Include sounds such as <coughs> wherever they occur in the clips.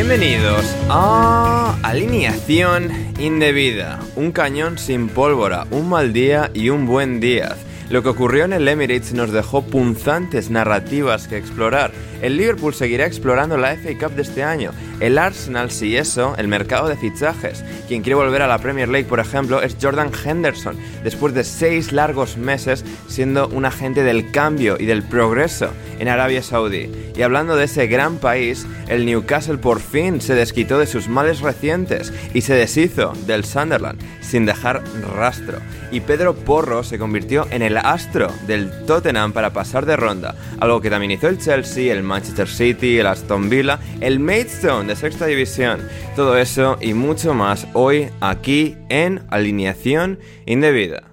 Bienvenidos a Alineación Indebida. Un cañón sin pólvora, un mal día y un buen día. Lo que ocurrió en el Emirates nos dejó punzantes narrativas que explorar. El Liverpool seguirá explorando la FA Cup de este año. El Arsenal, si eso, el mercado de fichajes. Quien quiere volver a la Premier League, por ejemplo, es Jordan Henderson, después de seis largos meses siendo un agente del cambio y del progreso en Arabia Saudí. Y hablando de ese gran país, el Newcastle por fin se desquitó de sus males recientes y se deshizo del Sunderland sin dejar rastro. Y Pedro Porro se convirtió en el astro del Tottenham para pasar de ronda, algo que también hizo el Chelsea, el Manchester City, el Aston Villa, el Maidstone de sexta división. Todo eso y mucho más hoy aquí en Alineación Indebida.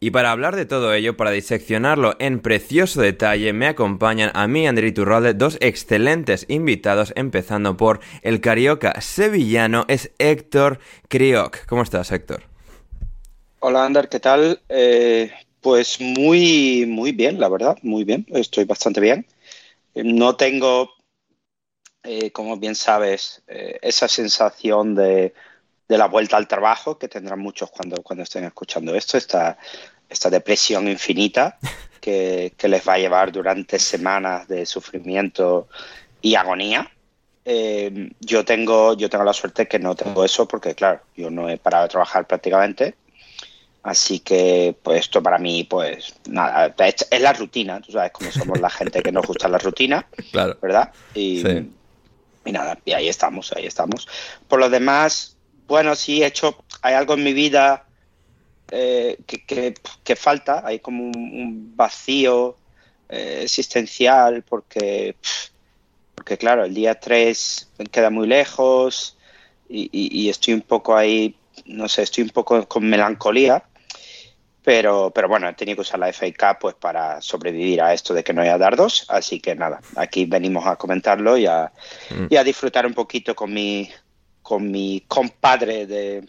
Y para hablar de todo ello, para diseccionarlo en precioso detalle, me acompañan a mí, André Turralde, dos excelentes invitados, empezando por el carioca sevillano, es Héctor Crioc. ¿Cómo estás, Héctor? Hola, Ander, ¿qué tal? Eh, pues muy, muy bien, la verdad, muy bien, estoy bastante bien. No tengo, eh, como bien sabes, eh, esa sensación de, de, la vuelta al trabajo que tendrán muchos cuando, cuando estén escuchando esto, esta, esta depresión infinita <laughs> que, que, les va a llevar durante semanas de sufrimiento y agonía. Eh, yo, tengo, yo tengo la suerte que no tengo eso porque, claro, yo no he parado de trabajar prácticamente. Así que, pues esto para mí, pues nada, es, es la rutina. Tú sabes cómo somos la gente que nos gusta la rutina, <laughs> claro. ¿verdad? Y, Sí. Y nada, y ahí estamos, ahí estamos. Por lo demás, bueno, sí, he hecho, hay algo en mi vida eh, que, que, falta, hay como un, vacío eh, existencial porque, porque, claro, el día 3 me queda muy lejos y, y estoy un poco ahí, no sé, estoy un poco con melancolía. Pero, pero bueno, he tenido que usar la Cup pues, para sobrevivir a esto de que no haya dardos. Así que nada, aquí venimos a comentarlo y a, Mm. y a disfrutar un poquito con mi, con mi compadre de,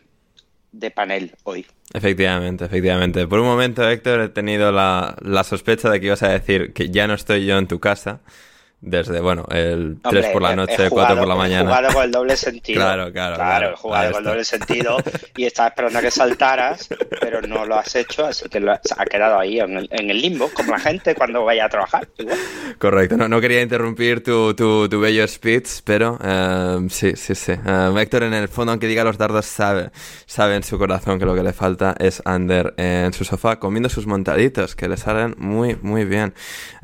de panel hoy. Efectivamente, efectivamente. Por un momento, Héctor, he tenido la, la sospecha de que ibas a decir que ya no estoy yo en tu casa. Desde, bueno, el 3 Hombre, por la he- noche, he 4 jugado- por la mañana. jugado con el doble sentido. Claro, claro, claro. he jugado con el doble sentido y estaba esperando a que saltaras, pero no lo has hecho, así que lo ha, ha quedado ahí en el, en el limbo, como la gente cuando vaya a trabajar. Igual. Correcto, no, no quería interrumpir tu, tu, tu bello speech, pero eh, sí, sí, sí. Eh, Héctor, en el fondo, aunque diga los dardos, sabe, sabe en su corazón que lo que le falta es Ander en su sofá comiendo sus montaditos, que le salen muy, muy bien.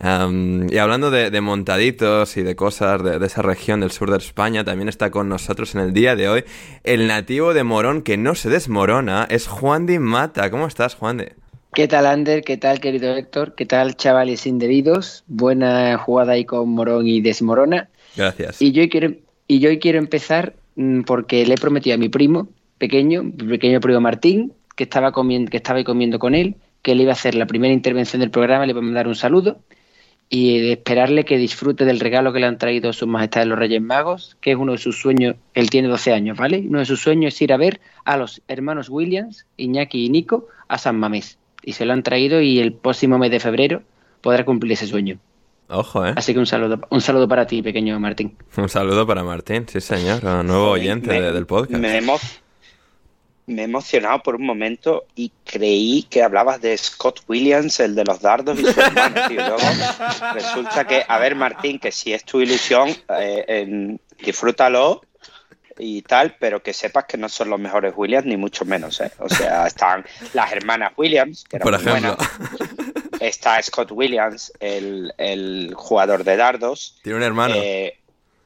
Um, y hablando de, de y de cosas de, de, esa región del sur de España. También está con nosotros en el día de hoy el nativo de Morón que no se desmorona, es Juan Di Mata. ¿Cómo estás, Juan Di? ¿Qué tal, Ander? ¿Qué tal, querido Héctor? ¿Qué tal, chavales indebidos? Buena jugada ahí con Morón y Desmorona. Gracias. Y yo quiero, y yo quiero empezar mm, porque le he prometido a mi primo pequeño, mi pequeño primo Martín, que estaba comiendo, que estaba comiendo con él, que le iba a hacer la primera intervención del programa, le iba a mandar un saludo y esperarle que disfrute del regalo que le han traído sus majestades los Reyes Magos, que es uno de sus sueños, él tiene 12 años, ¿vale? Uno de sus sueños es ir a ver a los hermanos Williams, Iñaki y Nico, a San Mamés y se lo han traído y el próximo mes de febrero podrá cumplir ese sueño. Ojo, ¿eh? Así que un saludo, un saludo para ti, pequeño Martín. Un saludo para Martín, sí señor, nuevo oyente me, de, del podcast. Me, emo me, he emocionado por un momento y creí que hablabas de Scott Williams, el de los dardos y su hermano, tío. Luego resulta que, a ver, Martín, que si es tu ilusión, eh, eh, disfrútalo y tal, pero que sepas que no son los mejores Williams, ni mucho menos, ¿eh? O sea, están las hermanas Williams, que eran Por ejemplo. Buenas. Está Scott Williams, el, el, jugador de dardos. Tiene un hermano. Eh,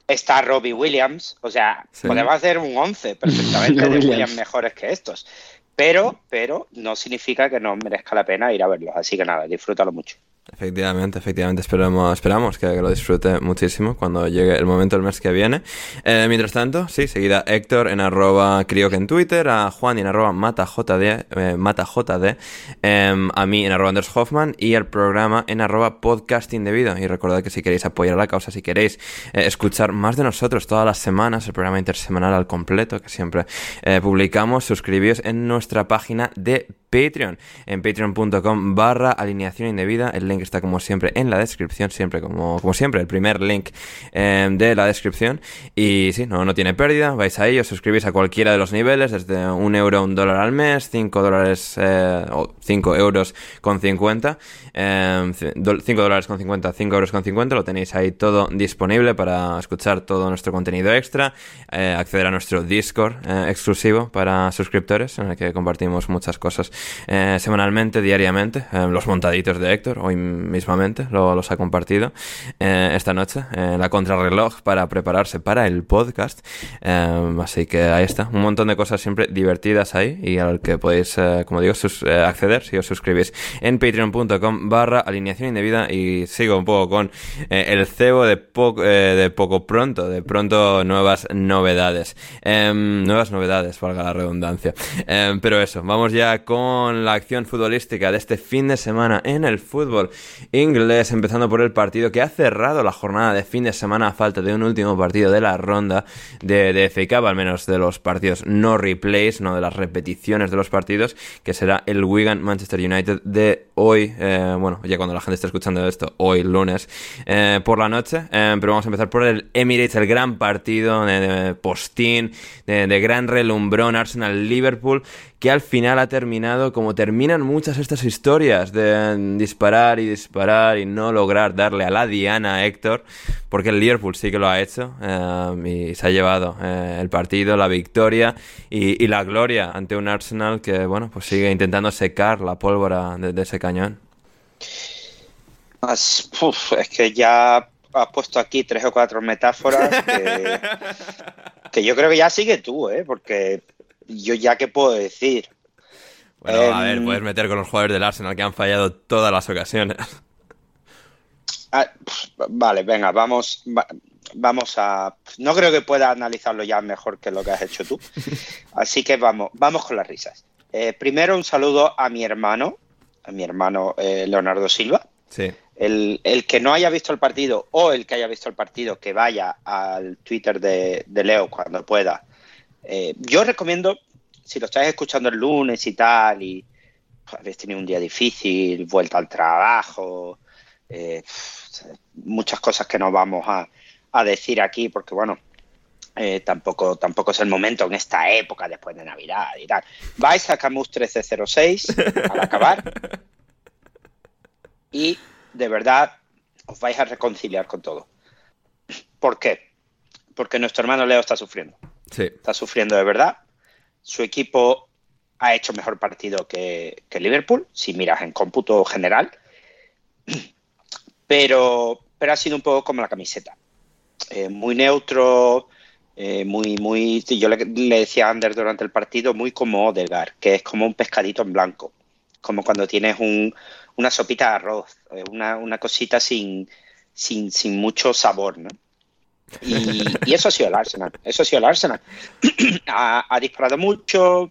está Robbie Williams, o sea, sí. podemos hacer un 11 perfectamente <laughs> de Williams. Williams mejores que estos. Pero, pero no significa que no merezca la pena ir a verlos. Así que nada, disfrútalo mucho. Efectivamente, efectivamente, esperamos, esperamos que, lo disfrute muchísimo cuando llegue el momento del mes que viene. Eh, mientras tanto, sí, seguida Héctor en arroba crioc en Twitter, a Juan en arroba matajd, eh, matajd eh, a mí en arroba Anders Hoffman y al programa en arroba podcast indebido. Y recordad que si queréis apoyar a la causa, si queréis eh, escuchar más de nosotros todas las semanas, el programa intersemanal al completo que siempre eh, publicamos, suscribíos en nuestra página de Patreon, en patreon.com barra alineación indebida, el link está como siempre en la descripción, siempre como, como siempre, el primer link eh, de la descripción. Y sí, no, no tiene pérdida, vais a ello, suscribís a cualquiera de los niveles, desde un euro, un dólar al mes, 5 dólares eh, o 5 euros con 50, eh, 5 dólares con 50, 5 euros con 50, lo tenéis ahí todo disponible para escuchar todo nuestro contenido extra, eh, acceder a nuestro Discord eh, exclusivo para suscriptores, en el que compartimos muchas cosas eh, semanalmente, diariamente, los montaditos de Héctor, hoy mismamente lo, los ha compartido eh, esta noche la contrarreloj para prepararse para el podcast eh, así que ahí está un montón de cosas siempre divertidas ahí y al que podéis como digo sus, acceder si os suscribís en patreon.com barra alineación indebida y sigo un poco con el cebo de, po de poco pronto de pronto nuevas novedades. Em, nuevas novedades valga la redundancia. Em, pero eso vamos ya con la acción futbolística de este fin de semana en el fútbol inglés, empezando por el partido que ha cerrado la jornada de fin de semana a falta de un último partido de la ronda de, de al menos de los partidos no replays, no de las repeticiones de los partidos, que será el Wigan Manchester United de hoy, eh, bueno, ya cuando la gente esté escuchando esto, hoy lunes, eh, por la noche, eh, pero vamos a empezar por el Emirates, el gran partido de, postín, de, gran relumbrón, Arsenal-Liverpool, que al final ha terminado como terminan muchas estas historias de disparar y disparar y no lograr darle a la diana a Héctor, porque el Liverpool sí que lo ha hecho eh, y se ha llevado eh, el partido, la victoria y, y, la gloria ante un Arsenal que, bueno, pues sigue intentando secar la pólvora de, de ese cañón. Uf, es que ya has puesto aquí tres o cuatro metáforas que, <laughs> que yo creo que ya sigue tú, ¿eh? porque yo ya qué puedo decir. Bueno, eh, a ver, puedes meter con los jugadores del Arsenal que han fallado todas las ocasiones. Ah, vale, venga, vamos, va, vamos a. No creo que pueda analizarlo ya mejor que lo que has hecho tú. <laughs> Así que vamos, vamos con las risas. Eh, primero un saludo a mi hermano, a mi hermano eh, Leonardo Silva. Sí. El, el, que no haya visto el partido o el que haya visto el partido, que vaya al Twitter de, de Leo cuando pueda. Eh, yo recomiendo, si lo estáis escuchando el lunes y tal, y pues, habéis tenido un día difícil, vuelta al trabajo, eh, muchas cosas que no vamos a, a decir aquí, porque bueno, eh, tampoco, tampoco es el momento en esta época después de Navidad y tal. Vais a Camus 1306 <laughs> al acabar y de verdad os vais a reconciliar con todo. ¿Por qué? Porque nuestro hermano Leo está sufriendo. Sí. Está sufriendo de verdad. Su equipo ha hecho mejor partido que, que Liverpool, si miras en cómputo general. Pero pero ha sido un poco como la camiseta. Eh, muy neutro, eh, muy, muy, yo le, decía a Ander durante el partido, muy como Odegar, que es como un pescadito en blanco, como cuando tienes un, una sopita de arroz, eh, una, una cosita sin, sin, sin, mucho sabor, ¿no? Y, eso ha sido el Arsenal, eso ha sido el Arsenal. <clears throat> ha, ha, disparado mucho,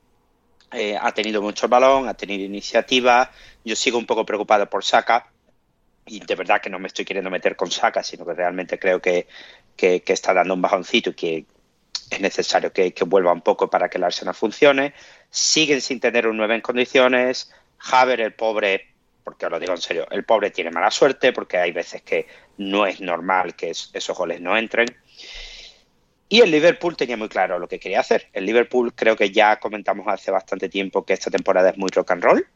eh, ha tenido mucho balón, ha tenido iniciativa. Yo sigo un poco preocupado por Saka, y de verdad que no me estoy queriendo meter con Saka, sino que realmente creo que, que está dando un bajoncito y que es necesario que, vuelva un poco para que el Arsenal funcione. Siguen sin tener un 9 en condiciones. Haver, el pobre, porque os lo digo en serio, el pobre tiene mala suerte porque hay veces que no es normal que esos goles no entren. Y el Liverpool tenía muy claro lo que quería hacer. El Liverpool creo que ya comentamos hace bastante tiempo que esta temporada es muy rock and roll.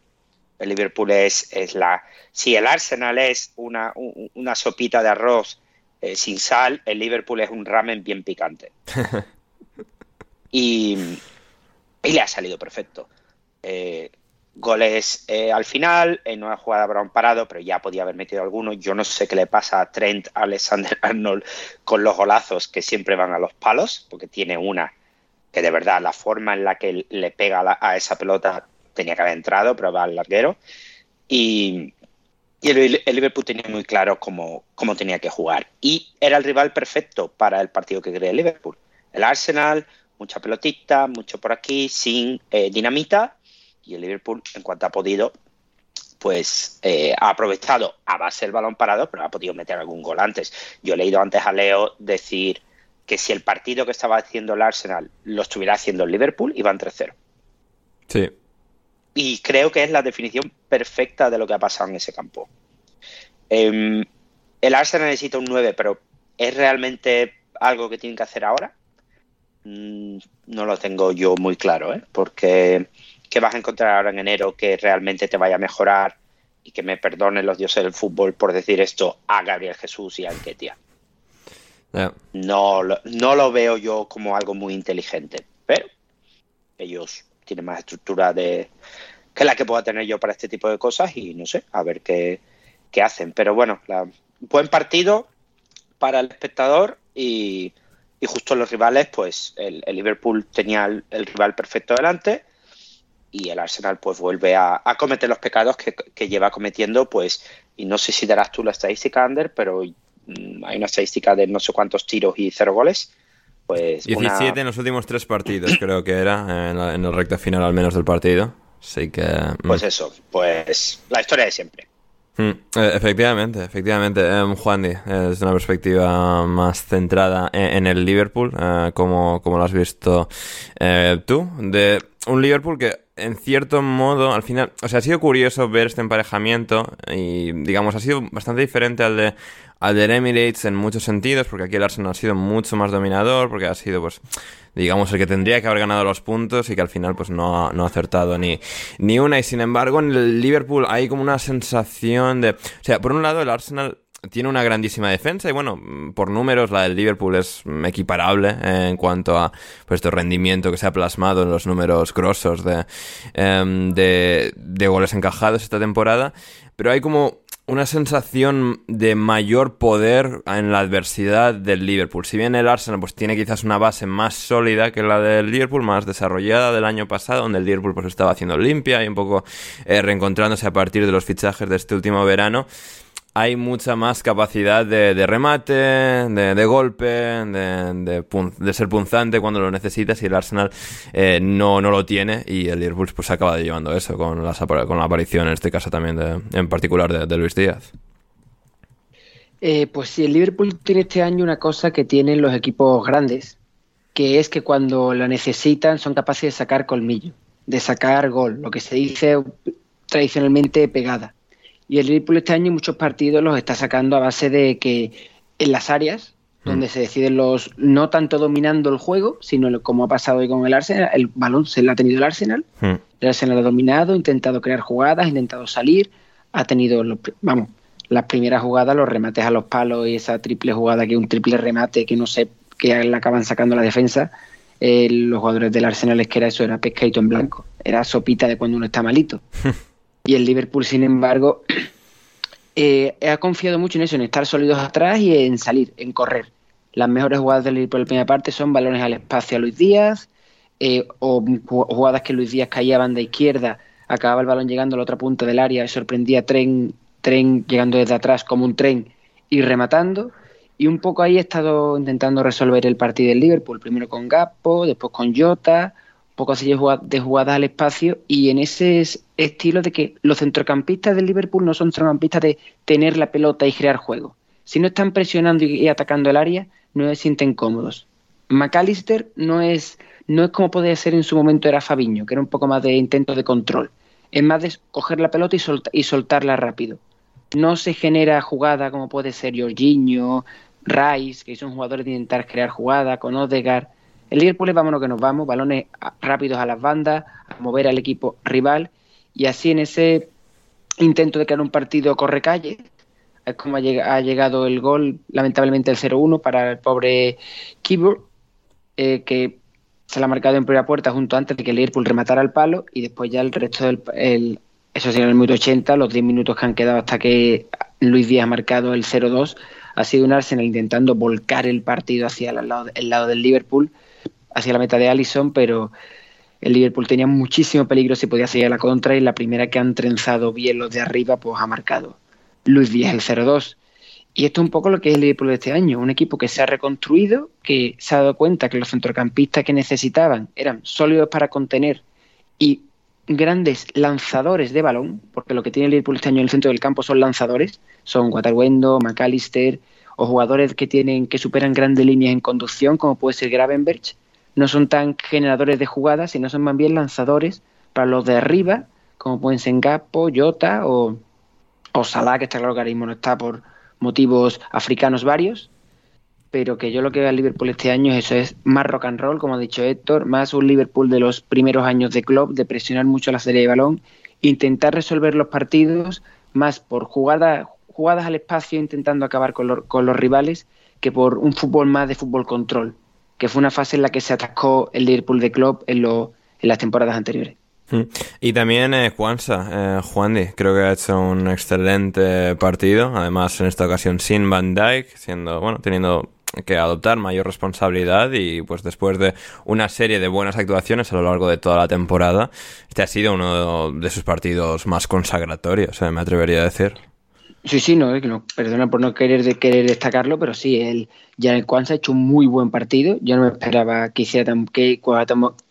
El Liverpool es, es la... Si el Arsenal es una, una sopita de arroz eh, sin sal, el Liverpool es un ramen bien picante. <laughs> y, y, le ha salido perfecto. Eh, goles eh, al final, en una jugada habrá un parado, pero ya podía haber metido alguno. Yo no sé qué le pasa a Trent Alexander <laughs> Arnold con los golazos que siempre van a los palos, porque tiene una que de verdad la forma en la que le pega a, esa pelota tenía que haber entrado, pero va al larguero. Y, y el, el, Liverpool tenía muy claro cómo, cómo, tenía que jugar. Y era el rival perfecto para el partido que quería el Liverpool. El Arsenal, mucha pelotita, mucho por aquí, sin eh, dinamita. Y el Liverpool, en cuanto ha podido, pues eh, ha aprovechado a base del balón parado, pero ha podido meter algún gol antes. Yo he leído antes a Leo decir que si el partido que estaba haciendo el Arsenal lo estuviera haciendo el Liverpool, iban 3-0. Sí, y creo que es la definición perfecta de lo que ha pasado en ese campo. Eh, el Arsenal necesita un 9, pero ¿es realmente algo que tienen que hacer ahora? Mm, no lo tengo yo muy claro, ¿eh? porque ¿qué vas a encontrar ahora en enero que realmente te vaya a mejorar? Y que me perdonen los dioses del fútbol por decir esto a Gabriel Jesús y a Enquetia. No, no lo veo yo como algo muy inteligente, pero ellos tiene más estructura de que la que pueda tener yo para este tipo de cosas y no sé, a ver qué, qué hacen. Pero bueno, la, buen partido para el espectador y, y justo los rivales, pues el, el Liverpool tenía el, el, rival perfecto delante y el Arsenal pues vuelve a, a cometer los pecados que, que, lleva cometiendo, pues, y no sé si darás tú la estadística, Ander, pero mmm, hay una estadística de no sé cuántos tiros y cero goles. Pues 17 una... en los últimos tres partidos, creo que era, en, la, en el recta final al menos del partido. Así que. Pues eso, pues la historia de siempre. Mm, efectivamente, efectivamente. Eh, Juan Di, desde una perspectiva más centrada en, en el Liverpool, eh, como, como lo has visto eh, tú, de un Liverpool que en cierto modo, al final, o sea, ha sido curioso ver este emparejamiento y, digamos, ha sido bastante diferente al de al del Emirates en muchos sentidos, porque aquí el Arsenal ha sido mucho más dominador, porque ha sido, pues, digamos, el que tendría que haber ganado los puntos y que al final, pues, no ha, no ha acertado ni, ni una. Y sin embargo, en el Liverpool hay como una sensación de. O sea, por un lado, el Arsenal tiene una grandísima defensa y bueno, por números la del Liverpool es equiparable en cuanto a pues este rendimiento que se ha plasmado en los números grosos de, um, de, de goles encajados esta temporada, pero hay como una sensación de mayor poder en la adversidad del Liverpool. Si bien el Arsenal pues tiene quizás una base más sólida que la del Liverpool, más desarrollada del año pasado, donde el Liverpool pues estaba haciendo limpia y un poco eh, reencontrándose a partir de los fichajes de este último verano hay mucha más capacidad de, remate, de, de golpe, de, ser punzante cuando lo necesitas y el Arsenal eh, no, no lo tiene y el Liverpool pues acaba de llevando eso con, las, con la aparición en este caso también en particular de, Luis Díaz. Eh, pues sí, el Liverpool tiene este año una cosa que tienen los equipos grandes, que es que cuando lo necesitan son capaces de sacar colmillo, de sacar gol, lo que se dice tradicionalmente pegada. Y el Liverpool este año muchos partidos los está sacando a base de que en las áreas donde mm. se deciden los, no tanto dominando el juego, sino como ha pasado hoy con el Arsenal, el balón se lo ha tenido el Arsenal, mm. el Arsenal ha dominado, intentado crear jugadas, intentado salir, ha tenido, los, vamos, las primeras jugadas, los remates a los palos y esa triple jugada que es un triple remate que no sé, que la acaban sacando la defensa, eh, los jugadores del Arsenal es que era eso, era pescadito en blanco, era sopita de cuando uno está malito. <laughs> Y el Liverpool, sin embargo, <clears throat> eh, ha confiado mucho en eso, en estar sólidos atrás y en salir, en correr. Las mejores jugadas del Liverpool en la primera parte son balones al espacio a Luis Díaz, eh, o jugadas que Luis Díaz caía a banda izquierda, acababa el balón llegando a la otra punta del área y sorprendía tren, tren llegando desde atrás como un tren y rematando. Y un poco ahí he estado intentando resolver el partido del Liverpool, primero con Gapo, después con Jota, un poco así de jugadas al espacio y en ese estilo de que los centrocampistas del Liverpool no son centrocampistas de tener la pelota y crear juego. Si no están presionando y atacando el área, no se sienten cómodos. McAllister no es, no es como podía ser en su momento era Fabiño, que era un poco más de intento de control. Es más de coger la pelota y, y soltarla rápido. No se genera jugada como puede ser Jorginho, Rice, que son jugadores de intentar crear jugada, con Odegaard. El Liverpool es vámonos que nos vamos, balones rápidos a las bandas, a mover al equipo rival y así en ese intento de crear un partido corre calle, es como ha llegado el gol, lamentablemente el 0-1 para el pobre Keyboard, eh, que se la ha marcado en primera puerta junto antes de que el Liverpool rematara el palo y después ya el resto del... El, eso en el minuto 80, los 10 minutos que han quedado hasta que Luis Díaz ha marcado el 0-2, ha sido un Arsenal intentando volcar el partido hacia el lado, el lado del Liverpool, hacia la meta de Allison, pero el Liverpool tenía muchísimo peligro si podía seguir a la contra y la primera que han trenzado bien los de arriba pues ha marcado Luis Díaz el 0-2. Y esto es un poco lo que es el Liverpool de este año, un equipo que se ha reconstruido, que se ha dado cuenta que los centrocampistas que necesitaban eran sólidos para contener y grandes lanzadores de balón, porque lo que tiene el Liverpool este año en el centro del campo son lanzadores, son Waterwendo, McAllister o jugadores que tienen que superan grandes líneas en conducción, como puede ser Gravenberch, no son tan generadores de jugadas, sino son más bien lanzadores para los de arriba, como pueden ser Gapo, Jota o, o Salah, que está claro que ahora mismo no está por motivos africanos varios, pero que yo lo que veo al Liverpool este año es eso, es más rock and roll, como ha dicho Héctor, más un Liverpool de los primeros años de club, de presionar mucho la serie de balón, intentar resolver los partidos más por jugadas, jugadas al espacio, intentando acabar con, los rivales, que por un fútbol más de fútbol control, que fue una fase en la que se atacó el Liverpool de club en, en las temporadas anteriores. Mm. Y también eh, Juansa, eh, Juan creo que ha hecho un excelente partido, además en esta ocasión sin Van Dijk, siendo, bueno, teniendo que adoptar mayor responsabilidad y pues después de una serie de buenas actuaciones a lo largo de toda la temporada, este ha sido uno de sus partidos más consagratorios, eh, me atrevería a decir. Sí, sí, no, no, perdona por no querer, de querer destacarlo, pero sí, él, ya el Juanza ha hecho un muy buen partido. Yo no me esperaba que hiciera tan, que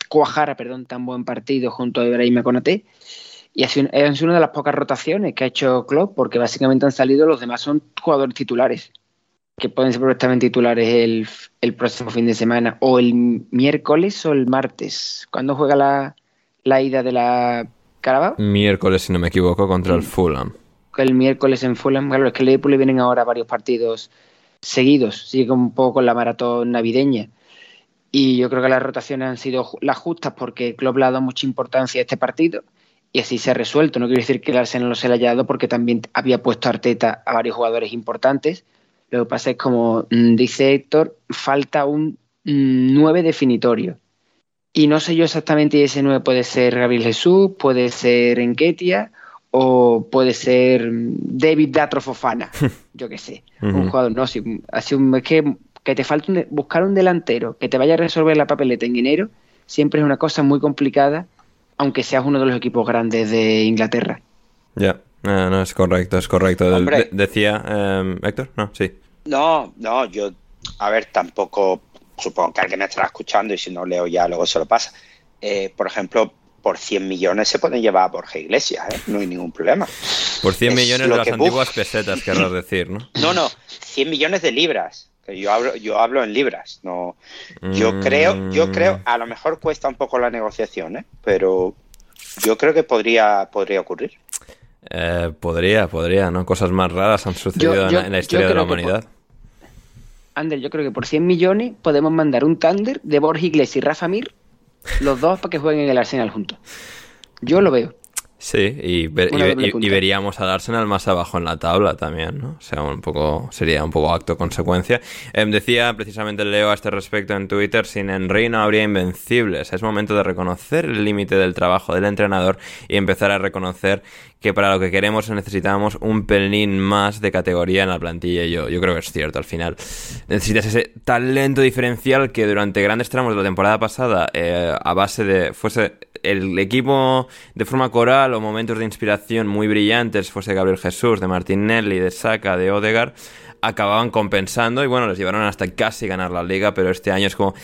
cuajara perdón, tan buen partido junto a Ibrahim Konate. Y ha sido, una de las pocas rotaciones que ha hecho Klopp, porque básicamente han salido, los demás son jugadores titulares, que pueden ser perfectamente titulares el, el próximo fin de semana, o el miércoles o el martes. ¿Cuándo juega la, la ida de la Carabao? Miércoles, si no me equivoco, contra el Fulham. El miércoles en Fulham, claro, es que Liverpool le vienen ahora varios partidos seguidos, sigue un poco con la maratón navideña. Y yo creo que las rotaciones han sido las justas porque Klopp le ha dado mucha importancia a este partido y así se ha resuelto. No quiero decir que el Arsenal no se le haya dado porque también había puesto Arteta a varios jugadores importantes. Lo que pasa es, como mm, dice Héctor, falta un 9 mm, definitorio. Y no sé yo exactamente si ese 9 puede ser Gabriel Jesús, puede ser Enquetia o puede ser David Datrofofana, <laughs> yo qué sé, un jugador, no, sí, así es que que te falta buscar un delantero que te vaya a resolver la papeleta en enero, siempre es una cosa muy complicada, aunque seas uno de los equipos grandes de Inglaterra. Ya, no, es correcto, es correcto. decía em, Héctor, no, sí. No, no, yo, a ver, tampoco, supongo que alguien me estará escuchando y si no leo ya luego se lo pasa. Eh, por ejemplo, por 100 millones se pueden llevar a Borja Iglesias, ¿eh? no hay ningún problema. Por 100 millones de las antiguas pesetas, querrás decir, ¿no? <laughs> No, no, 100 millones de libras. Yo hablo, yo hablo en libras, no. Yo mm. creo, yo creo, a lo mejor cuesta un poco la negociación, ¿eh? pero yo creo que podría, podría ocurrir. Eh, podría, podría, ¿no? Cosas más raras han sucedido en, la historia de la humanidad. Ander, yo creo que por 100 millones podemos mandar un Thunder de Borja Iglesias y Rafa Mir, los dos para que jueguen en el Arsenal juntos. Yo lo veo. Sí, y, ver- y y- veríamos al Arsenal más abajo en la tabla también, ¿no? O sea, un poco, sería un poco acto consecuencia. Em, decía precisamente Leo a este respecto en Twitter, sin Henry no habría invencibles. Es momento de reconocer el límite del trabajo del entrenador y empezar a reconocer que para lo que queremos necesitamos un pelín más de categoría en la plantilla. Y Yo, yo creo que es cierto al final. Necesitas ese talento diferencial que durante grandes tramos de la temporada pasada, eh, a base de fuese el equipo de forma coral o momentos de inspiración muy brillantes, fuese Gabriel Jesús, de Martinelli, de Saka, de Odegar, acababan compensando y bueno, les llevaron hasta casi ganar la liga, pero este año es como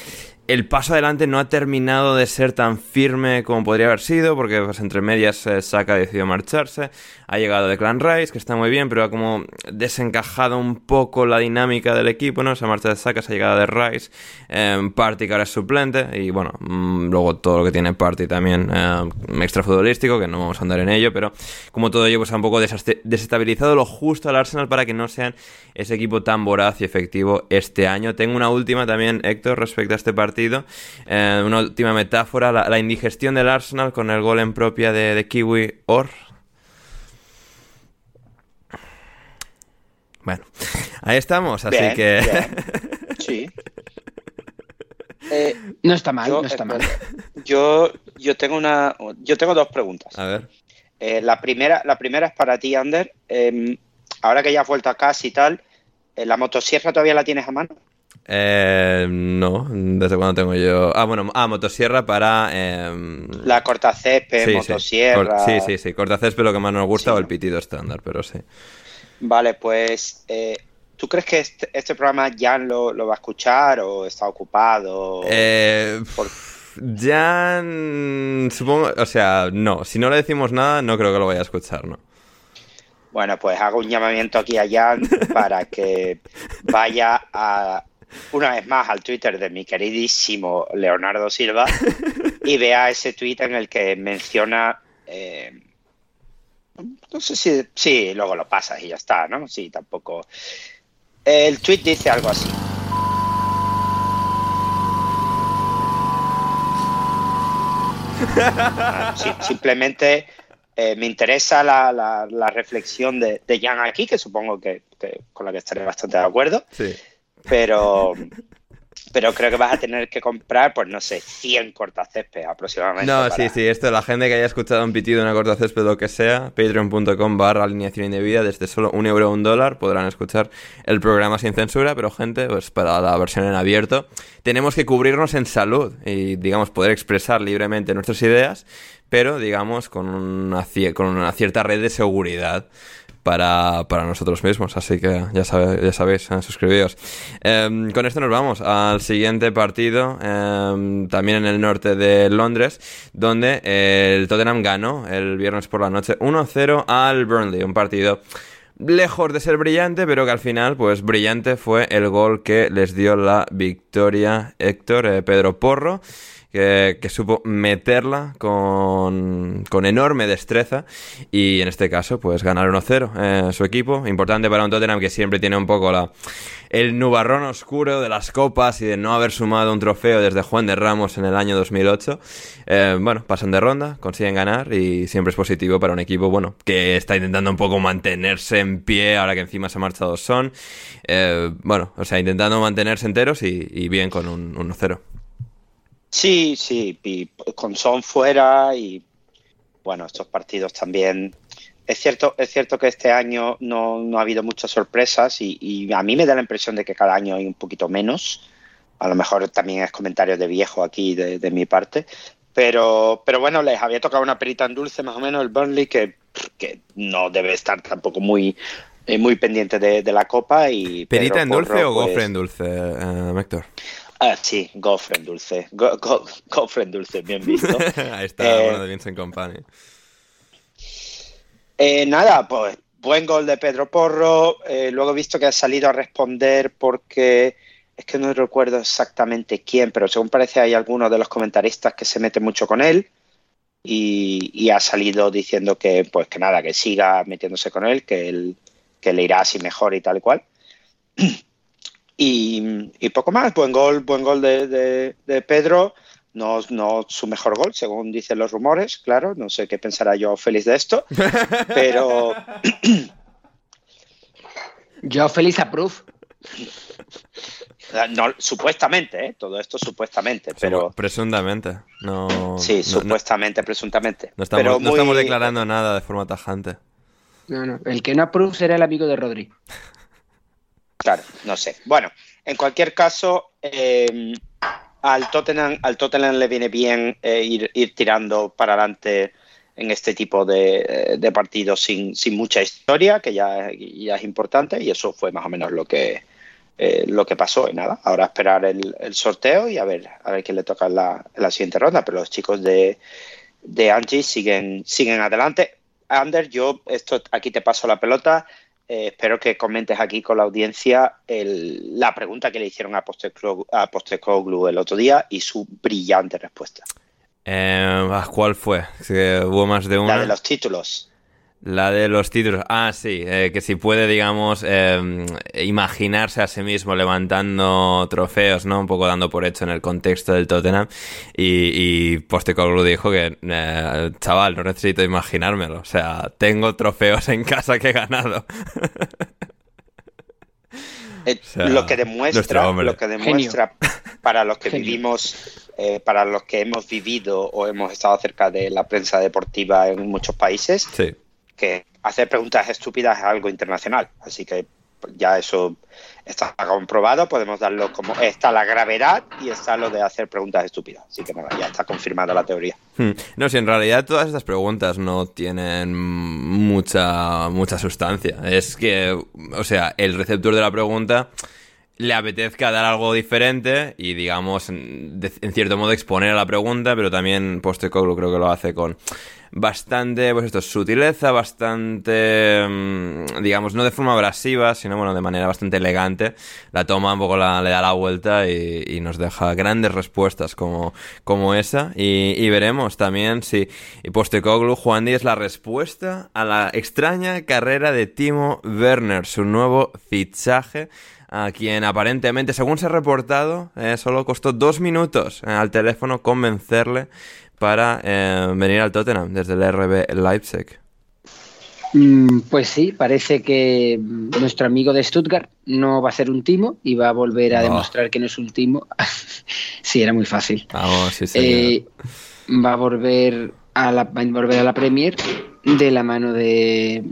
el paso adelante no ha terminado de ser tan firme como podría haber sido, porque pues, entre medias eh, Saka decidió marcharse, ha llegado Declan Rice, que está muy bien, pero ha como desencajado un poco la dinámica del equipo, ¿no? Esa marcha de Saka, esa llegada de Rice, eh, Party que ahora es suplente, y bueno, mm, luego todo lo que tiene Party también eh, extra futbolístico, que no vamos a andar en ello, pero como todo ello pues ha un poco desestabilizado lo justo al Arsenal para que no sean ese equipo tan voraz y efectivo este año. Tengo una última también, Héctor, respecto a este partido, eh, una última metáfora, la, la indigestión del Arsenal con el gol en propia de, de Kiwi Or. Bueno, ahí estamos, así Bien, que... bien. <laughs> Sí. Eh, No está mal, yo, no está mal. espera, Yo, yo tengo una, yo tengo dos preguntas. A ver. Eh, la primera, la primera es para ti, Ander. Eh, ahora que ya has vuelto a casa y tal, eh, ¿la motosierra todavía la tienes a mano? Eh, no, ¿desde cuándo tengo yo? Ah, bueno, ah, motosierra para... em, La cortacésped, sí, sí. motosierra. Cor- Sí, sí, sí. Cortacésped lo que más nos gusta Sí, o el ¿no? pitido estándar, pero sí. Vale, pues, eh, ¿tú crees que este, este programa Jan lo, lo va a escuchar o está ocupado? Eh, Por- mm, supongo, o sea, no, si no le decimos nada, no creo que lo vaya a escuchar, ¿no? Bueno, pues hago un llamamiento aquí a Jan para que vaya a, una vez más al Twitter de mi queridísimo Leonardo Silva y vea ese tweet en el que menciona, eh, no sé si, sí, luego lo pasas y ya está, ¿no? Sí, tampoco. El tweet dice algo así. <laughs> Sí, simplemente eh, me interesa la, la- la reflexión de, de Jan aquí, que supongo que, que con la que estaré bastante de acuerdo, Sí. pero, <laughs> pero creo que vas a tener que comprar, pues no sé, 100 cortacésped aproximadamente. No, para- sí, sí, esto, la gente que haya escuchado un pitido una corta césped o lo que sea, patreon.com barra alineación indebida, desde solo un euro o un dólar podrán escuchar el programa sin censura, pero gente, pues para la versión en abierto, tenemos que cubrirnos en salud y, digamos, poder expresar libremente nuestras ideas, pero, digamos, con una, con una cierta red de seguridad. Para, para nosotros mismos, así que ya, sabe- ya sabéis, eh, suscribíos. Em, con esto nos vamos al siguiente partido, em, también en el norte de Londres, donde el Tottenham ganó el viernes por la noche 1-0 al Burnley, un partido lejos de ser brillante, pero que al final, pues brillante fue el gol que les dio la victoria Héctor eh, Pedro Porro. Que, supo meterla con, con enorme destreza y en este caso pues ganar 1-0 eh, su equipo, importante para un Tottenham que siempre tiene un poco la, el nubarrón oscuro de las copas y de no haber sumado un trofeo desde Juan de Ramos en el año 2008. Eh, bueno, pasan de ronda, consiguen ganar y siempre es positivo para un equipo, bueno, que está intentando un poco mantenerse en pie ahora que encima se ha marchado Son. Eh, bueno, o sea, intentando mantenerse enteros y, y bien con un 1-0. Sí, sí, y con Son fuera y bueno, estos partidos también. Es cierto, es cierto que este año no, no ha habido muchas sorpresas y, y a mí me da la impresión de que cada año hay un poquito menos. A lo mejor también es comentario de viejo aquí de, de mi parte. Pero, pero bueno, les había tocado una perita en dulce más o menos el Burnley que, que no debe estar tampoco muy, eh, muy pendiente de, de la copa. Y ¿Perita Pedro en dulce Porro, o gofre pues, en dulce, eh, Héctor? Ah, sí, gofre en dulce. Go- dulce, bien visto. <laughs> Ahí está, Eh, bueno, de Vincent Company. Eh, nada, pues buen gol de Pedro Porro. Eh, luego he visto que ha salido a responder porque es que no recuerdo exactamente quién, pero según parece hay algunos de los comentaristas que se mete mucho con él y, y ha salido diciendo que pues que nada, que siga metiéndose con él, que él que le irá así mejor y tal y cual. Y, y poco más, buen gol, buen gol de, de- de Pedro. No, no su mejor gol, según dicen los rumores, claro. No sé qué pensará yo feliz de esto. <laughs> Pero. <clears throat> yo feliz approve. No, supuestamente, ¿eh? todo esto supuestamente, pero... Presuntamente, no... Sí, supuestamente, presuntamente. No estamos, no estamos declarando nada de forma tajante. No, no, el que no approve será el amigo de Rodri. Claro, no sé. Bueno, en cualquier caso, eh, al, Tottenham, al Tottenham le viene bien eh, ir, ir, tirando para adelante en este tipo de, de partidos sin, sin, mucha historia, que ya, es importante, y eso fue más o menos lo que, eh, lo que pasó. Y nada, ahora esperar el, sorteo y a ver, a ver quién le toca en la siguiente ronda. Pero los chicos de, de Angie siguen, siguen adelante. Ander, yo esto aquí te paso la pelota. Eh, espero que comentes aquí con la audiencia el, la pregunta que le hicieron a Postecoglou el otro día y su brillante respuesta. Eh, ¿Cuál fue? Hubo más de una. La de los títulos. La de los títulos. Ah, sí, eh, que si puede, digamos, eh, imaginarse a sí mismo levantando trofeos, ¿no? Un poco dando por hecho en el contexto del Tottenham. Y, y Postecoglou dijo que, eh, chaval, no necesito imaginármelo. O sea, tengo trofeos en casa que he ganado. <laughs> o sea, lo que demuestra, lo que demuestra para los que <laughs> Genio. vivimos, eh, para los que hemos vivido o hemos estado cerca de la prensa deportiva en muchos países, sí que hacer preguntas estúpidas es algo internacional. Así que ya eso está comprobado, podemos darlo como está la gravedad y está lo de hacer preguntas estúpidas. Así que nada, ya está confirmada la teoría. Hmm. No, si en realidad todas estas preguntas no tienen mucha, mucha sustancia. Es que, o sea, el receptor de la pregunta le apetezca dar algo diferente y, digamos, en cierto modo exponer a la pregunta, pero también Postecoglou creo que lo hace con bastante, pues esto, sutileza, bastante, digamos, no de forma abrasiva, sino, bueno, de manera bastante elegante. La toma un poco, la, le da la vuelta y, y, nos deja grandes respuestas como, como esa. Y, y veremos también si Postecoglou, Juan Díaz, la respuesta a la extraña carrera de Timo Werner, su nuevo fichaje a quien aparentemente, según se ha reportado, eh, solo costó dos minutos eh, al teléfono convencerle para eh, venir al Tottenham desde el RB Leipzig. Mm, pues sí, parece que nuestro amigo de Stuttgart no va a ser un timo y va a volver a demostrar que no es un timo. <laughs> sí, era muy fácil. Sí, eh, va a volver a la va a volver a la Premier de la mano de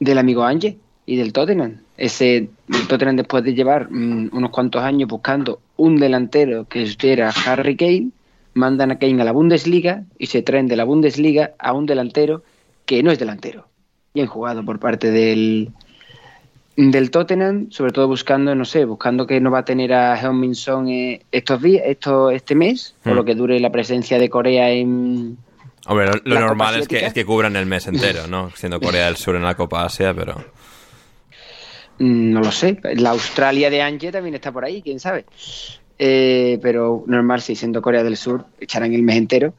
del amigo Ange y del Tottenham. Ese el Tottenham después de llevar mmm, unos cuantos años buscando un delantero que estuviera Harry Kane, mandan a Kane a la Bundesliga y se traen de la Bundesliga a un delantero que no es delantero. Bien jugado por parte del del Tottenham, sobre todo buscando, no sé, buscando que no va a tener a Heung-Min Son eh, estos días, esto, este mes, por lo que dure la presencia de Corea en, Hombre, lo, lo normal es que, es que cubran el mes entero, ¿no? Siendo Corea del Sur en la Copa Asia, pero... Mm, No lo sé. La Australia de Ange también está por ahí, quién sabe. Eh, pero normal, sí, siendo Corea del Sur, echarán el mes entero.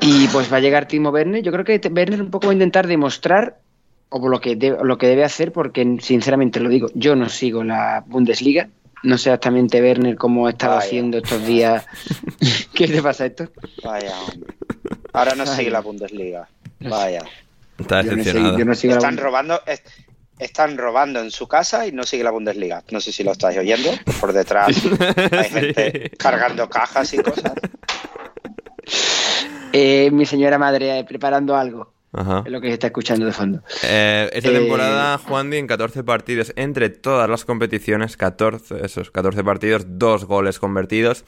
Y pues va a llegar Timo Werner. Yo creo que Werner un poco va a intentar demostrar, o lo que, de, lo que debe hacer, porque sinceramente lo digo, yo no sigo la Bundesliga. No sé exactamente Werner cómo ha estado Vaya. haciendo estos días. <laughs> ¿Qué te pasa esto? Vaya, hombre. Ahora no sigue la Bundesliga. Vaya. Está Yo no, decepcionado. yo no sigo la Están Bundesliga. robando, están robando en su casa y no sigue la Bundesliga. No sé si lo estáis oyendo. Por detrás <laughs> hay gente cargando cajas y cosas. Eh, mi señora madre eh, preparando algo. Ajá. Es lo que se está escuchando de fondo. Eh, esta Eh, temporada, Juan Di, en 14 partidos entre todas las competiciones, 14, esos 14 partidos, dos goles convertidos.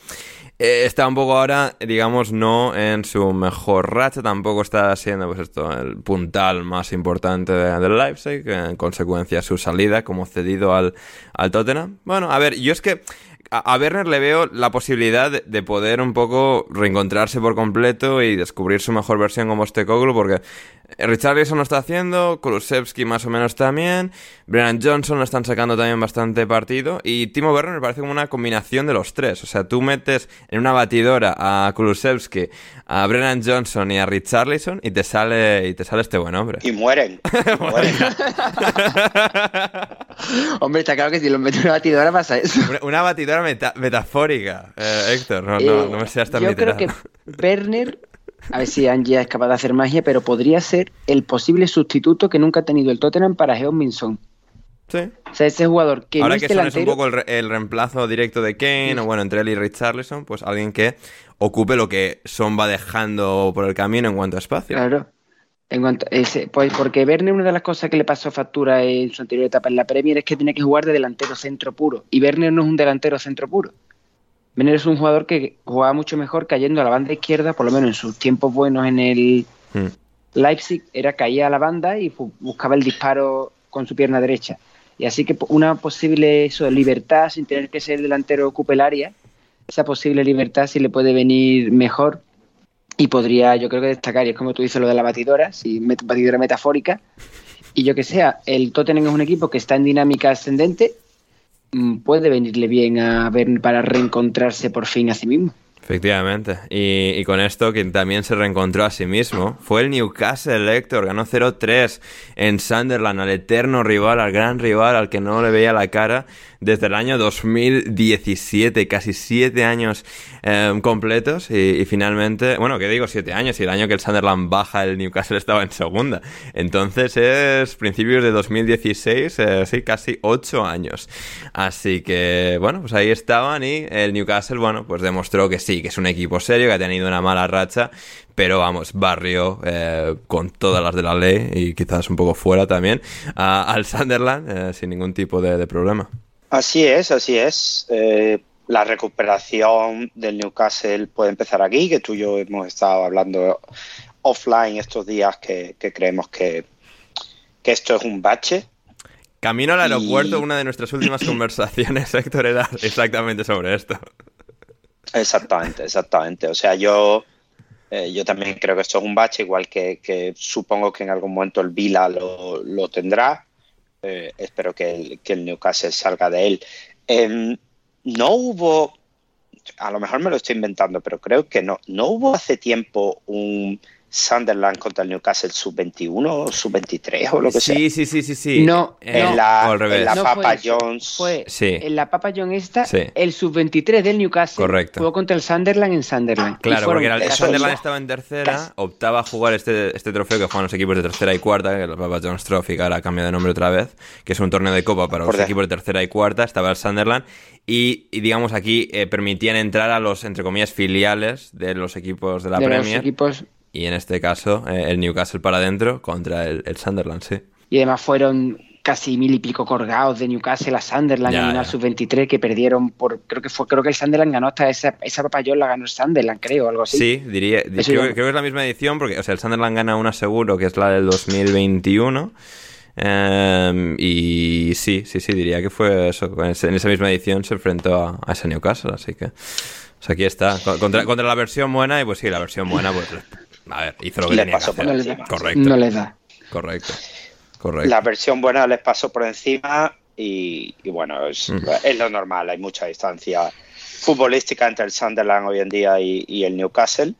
Eh, está un poco ahora, digamos, no en su mejor racha, tampoco está siendo, pues esto, el puntal más importante de- del Leipzig, en consecuencia su salida como cedido al, al Tottenham. Bueno, a ver, yo es que a, Werner le veo la posibilidad de, de poder un poco reencontrarse por completo y descubrir su mejor versión como Postecoglou, porque Richarlison lo está haciendo, Kulusevski más o menos también, Brennan Johnson lo están sacando también bastante partido y Timo Werner me parece como una combinación de los tres. O sea, tú metes en una batidora a Kulusevski, a Brennan Johnson y a Richarlison y te sale y te sale este buen hombre. Y mueren. <laughs> y mueren. <laughs> hombre, está claro que si lo metes en una batidora pasa eso. Una, batidora meta- metafórica, eh, Héctor, no, no, no me seas tan Yo literal. creo que Werner, a ver si Angie es capaz de hacer magia, pero podría ser el posible sustituto que nunca ha tenido el Tottenham para Heung-Min-Son. Sí. O sea, ese jugador que Ahora no que es Son es un poco el, re- el reemplazo directo de Kane, o bueno, entre él y Richarlison, pues alguien que ocupe lo que Son va dejando por el camino en cuanto a espacio. Claro. En cuanto ese, pues porque Werner, una de las cosas que le pasó factura en su anterior etapa en la Premier es que tenía que jugar de delantero centro puro. Y Werner no es un delantero centro puro. Werner es un jugador que jugaba mucho mejor cayendo a la banda izquierda, por lo menos en sus tiempos buenos en el Mm. Leipzig, era caía a la banda y buscaba el disparo con su pierna derecha. Y así que una posible eso, libertad sin tener que ser delantero ocupe el área, esa posible libertad sí le puede venir mejor y podría, yo creo que destacar, y es como tú dices lo de la batidora, si batidora metafórica, y yo que sea, el Tottenham es un equipo que está en dinámica ascendente, puede venirle bien a ver para reencontrarse por fin a sí mismo. Efectivamente. Y, y con esto, quien también se reencontró a sí mismo fue el Newcastle Héctor. Ganó 0-3 en Sunderland, al eterno rival, al gran rival, al que no le veía la cara desde el año 2017, casi siete años eh, completos. Y, finalmente, bueno, ¿qué digo? Siete años. Y el año que el Sunderland baja, el Newcastle estaba en segunda. Entonces es principios de 2016, eh, sí, casi ocho años. Así que, bueno, pues ahí estaban y el Newcastle, bueno, pues demostró que sí, que es un equipo serio, que ha tenido una mala racha, pero vamos, barrio eh, con todas las de la ley y quizás un poco fuera también al Sunderland eh, sin ningún tipo de problema. Así es, así es. Eh, la recuperación del Newcastle puede empezar aquí, que tú y yo hemos estado hablando offline estos días que, que creemos que, que esto es un bache. Camino al aeropuerto, Y- una de nuestras últimas conversaciones, <laughs> Héctor, era exactamente sobre esto. Exactamente, exactamente. O sea, yo, eh, yo también creo que esto es un bache, igual que, que supongo que en algún momento el Vila lo, lo tendrá. Eh, espero que el, Newcastle salga de él. Em, no hubo, a lo mejor me lo estoy inventando, pero creo que no, no hubo hace tiempo un Sunderland contra el Newcastle sub-21 o sub-23 o lo que sea. Sí, sí, sí, sí, sí. No, En la, o al revés. en la No Papa fue Jones. Fue Sí. en la Papa John esta, Sí. el sub-23 del Newcastle Correcto. jugó contra el Sunderland en Sunderland. Y Claro, porque el Sunderland eso. estaba en tercera, optaba a jugar este, este trofeo que juegan los equipos de tercera y cuarta, que es la Papa John's Trophy, que ahora cambia de nombre otra vez, que es un torneo de copa para los de- equipos de tercera y cuarta, estaba el Sunderland, y, y digamos aquí eh, permitían entrar a los, entre comillas, filiales de los equipos de la de los Premier, equipos y en este caso eh, el Newcastle para adentro contra el, el Sunderland, sí. y además fueron casi mil y pico colgados de Newcastle a Sunderland Ya, en una ya. sub-23 que perdieron por creo que fue creo que el Sunderland ganó hasta esa esa Papa John la ganó el Sunderland creo algo así Sí, diría, creo, que es la misma edición, porque o sea, el Sunderland gana una seguro, que es la del 2021. eh, y sí, sí, sí, diría que fue eso. En esa misma edición se enfrentó a, a ese Newcastle, así que. Pues aquí está. Co- Contra, contra la versión buena, y pues sí, la versión buena, pues. A ver, hizo lo que Le tenía que pasó por hacer. no les da Correcto. no les da Correcto. Correcto. La versión buena les pasó por encima y, y bueno, es, Mm. es lo normal, hay mucha distancia futbolística entre el Sunderland hoy en día y, y el Newcastle.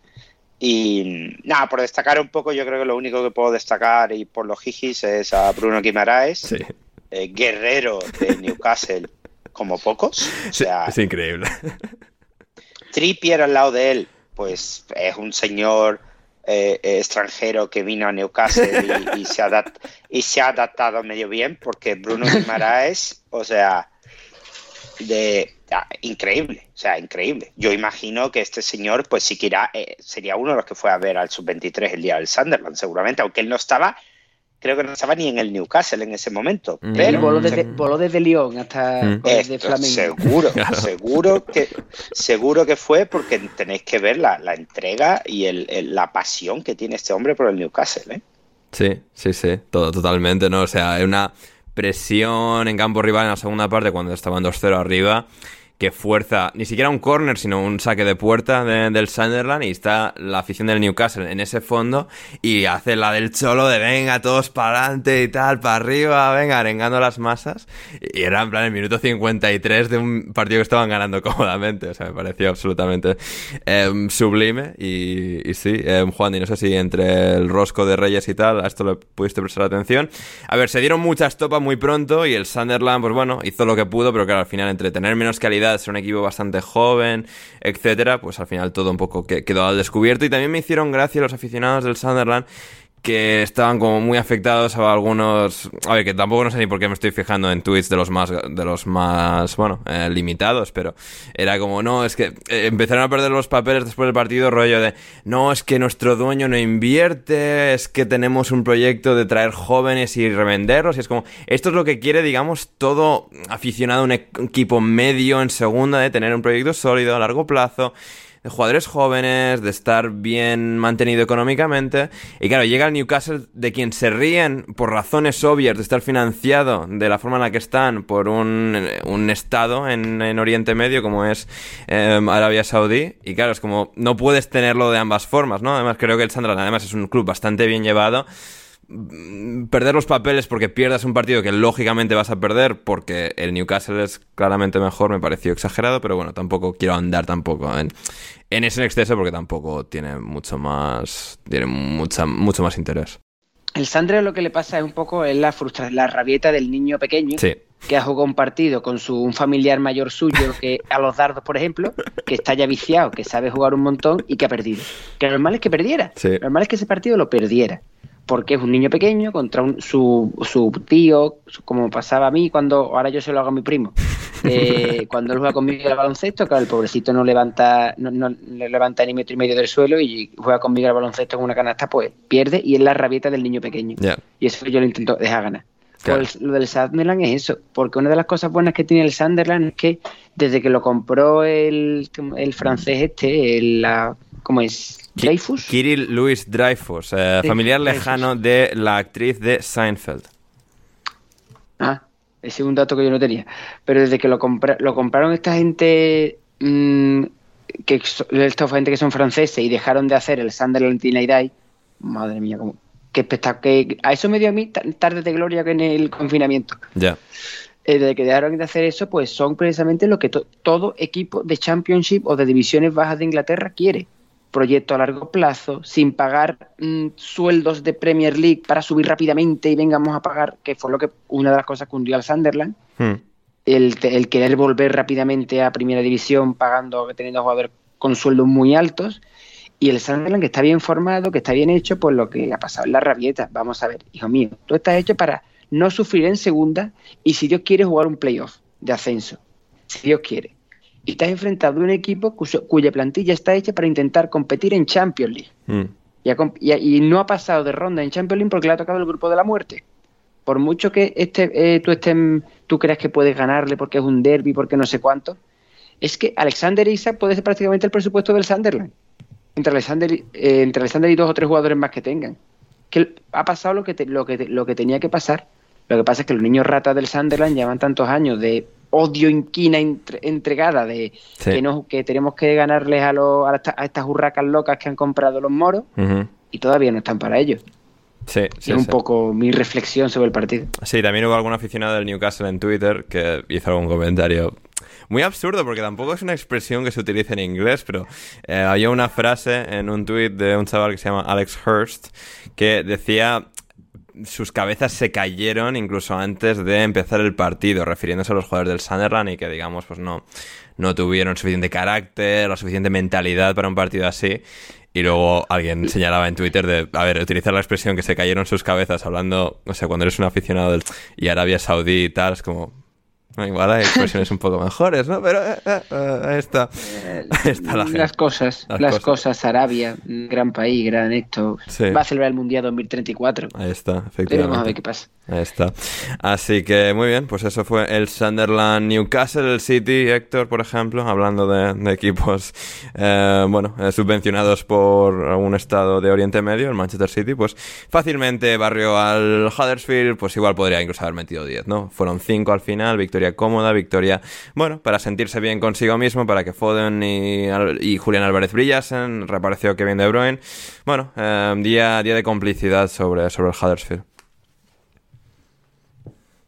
Y nada, por destacar un poco, yo creo que lo único que puedo destacar y por los jijis es a Bruno Guimaraes, Sí. eh, guerrero de Newcastle como pocos. O Sí, sea, es increíble. Trippier al lado de él, pues es un señor eh, eh, extranjero que vino a Newcastle y, se y se ha adaptado medio bien, porque Bruno Guimaraes, o sea, de ah, increíble, o sea, increíble. Yo imagino que este señor, pues siquiera eh, sería uno de los que fue a ver al sub-23 el día del Sunderland, seguramente, aunque él no estaba, creo que no estaba ni en el Newcastle en ese momento. Mm. Pero Él voló desde, voló desde Lyon hasta Mm. desde Flamengo seguro, <laughs> seguro que seguro que fue porque tenéis que ver la, la entrega y el- el- la pasión que tiene este hombre por el Newcastle. ¿eh? Sí, sí, sí, todo, totalmente, ¿no? O sea, hay una presión en campo rival en la segunda parte cuando estaban 2-0 arriba que fuerza ni siquiera un corner, sino un saque de puerta del Sunderland y está la afición del Newcastle en ese fondo y hace la del cholo de venga, todos para adelante y tal, para arriba, venga, arengando las masas. Y era en plan el minuto 53 de un partido que estaban ganando <laughs> cómodamente. O sea, me pareció absolutamente em, sublime. Y, sí, eh, Juan, y no sé si entre el rosco de Reyes y tal, a esto le pudiste prestar atención. A ver, se dieron muchas topas muy pronto y el Sunderland, pues bueno, hizo lo que pudo, pero claro, al final entre tener menos calidad ser un equipo bastante joven, etcétera, pues al final todo un poco quedó al descubierto. Y también me hicieron gracia los aficionados del Sunderland que estaban como muy afectados a algunos a ver que tampoco no sé ni por qué me estoy fijando en tweets de los más de los más bueno eh, limitados pero era como no es que eh, empezaron a perder los papeles después del partido rollo de no es que nuestro dueño no invierte es que tenemos un proyecto de traer jóvenes y revenderlos y es como esto es lo que quiere digamos todo aficionado a un equipo medio en segunda de tener un proyecto sólido a largo plazo de jugadores jóvenes, de estar bien mantenido económicamente. Y claro, llega el Newcastle de quien se ríen por razones obvias de estar financiado de la forma en la que están por un, estado en, Oriente Medio como es em, Arabia Saudí. Y claro, es como no puedes tenerlo de ambas formas, ¿no? Además creo que el Sunderland además es un club bastante bien llevado perder los papeles porque pierdas un partido que lógicamente vas a perder porque el Newcastle es claramente mejor me pareció exagerado, pero bueno, tampoco quiero andar tampoco en, en ese exceso porque tampoco tiene mucho más tiene mucha, mucho más interés. El Sandro lo que le pasa es un poco es la frustración, la rabieta del niño pequeño que ha jugado un partido con su un familiar mayor suyo que a los dardos, por ejemplo, que está ya viciado, que sabe jugar un montón y que ha perdido. Que lo normal es que perdiera. Lo normal es que ese partido lo perdiera porque es un niño pequeño contra su, su tío, como pasaba a mí cuando ahora yo se lo hago a mi primo. <laughs> Eh, cuando él juega conmigo al baloncesto, claro, el pobrecito no levanta no, no, levanta ni metro y medio del suelo y juega conmigo al baloncesto con una canasta, pues pierde y es la rabieta del niño pequeño. Y eso yo lo intento dejar ganar. Pues lo del Sunderland es eso, porque una de las cosas buenas que tiene el Sunderland es que desde que lo compró el, el francés este, el, la, ¿cómo es? Dreyfus. Kirill Louis Dreyfus, eh, familiar lejano de la actriz de Seinfeld. Ah, ese es un dato que yo no tenía. Pero desde que lo, lo compraron esta gente, mmm, que esta gente que son franceses y dejaron de hacer el Sunderland Tinaiday, madre mía, como, qué espectáculo. A eso me dio a mí tarde de gloria que en el confinamiento. Ya. Eh, desde que dejaron de hacer eso, pues son precisamente lo que todo equipo de Championship o de divisiones bajas de Inglaterra quiere proyecto a largo plazo, sin pagar mm, sueldos de Premier League para subir rápidamente y vengamos a pagar, que fue lo que una de las cosas que hundió al Sunderland, hmm. el, el, querer volver rápidamente a Primera División pagando, teniendo jugadores con sueldos muy altos, y el Sunderland que está bien formado, que está bien hecho, pues lo que ha pasado en la rabieta. Vamos a ver, hijo mío, tú estás hecho para no sufrir en segunda y si Dios quiere jugar un playoff de ascenso, si Dios quiere y te has enfrentado a un equipo cuya plantilla está hecha para intentar competir en Champions League. Mm. Y, no ha pasado de ronda en Champions League porque le ha tocado el grupo de la muerte. Por mucho que este, eh, tú, estés, tú creas que puedes ganarle porque es un derby, porque no sé cuánto, es que Alexander Isaac puede ser prácticamente el presupuesto del Sunderland. Entre Alexander, eh, entre Alexander y dos o tres jugadores más que tengan. Que ha pasado lo que, lo, que, lo que tenía que pasar. Lo que pasa es que los niños ratas del Sunderland llevan tantos años de odio, inquina, entregada de que, no, que tenemos que ganarles a, a, estas hurracas locas que han comprado los moros y todavía no están para ello. Sí, sí, es un poco mi reflexión sobre el partido. Sí, también hubo algún aficionado del Newcastle en Twitter que hizo algún comentario muy absurdo porque tampoco es una expresión que se utilice en inglés, pero eh, había una frase en un tweet de un chaval que se llama Alex Hurst que decía sus cabezas se cayeron incluso antes de empezar el partido, refiriéndose a los jugadores del Sunderland y que, digamos, pues no, no tuvieron suficiente carácter, la suficiente mentalidad para un partido así. Y luego alguien señalaba en Twitter de, a ver, utilizar la expresión que se cayeron sus cabezas hablando, no sé, cuando eres un aficionado del, y Arabia Saudí y tal, es como, Igual hay expresiones un poco mejores, ¿no? Pero eh, eh, eh, ahí, está. <laughs> está la Las cosas, las, cosas. Arabia, gran país, gran esto. Va a celebrar el Mundial 2034. Ahí está, efectivamente. Pero vamos a ver qué pasa. Ahí está. Así que muy bien, pues eso fue el Sunderland Newcastle, el City, Héctor, por ejemplo, hablando de, equipos, bueno, subvencionados por un estado de Oriente Medio, el Manchester City, pues fácilmente barrio al Huddersfield, pues igual podría incluso haber metido 10, ¿no? Fueron 5 al final, victoria victoria cómoda, victoria, bueno, para sentirse bien consigo mismo, para que Foden y, y Julián Álvarez brillasen, reapareció Kevin De Bruyne. Bueno, eh, día, día de complicidad sobre, sobre el Huddersfield.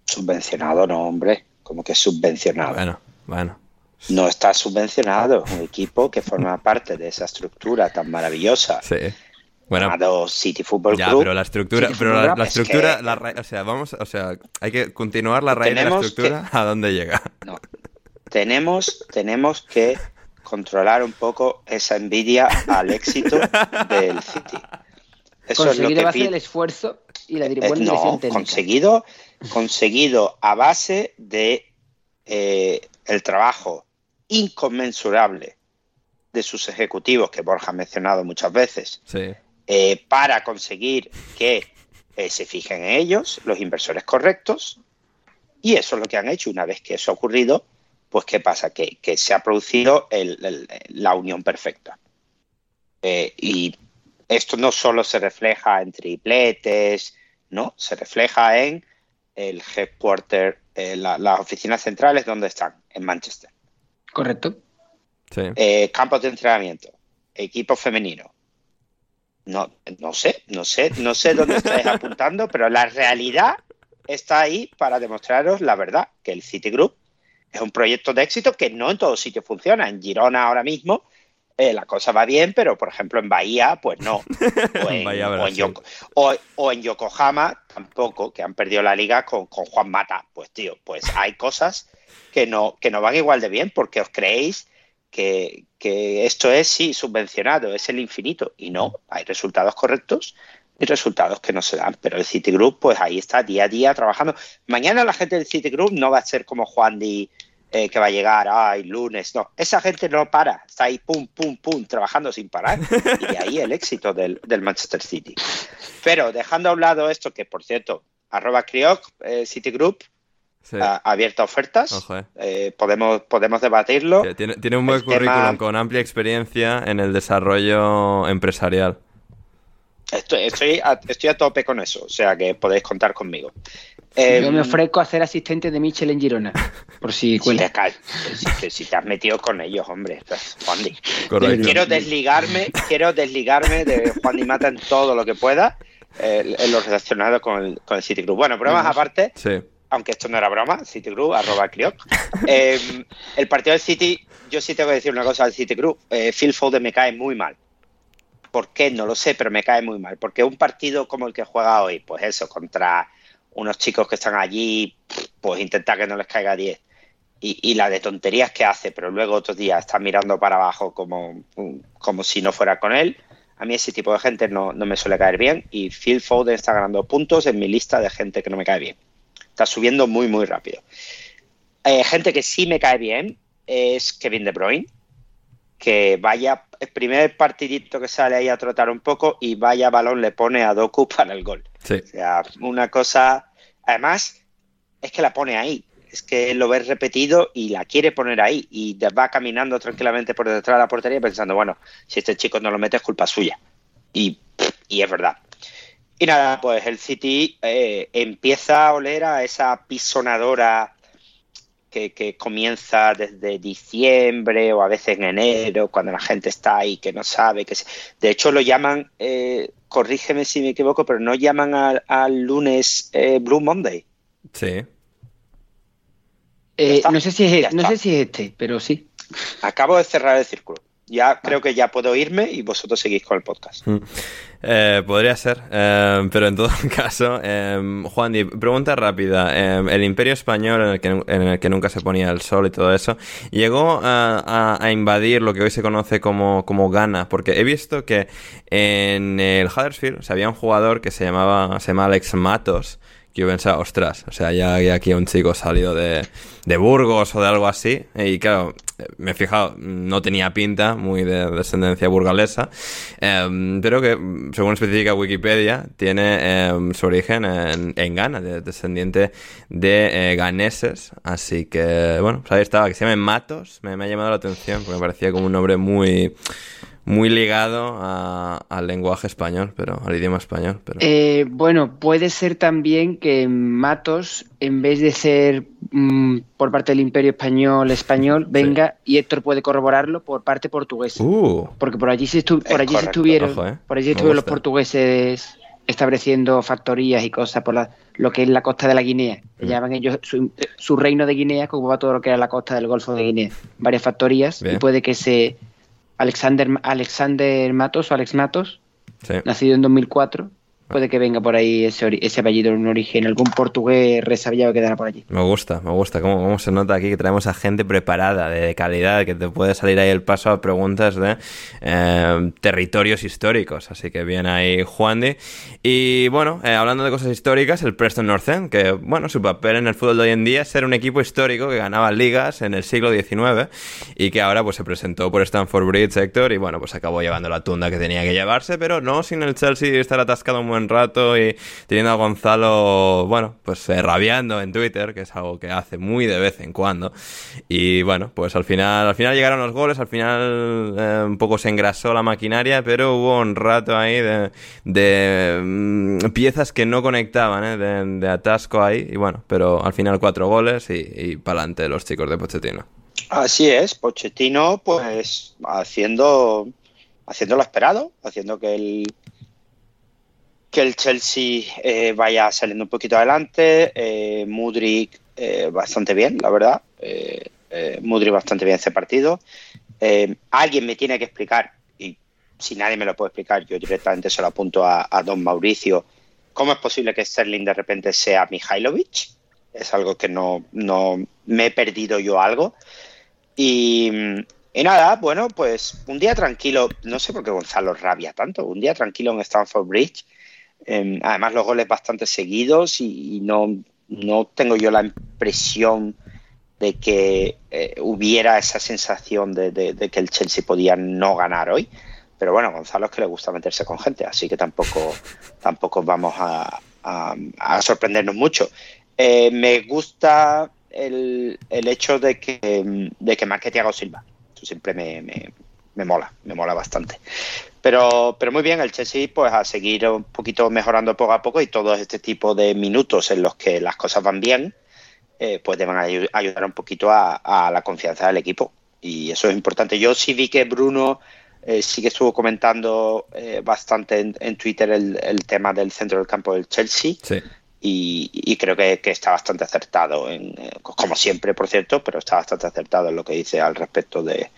Subvencionado, no, hombre. Como que subvencionado. Bueno, bueno. No está subvencionado. Un equipo que forma parte de esa estructura tan maravillosa. Sí. Bueno, llamado City Football ya, Club. pero la estructura, City pero la, es estructura, que- la ra- o sea, vamos, o sea, hay que continuar la raíz de la estructura a dónde llega. No. Tenemos, tenemos que controlar un poco esa envidia al éxito del City. Eso es lo Conseguir que a base del esfuerzo y la Eh, dirección no, técnica. conseguido, conseguido a base de eh, el trabajo inconmensurable de sus ejecutivos, que Borja ha mencionado muchas veces, Sí. Eh, para conseguir que eh, se fijen en ellos, los inversores correctos, y eso es lo que han hecho. Una vez que eso ha ocurrido, pues ¿qué pasa? Que, que se ha producido el- el- la unión perfecta. Eh, y esto no solo se refleja en tripletes, no, se refleja en el headquarter, eh, la- las oficinas centrales, ¿dónde están? En Manchester. Correcto. Sí. Eh, campos de entrenamiento, equipo femenino. No, no sé, no sé, no sé dónde estáis apuntando, <laughs> pero la realidad está ahí para demostraros la verdad, que el Citigroup es un proyecto de éxito que no en todos sitios funciona. En Girona ahora mismo eh, la cosa va bien, pero por ejemplo en Bahía, pues no. <laughs> O en, Bahía, o en Brasil. Yoko- o- o en Yokohama tampoco, que han perdido la liga con, con Juan Mata. Pues tío, pues hay cosas que no, que no van igual de bien porque os creéis que, que esto es, sí, subvencionado, es el infinito. Y no, hay resultados correctos y resultados que no se dan. Pero el Citigroup, pues ahí está día a día trabajando. Mañana la gente del Citigroup no va a ser como Juan Di, eh, que va a llegar, ay, lunes. No, esa gente no para, está ahí, pum, pum, pum, trabajando sin parar. Y ahí el éxito del, del Manchester City. Pero dejando a un lado esto, que por cierto, arroba Crioc, eh, Citigroup, sí. ha abierto ofertas. Ojo, eh. Eh, podemos, podemos debatirlo. Tiene, tiene un buen El tema- currículum con amplia experiencia en el desarrollo empresarial. Estoy, estoy, a, estoy a tope con eso, o sea que podéis contar conmigo. Eh, Yo me ofrezco a ser asistente de Michel en Girona, por si <laughs> si cuela. si, te- si te has metido con ellos, hombre, Juan. Quiero desligarme, quiero desligarme de Juan Di Mata en todo lo que pueda, eh, en lo relacionado con el, con el Citigroup. Bueno, bromas aparte, Sí. Aunque esto no era broma, Citigroup, arroba Crioc. Eh, el partido del City, yo sí tengo que decir una cosa al Citigroup. Eh, Phil Foden me cae muy mal. ¿Por qué? No lo sé, pero me cae muy mal. Porque un partido como el que juega hoy, pues eso, contra unos chicos que están allí, pues intenta que no les caiga 10. Y, y la de tonterías que hace, pero luego otros días está mirando para abajo como, como si no fuera con él. A mí ese tipo de gente no, no me suele caer bien. Y Phil Foden está ganando puntos en mi lista de gente que no me cae bien. Está subiendo muy, muy rápido. Eh, gente que sí me cae bien es Kevin De Bruyne, que vaya, el primer partidito que sale ahí a trotar un poco y vaya balón le pone a Doku <laughs> para el gol. Sí. O sea, una cosa. Además, es que la pone ahí. Es que lo ves repetido y la quiere poner ahí. Y te va caminando tranquilamente por detrás de la portería pensando, bueno, si este chico no lo mete es culpa suya. Y, y es verdad. Y nada, pues el City eh, empieza a oler a esa pisonadora que, que comienza desde diciembre o a veces en enero, cuando la gente está ahí que no sabe. que se- De hecho, lo llaman, eh, corrígeme si me equivoco, pero no llaman al, al lunes eh, Blue Monday. Sí. Eh, no sé si es, no está. sé si es este, pero sí. Acabo de cerrar el círculo. Ya creo que ya puedo irme y vosotros seguís con el podcast. Mm. Eh, podría ser, eh, pero en todo <laughs> caso, eh, Juan, Di, pregunta rápida. Eh, el imperio español en el, que, en el que nunca se ponía el sol y todo eso, ¿llegó a, a- a invadir lo que hoy se conoce como, como Ghana? Porque he visto que en el Huddersfield o había un jugador que se llamaba, se llama Alex Matos, yo pensaba, ostras, o sea, ya hay aquí un chico salido de, de Burgos o de algo así. Y claro, me he fijado, no tenía pinta, muy de descendencia burgalesa. em, pero que, según especifica Wikipedia, tiene em, su origen en, en Ghana, de- descendiente de eh, ganeses. Así que, bueno, pues ahí estaba, que se llama Matos. Me, me ha llamado la atención porque me parecía como un nombre muy muy ligado a- al lenguaje español, pero al idioma español. Pero... Eh, bueno, puede ser también que Matos, en vez de ser mm, por parte del Imperio Español español venga y Héctor puede corroborarlo por parte portuguesa. Uh, Porque por allí se, estu- por allí se estuvieron, Ojo, eh. por allí estuvieron los portugueses estableciendo factorías y cosas por la- lo que es la costa de la Guinea. Mm. Llaman ellos su, su reino de Guinea, como va todo lo que era la costa del Golfo de Guinea. Varias factorías Bien. y puede que ese Alexander Alexander Matos o Alex Matos, sí. nacido en 2004, puede que venga por ahí ese, ese apellido en un origen, algún portugués resabiado que quedará por allí. Me gusta, me gusta cómo, cómo se nota aquí que traemos a gente preparada, de, de calidad, que te puede salir ahí el paso a preguntas de eh, territorios históricos. Así que bien ahí Juan Di. Y bueno, eh, hablando de cosas históricas, el Preston North End, que bueno, su papel en el fútbol de hoy en día es ser un equipo histórico que ganaba ligas en el siglo XIX y que ahora pues se presentó por Stamford Bridge, Héctor, y bueno, pues acabó llevando la tunda que tenía que llevarse, pero no sin el Chelsea estar atascado un buen rato y teniendo a Gonzalo, bueno, pues eh, rabiando en Twitter, que es algo que hace muy de vez en cuando. Y bueno, pues al final, al final llegaron los goles, al final eh, un poco se engrasó la maquinaria, pero hubo un rato ahí de, de, mm, piezas que no conectaban, ¿eh? de, atasco ahí, y bueno, pero al final cuatro goles y, y para adelante los chicos de Pochettino. Así es, Pochettino pues haciendo, haciendo lo esperado, haciendo que el, que el Chelsea eh, vaya saliendo un poquito adelante, eh, Mudrik eh, bastante bien, la verdad, eh, Mudrik bastante bien ese partido. Alguien me tiene que explicar, y si nadie me lo puede explicar, yo directamente se lo apunto a, don Mauricio, ¿cómo es posible que Sterling de repente sea Mihailovic? Es algo que no, no me he perdido yo algo. Y, y nada, bueno, pues un día tranquilo, no sé por qué Gonzalo rabia tanto, un día tranquilo en Stamford Bridge. Eh, además, los goles bastante seguidos y, no, no tengo yo la impresión de que eh, hubiera esa sensación de, que el Chelsea podía no ganar hoy. Pero bueno, Gonzalo es que le gusta meterse con gente, así que tampoco, tampoco vamos a sorprendernos mucho. Eh, me gusta el, el hecho de que, de que marque Thiago Silva. Eso siempre me, me- me mola, me mola bastante. Pero, pero muy bien, el Chelsea pues a seguir un poquito mejorando poco a poco y todo este tipo de minutos en los que las cosas van bien, eh, pues deben ayu- ayudar un poquito a, a la confianza del equipo. Y eso es importante. Yo sí vi que Bruno eh, sí que estuvo comentando eh, bastante en, en Twitter el, el tema del centro del campo del Chelsea Sí. y, y creo que, que está bastante acertado, en, eh, como siempre, por cierto, pero está bastante acertado en lo que dice al respecto de,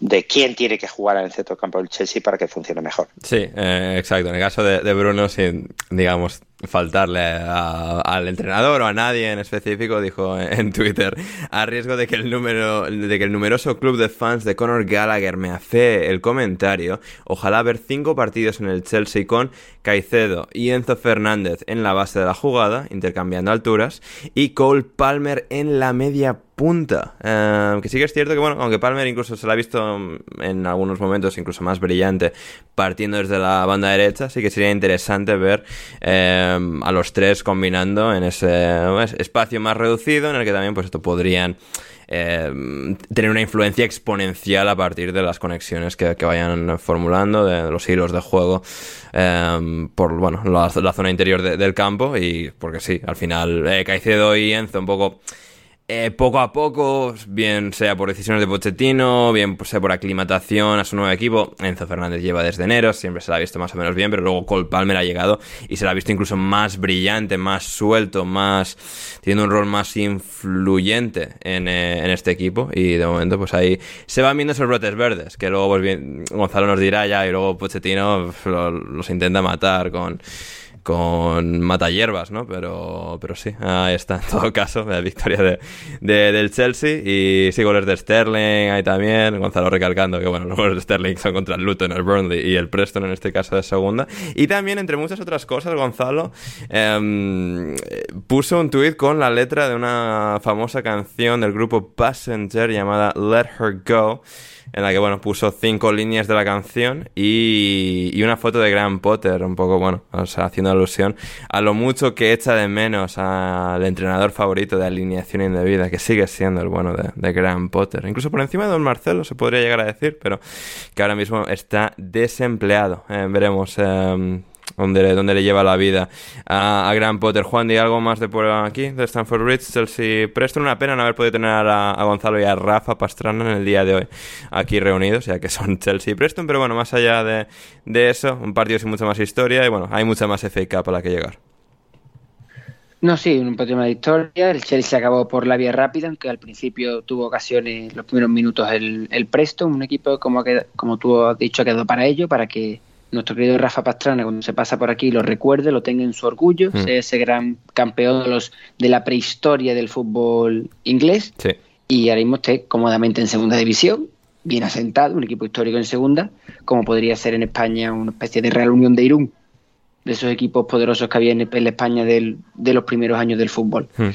de quién tiene que jugar en el centro campo del Chelsea para que funcione mejor. Sí, eh, exacto. En el caso de, de Bruno, sin, digamos, faltarle a- al entrenador o a nadie en específico, dijo en Twitter, a riesgo de que el número, de que el numeroso club de fans de Conor Gallagher me hace el comentario, ojalá ver cinco partidos en el Chelsea con Caicedo y Enzo Fernández en la base de la jugada, intercambiando alturas, y Cole Palmer en la media punta. Eh, que sí que es cierto que, bueno, aunque Palmer incluso se la ha visto en algunos momentos incluso más brillante partiendo desde la banda derecha, sí que sería interesante ver eh, a los tres combinando en ese espacio más reducido en el que también pues esto podrían eh, tener una influencia exponencial a partir de las conexiones que, vayan formulando, de los hilos de juego por bueno la, zona interior de- del campo y porque sí, al final eh, Caicedo y Enzo un poco eh, poco a poco, bien sea por decisiones de Pochettino, bien sea por aclimatación a su nuevo equipo. Enzo Fernández lleva desde enero, siempre se la ha visto más o menos bien, pero luego Cole Palmer ha llegado y se la ha visto incluso más brillante, más suelto, más teniendo un rol más influyente en, eh, en este equipo. Y de momento, pues ahí se van viendo esos brotes verdes, que luego pues bien, Gonzalo nos dirá ya, y luego Pochettino los intenta matar con con mata hierbas, ¿no? Pero, pero sí, ahí está, en todo caso, la victoria de- del Chelsea. Y sí, goles de Sterling ahí también. Gonzalo recalcando que, bueno, <laughs> los goles de Sterling son contra el Luton, el Burnley y el Preston en este caso de segunda. Y también, entre muchas otras cosas, Gonzalo em, puso un tuit con la letra de una famosa canción del grupo Passenger llamada Let Her Go en la que, bueno, puso cinco líneas de la canción y, y una foto de Graham Potter, un poco, bueno, o sea, haciendo alusión a lo mucho que echa de menos al entrenador favorito de alineación indebida, que sigue siendo el bueno de, de Potter. Incluso por encima de Don Marcelo se podría llegar a decir, pero que ahora mismo está desempleado. Eh, veremos. eh, donde, donde le lleva la vida a, a Gran Potter. Juan, ¿y algo más de por aquí, de Stanford Bridge, Chelsea Preston? Una pena no haber podido tener a, a, Gonzalo y a Rafa Pastrana en el día de hoy aquí reunidos, ya que son <laughs> Chelsea y Preston, pero bueno, más allá de, de eso, un partido sin mucha más historia y bueno, hay mucha más FA Cup a la que llegar. No, sí, un más de historia. El Chelsea acabó por la vía rápida, aunque al principio tuvo ocasiones, los primeros minutos, el, el Preston, un equipo como, que, como tú has dicho, quedado para ello, para que nuestro querido Rafa Pastrana, cuando se pasa por aquí, lo recuerde, lo tenga en su orgullo, mm. sea ese gran campeón de, los, de la prehistoria del fútbol inglés. Sí. Y ahora mismo esté cómodamente en segunda división, bien asentado, un equipo histórico en segunda, como podría ser en España una especie de Real Unión de Irún, de esos equipos poderosos que había en, en España del, de los primeros años del fútbol. Mm.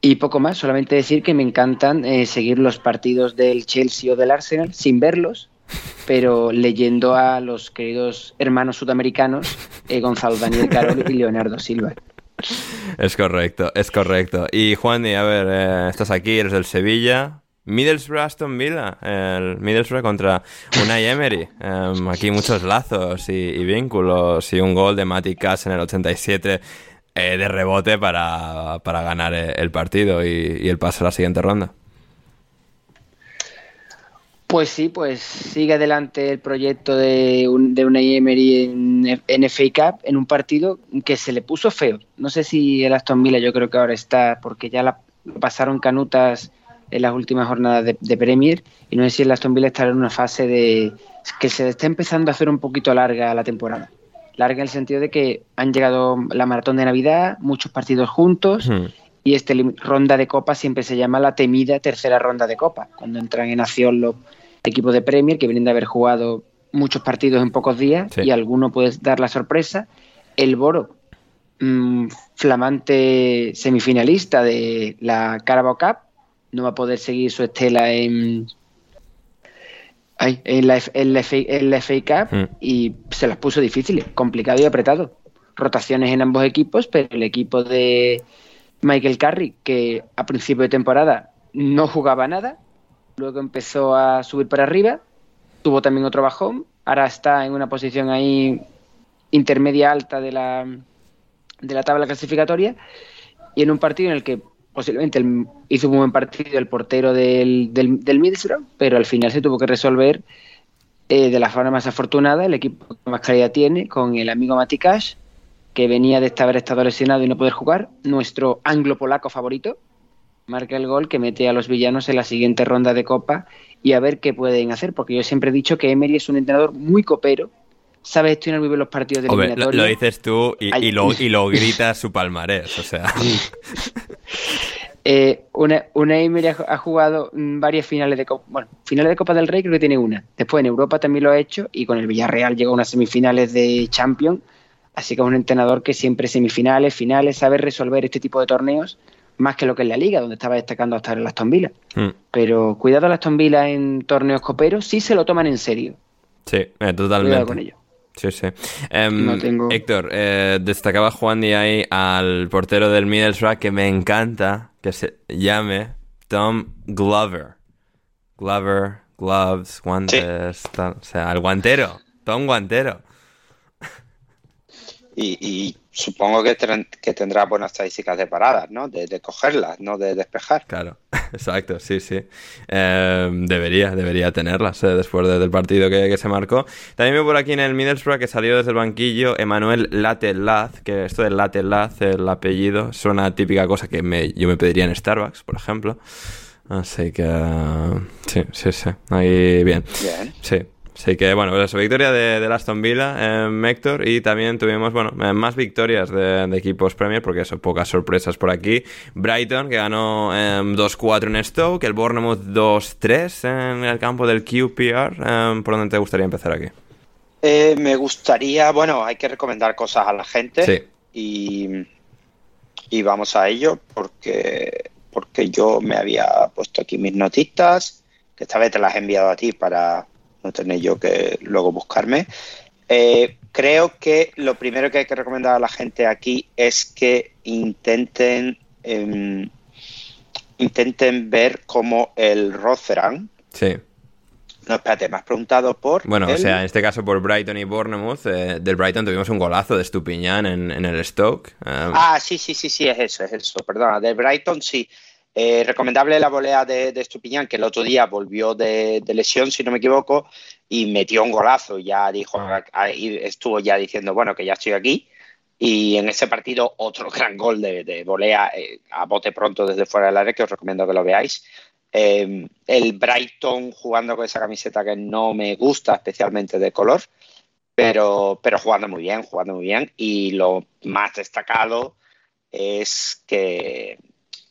Y poco más, solamente decir que me encantan eh, seguir los partidos del Chelsea o del Arsenal sin verlos, pero leyendo a los queridos hermanos sudamericanos, eh, Gonzalo Daniel Carol y Leonardo Silva. Es correcto, es correcto. Y Juan, a ver, eh, estás aquí, eres del Sevilla. Middlesbrough Aston Villa, el Middlesbrough contra Unai Emery. Um, aquí muchos lazos y, vínculos y un gol de Mati Cass en el 87 eh, de rebote para, para ganar el partido y el paso a la siguiente ronda. Pues sí, pues sigue adelante el proyecto de, un, de una Emery en, FA Cup en un partido que se le puso feo. No sé si el Aston Villa yo creo que ahora está, porque ya la, pasaron canutas en las últimas jornadas de, de, Premier y no sé si el Aston Villa estará en una fase de que se está empezando a hacer un poquito larga la temporada. Larga en el sentido de que han llegado la maratón de Navidad, muchos partidos juntos. Hmm y esta ronda de copa siempre se llama la temida tercera ronda de copa, cuando entran en acción los equipos de Premier que vienen de haber jugado muchos partidos en pocos días sí. y alguno puede dar la sorpresa. El Boro, mmm, flamante semifinalista de la Carabao Cup, no va a poder seguir su estela en, ay, en, la, en, la, FA, en la FA Cup mm. y se las puso difíciles, complicado y apretado. Rotaciones en ambos equipos, pero el equipo de Michael Carey, que a principio de temporada no jugaba nada, luego empezó a subir para arriba, tuvo también otro bajón, ahora está en una posición ahí intermedia alta de la, de la tabla clasificatoria y en un partido en el que posiblemente hizo un buen partido el portero del, del, del Middlesbrough, pero al final se tuvo que resolver eh, de la forma más afortunada, el equipo que más calidad tiene, con el amigo Mati Cash, que venía de haber estado lesionado y no poder jugar, nuestro anglo-polaco favorito, marca el gol que mete a los villanos en la siguiente ronda de Copa y a ver qué pueden hacer, porque yo siempre he dicho que Emery es un entrenador muy copero, sabe gestionar muy bien los partidos de Hombre, lo, lo, dices tú y, y, lo, <laughs> y lo grita su palmarés, o sea... <laughs> eh, una, una Emery ha, ha, jugado varias finales de Copa, bueno, finales de Copa del Rey creo que tiene una, después en Europa también lo ha hecho y con el Villarreal llegó a unas semifinales de Champions, Así que es un entrenador que siempre semifinales, finales, sabe resolver este tipo de torneos más que lo que es la liga, donde estaba destacando hasta el Aston Villa. Mm. Pero cuidado a Aston Villa en torneos coperos, sí se lo toman en serio. Sí, eh, totalmente. Cuidado con ello. Sí, sí. Um, no tengo... Héctor, eh, destacaba Juan de ahí al portero del Middlesbrough que me encanta que se llame Tom Glover. Glover, gloves, guantes, sí. tal, o sea, el guantero, Tom Guantero y, y supongo que, que, tendrá buenas estadísticas de paradas, ¿no? De, de cogerlas, no de despejar. Claro, <laughs> exacto, sí, sí. Eh, debería, debería tenerlas eh, después de, del partido que, que, se marcó. También veo por aquí en el Middlesbrough que salió desde el banquillo Emanuel Latelaz, que esto del Latelaz, el apellido, es una típica cosa que me, yo me pediría en Starbucks, por ejemplo. Así que sí, sí, sí. Ahí bien. Bien. Sí. Así que, bueno, pues eso, victoria de, de Aston Villa, eh, Héctor, y también tuvimos, bueno, eh, más victorias de, de, equipos Premier, porque eso, pocas sorpresas por aquí. Brighton, que ganó eh, 2-4 en Stoke, el Bournemouth 2-3 en el campo del QPR. Eh, ¿Por dónde te gustaría empezar aquí? Eh, me gustaría, bueno, hay que recomendar cosas a la gente. Sí. Y, y vamos a ello, porque, porque yo me había puesto aquí mis notitas, que esta vez te las he enviado a ti para no tenéis yo que luego buscarme. Eh, creo que lo primero que hay que recomendar a la gente aquí es que intenten eh, intenten ver cómo el Rotherham sí. No, espérate, me has preguntado por. Bueno, o sea, en este caso por Brighton y Bournemouth. eh, del Brighton tuvimos un golazo de Estupiñán en, en el Stoke. eh, Ah, sí, sí, sí, sí, es eso, es eso. Perdona, del Brighton sí. Eh, recomendable la volea de, de Estupiñán, que el otro día volvió de, de lesión, si no me equivoco, y metió un golazo. Ya dijo, ahí estuvo ya diciendo, bueno, que ya estoy aquí. Y en ese partido, otro <laughs> gran gol de, de volea eh, a bote pronto desde fuera del área, que os recomiendo que lo veáis. Eh, el Brighton jugando con esa camiseta que no me gusta, especialmente de color, pero, pero jugando muy bien, jugando muy bien. Y lo más destacado es que,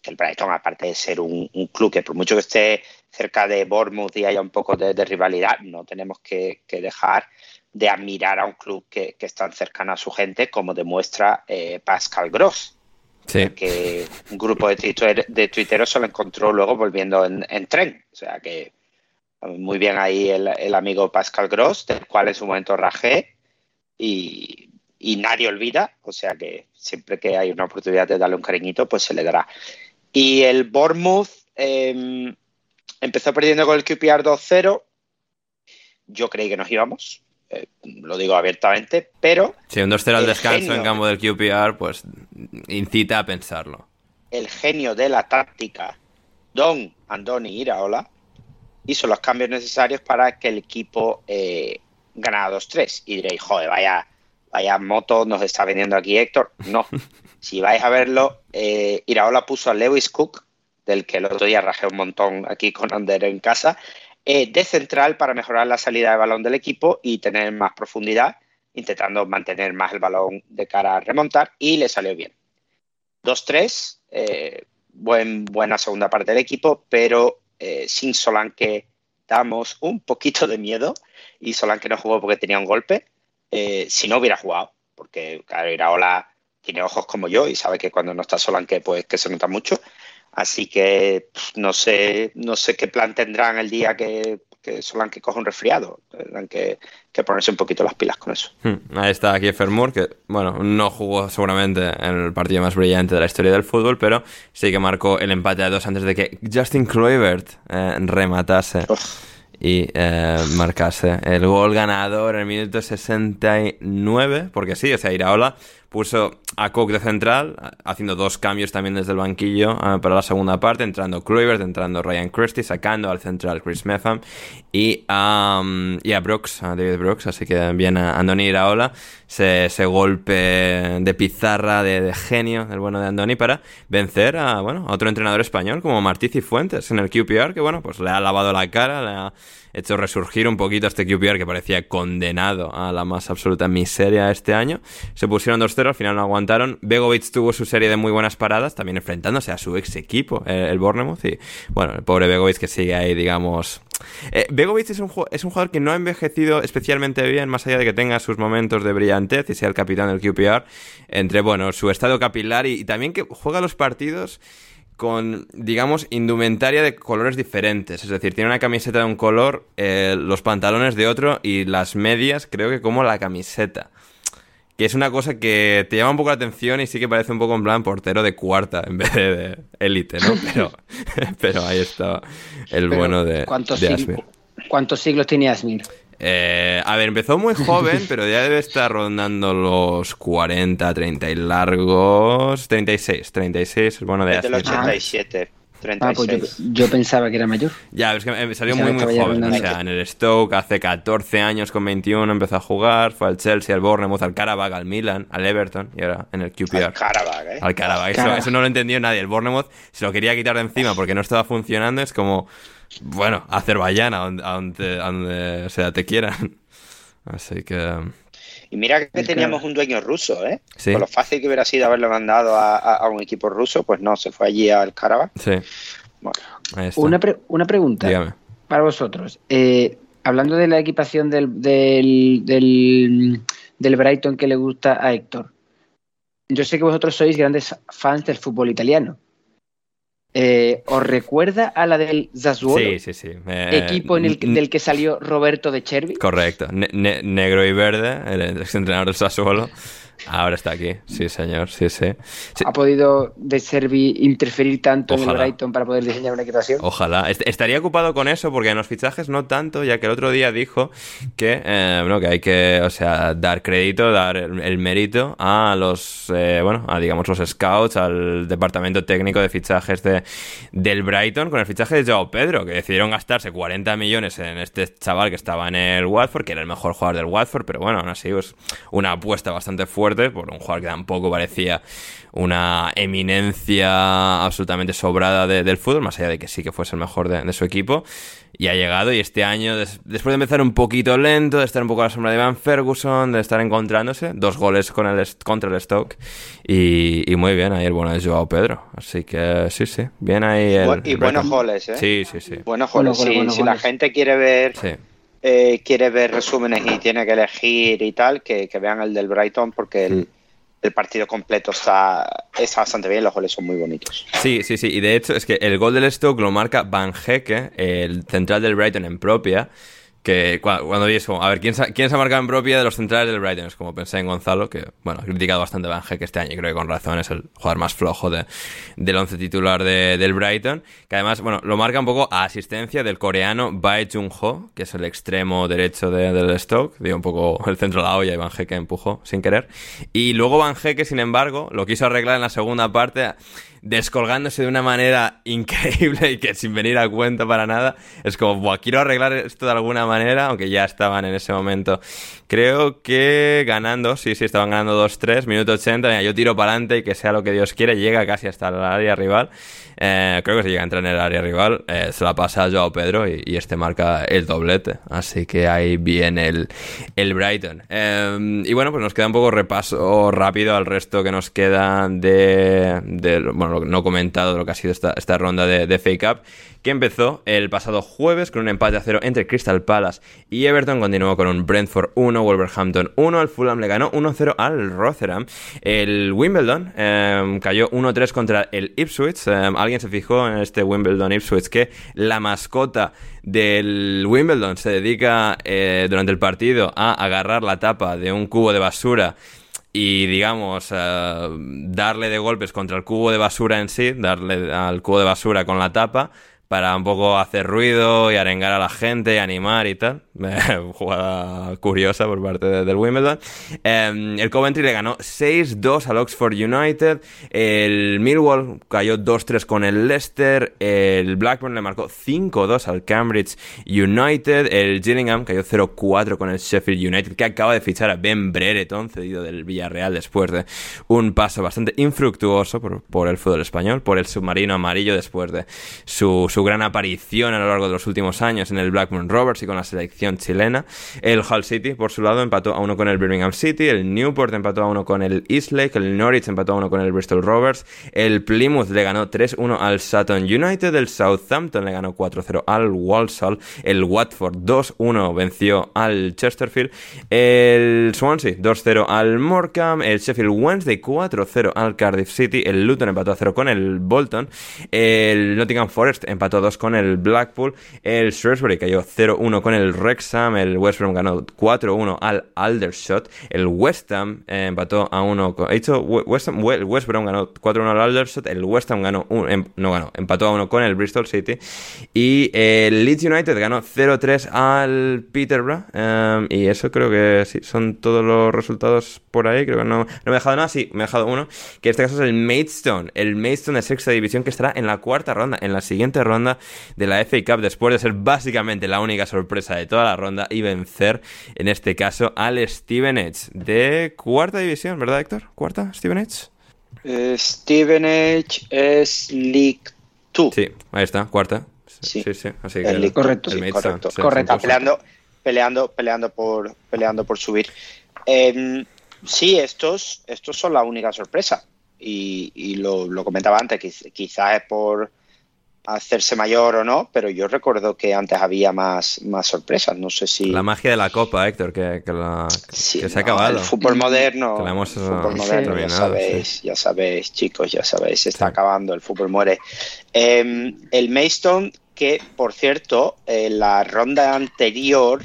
que el Brighton, aparte de ser un, un club que por mucho que esté cerca de Bournemouth y haya un poco de, de rivalidad, no tenemos que, que dejar de admirar a un club que, que es tan cercano a su gente como demuestra eh, Pascal Gross sí. que un grupo de, tuiter- de tuiteros se lo encontró luego volviendo en, en tren. O sea que muy bien ahí el, el amigo Pascal Gross, del cual en su momento rajé y, y nadie olvida. O sea que siempre que hay una oportunidad de darle un cariñito, pues se le dará. Y el Bournemouth eh, empezó perdiendo con el QPR 2-0. Yo creí que nos íbamos, eh, lo digo abiertamente, pero Sí, un 2-0 al descanso genio. en campo del QPR, pues incita a pensarlo. el genio de la táctica, Don Andoni Iraola, hizo los cambios necesarios para que el equipo eh, ganara 2-3. Y diréis, joder, vaya, vaya moto nos está vendiendo aquí Héctor. No, <laughs> si vais a verlo, eh, Iraola puso a Lewis Cook, del que el otro día rajé un montón aquí con Ander en casa, eh, de central para mejorar la salida de balón del equipo y tener más profundidad, intentando mantener más el balón de cara a remontar, y le salió bien. 2-3, eh, buen, buena segunda parte del equipo, pero eh, sin Solanke damos un poquito de miedo y Solanke no jugó porque tenía un golpe. Si no hubiera jugado, porque claro, Iraola tiene ojos como yo y sabe que cuando no está Solanke pues que se nota mucho. Así que pff, no sé, no sé qué plan tendrán el día que, que Solanke coja un resfriado. Tendrán que, que ponerse un poquito las pilas con eso. Hmm, Ahí está Kiefer Moore, que bueno, no jugó seguramente en el partido más brillante de la historia del fútbol, pero sí que marcó el empate a dos antes de que Justin Kluivert eh, rematase y eh, marcase el gol ganador en el minuto 69, porque sí, o sea, Iraola puso a Cook de central, haciendo dos cambios también desde el banquillo eh, para la segunda parte, entrando Kluivert, entrando Ryan Christie, sacando al central Chris Metham y, a Brooks, a David Brooks, así que bien a Andoni Iraola, ese, ese golpe de pizarra, de, genio, el bueno de Andoni, para vencer a, bueno, a otro entrenador español como Martí Cifuentes en el QPR, que bueno, pues le ha lavado la cara, le ha hecho resurgir un poquito a este QPR que parecía condenado a la más absoluta miseria este año. Se pusieron 2-0, al final no aguantaron. Begovic tuvo su serie de muy buenas paradas, también enfrentándose a su ex equipo, el Bournemouth. Y bueno, el pobre Begovic que sigue ahí, digamos. Eh, Begovic es un, es un jugador que no ha envejecido especialmente bien, más allá de que tenga sus momentos de brillantez y sea el capitán del QPR, entre, bueno, su estado capilar y también que juega los partidos con, digamos, indumentaria de colores diferentes. Es decir, tiene una camiseta de un color, eh, los pantalones de otro y las medias creo que como la camiseta. Que es una cosa que te llama un poco la atención y sí que parece un poco en plan portero de cuarta en vez de élite, ¿no? <laughs> Pero, pero ahí está el Pero, bueno de, ¿cuántos, de. ¿Cuántos siglos tiene Asmir? Eh, a ver, empezó muy <laughs> joven, pero ya debe estar rondando los 40, 30 y largos. 36, 36, el bueno de Es del Asmir. 87, Ah, pues 36. yo, yo pensaba que era mayor. Ya, es que salió muy, muy joven. O sea, en el Stoke hace 14 años con 21 empezó a jugar, fue al Chelsea, al Bournemouth, al Karabakh, al Milan, al Everton y ahora en el QPR. Al Karabakh, ¿eh? Al Karabakh. Eso, eso no lo entendió nadie. El Bournemouth se lo quería quitar de encima porque no estaba funcionando. Es como, bueno, Azerbaiyán, a donde, a donde, a donde, o sea, te quieran. <laughs> Así que... Y mira que teníamos un dueño ruso, ¿eh? Sí. Con lo fácil que hubiera sido haberlo mandado a, a- a un equipo ruso, pues no, se fue allí al Karabakh. Sí, Bueno, ahí está. Una, pre- una pregunta Dígame. para vosotros. Eh, hablando de la equipación del, del, del, del Brighton que le gusta a Héctor, yo sé que vosotros sois grandes fans del fútbol italiano. Eh, ¿Os recuerda a la del Sassuolo? Sí, sí, sí. Eh, Equipo en el, del que salió Roberto de Chervi. Correcto. Ne- ne- negro y verde, el ex entrenador del Sassuolo. Ahora está aquí, sí señor, sí, sí. Sí, ¿Ha podido De Servi interferir tanto en el. Brighton para poder diseñar una equipación? Ojalá. Est- estaría ocupado con eso porque en los fichajes no tanto, ya que el otro día dijo que, eh, bueno, que hay que, o sea, dar crédito, dar el, el mérito a los, eh, bueno, a digamos los scouts, al departamento técnico de fichajes de, del Brighton con el fichaje de Joao Pedro, que decidieron gastarse 40 millones en este chaval que estaba en el Watford, que era el mejor jugador del Watford, pero bueno, aún así, pues una apuesta bastante fuerte por un jugador que tampoco parecía una eminencia absolutamente sobrada de- del fútbol, más allá de que sí que fuese el mejor de, de su equipo. Y ha llegado y este año, des- después de empezar un poquito lento, de estar un poco a la sombra de Van Ferguson, de estar encontrándose, dos goles con el, contra el Stoke y, y muy bien ahí el bueno de Joao Pedro. Así que sí, sí, bien ahí el... Y buenos goles, ¿eh? Sí, sí, sí. Buenos Bueno, goles. bueno, sí. buenos si la gente quiere ver Sí. Eh, quiere ver resúmenes y tiene que elegir y tal, que, que vean el del Brighton porque el, el partido completo está, está bastante bien, los goles son muy bonitos. Sí, sí, sí. Y de hecho es que el gol del Stoke lo marca Van Hecke, el central del Brighton en propia. Que cua- cuando vi eso, a ver, ¿quién se, ¿quién se ha marcado en propia de los centrales del Brighton? Es como pensé en Gonzalo, que, bueno, ha criticado bastante a Van Hecke este año creo que con razón es el jugador más flojo de, del once titular de- del Brighton. Que además, bueno, lo marca un poco a asistencia del coreano Bae Jung Ho, que es el extremo derecho de- del Stoke. Dio un poco el centro de la olla y Van Hecke empujó sin querer. Y luego Van Hecke, sin embargo, lo quiso arreglar en la segunda parte descolgándose de una manera <laughs> increíble y que sin venir a cuenta para nada. Es como, Buah, quiero arreglar esto de alguna manera, aunque ya estaban en ese momento. Creo que ganando, sí, sí, estaban ganando 2-3, minuto 80. Mira, yo tiro para adelante y que sea lo que Dios quiere. Llega casi hasta el área rival. Eh, creo que si llega a entrar en el área rival, eh, se la pasa a Joao Pedro y, este marca el doblete. Así que ahí viene el, el Brighton. Eh, y bueno, pues nos queda un poco repaso rápido al resto que nos queda de, de bueno, no comentado de lo que ha sido esta, esta ronda de, de Fake Up, que empezó el pasado jueves con un empate a cero entre Crystal Palace y Everton. Continuó con un Brentford 1, Wolverhampton 1. El Fulham le ganó 1-0 al Rotherham. El Wimbledon eh, cayó 1-3 contra el Ipswich. Eh, Alguien se fijó en este Wimbledon Ipswich que la mascota del Wimbledon se dedica eh, durante el partido a agarrar la tapa de un cubo de basura y digamos eh, darle de golpes contra el cubo de basura en sí, darle al cubo de basura con la tapa para un poco hacer ruido y arengar a la gente y animar y tal. <laughs> Jugada curiosa por parte de- del Wimbledon. Eh, el Coventry le ganó 6-2 al Oxford United. El Millwall cayó 2-3 con el Leicester. El Blackburn le marcó 5-2 al Cambridge United. El Gillingham cayó 0-4 con el Sheffield United, que acaba de fichar a Ben Brereton, cedido del Villarreal después de un paso bastante infructuoso por, por el fútbol español, por el submarino amarillo después de su, su gran aparición a lo largo de los últimos años en el Blackburn Rovers y con la selección chilena. El Hull City, por su lado, empató a uno con el Birmingham City. El Newport empató a uno con el Eastlake. El Norwich empató a uno con el Bristol Rovers. El Plymouth le ganó 3-1 al Sutton United. El Southampton le ganó 4-0 al Walsall. El Watford 2-1 venció al Chesterfield. El Swansea 2-0 al Morecambe. El Sheffield Wednesday 4-0 al Cardiff City. El Luton empató a 0 con el Bolton. El Nottingham Forest empató a 2 con el Blackpool. El Shrewsbury cayó 0-1 con el Wrexham. El West Brom ganó 4-1 al Aldershot. El West Ham eh, empató a 1 con... He dicho We- West, Ham- West Brom ganó 4-1 al Aldershot. El West Ham ganó... em- no ganó. Empató a 1 con el Bristol City. Y el Leeds United ganó 0-3 al Peterborough. em, y eso creo que sí, son todos los resultados por ahí. Creo que no, no me he dejado nada. Sí, me he dejado uno. Que en este caso es el Maidstone. El Maidstone de sexta división que estará en la cuarta ronda. En la siguiente ronda de la FA Cup. Después de ser básicamente la única sorpresa de toda la ronda. Y vencer, en este caso, al Stevenage de cuarta división. ¿Verdad, Héctor? ¿Cuarta? ¿Stevenage? Eh, Stevenage es League 2. Sí, ahí está, cuarta. Sí. Sí, sí. Así El que League- Correcto, sí, correcto. se Correcto. peleando, peleando, peleando por, peleando por subir. Em, sí, estos, estos son la única sorpresa. Y, y lo, lo comentaba antes, quiz- quizás es por hacerse mayor o no, pero yo recuerdo que antes había más, más sorpresas. No sé si. La magia de la copa, Héctor, que, que la- Sí, que se ha acabado. El fútbol moderno, Que la hemos, el fútbol eh, moderno, ya sabéis, ya sabéis, chicos, ya sabéis, se está Sí. acabando, el fútbol muere. Eh, el Maidstone, que por cierto, en la ronda anterior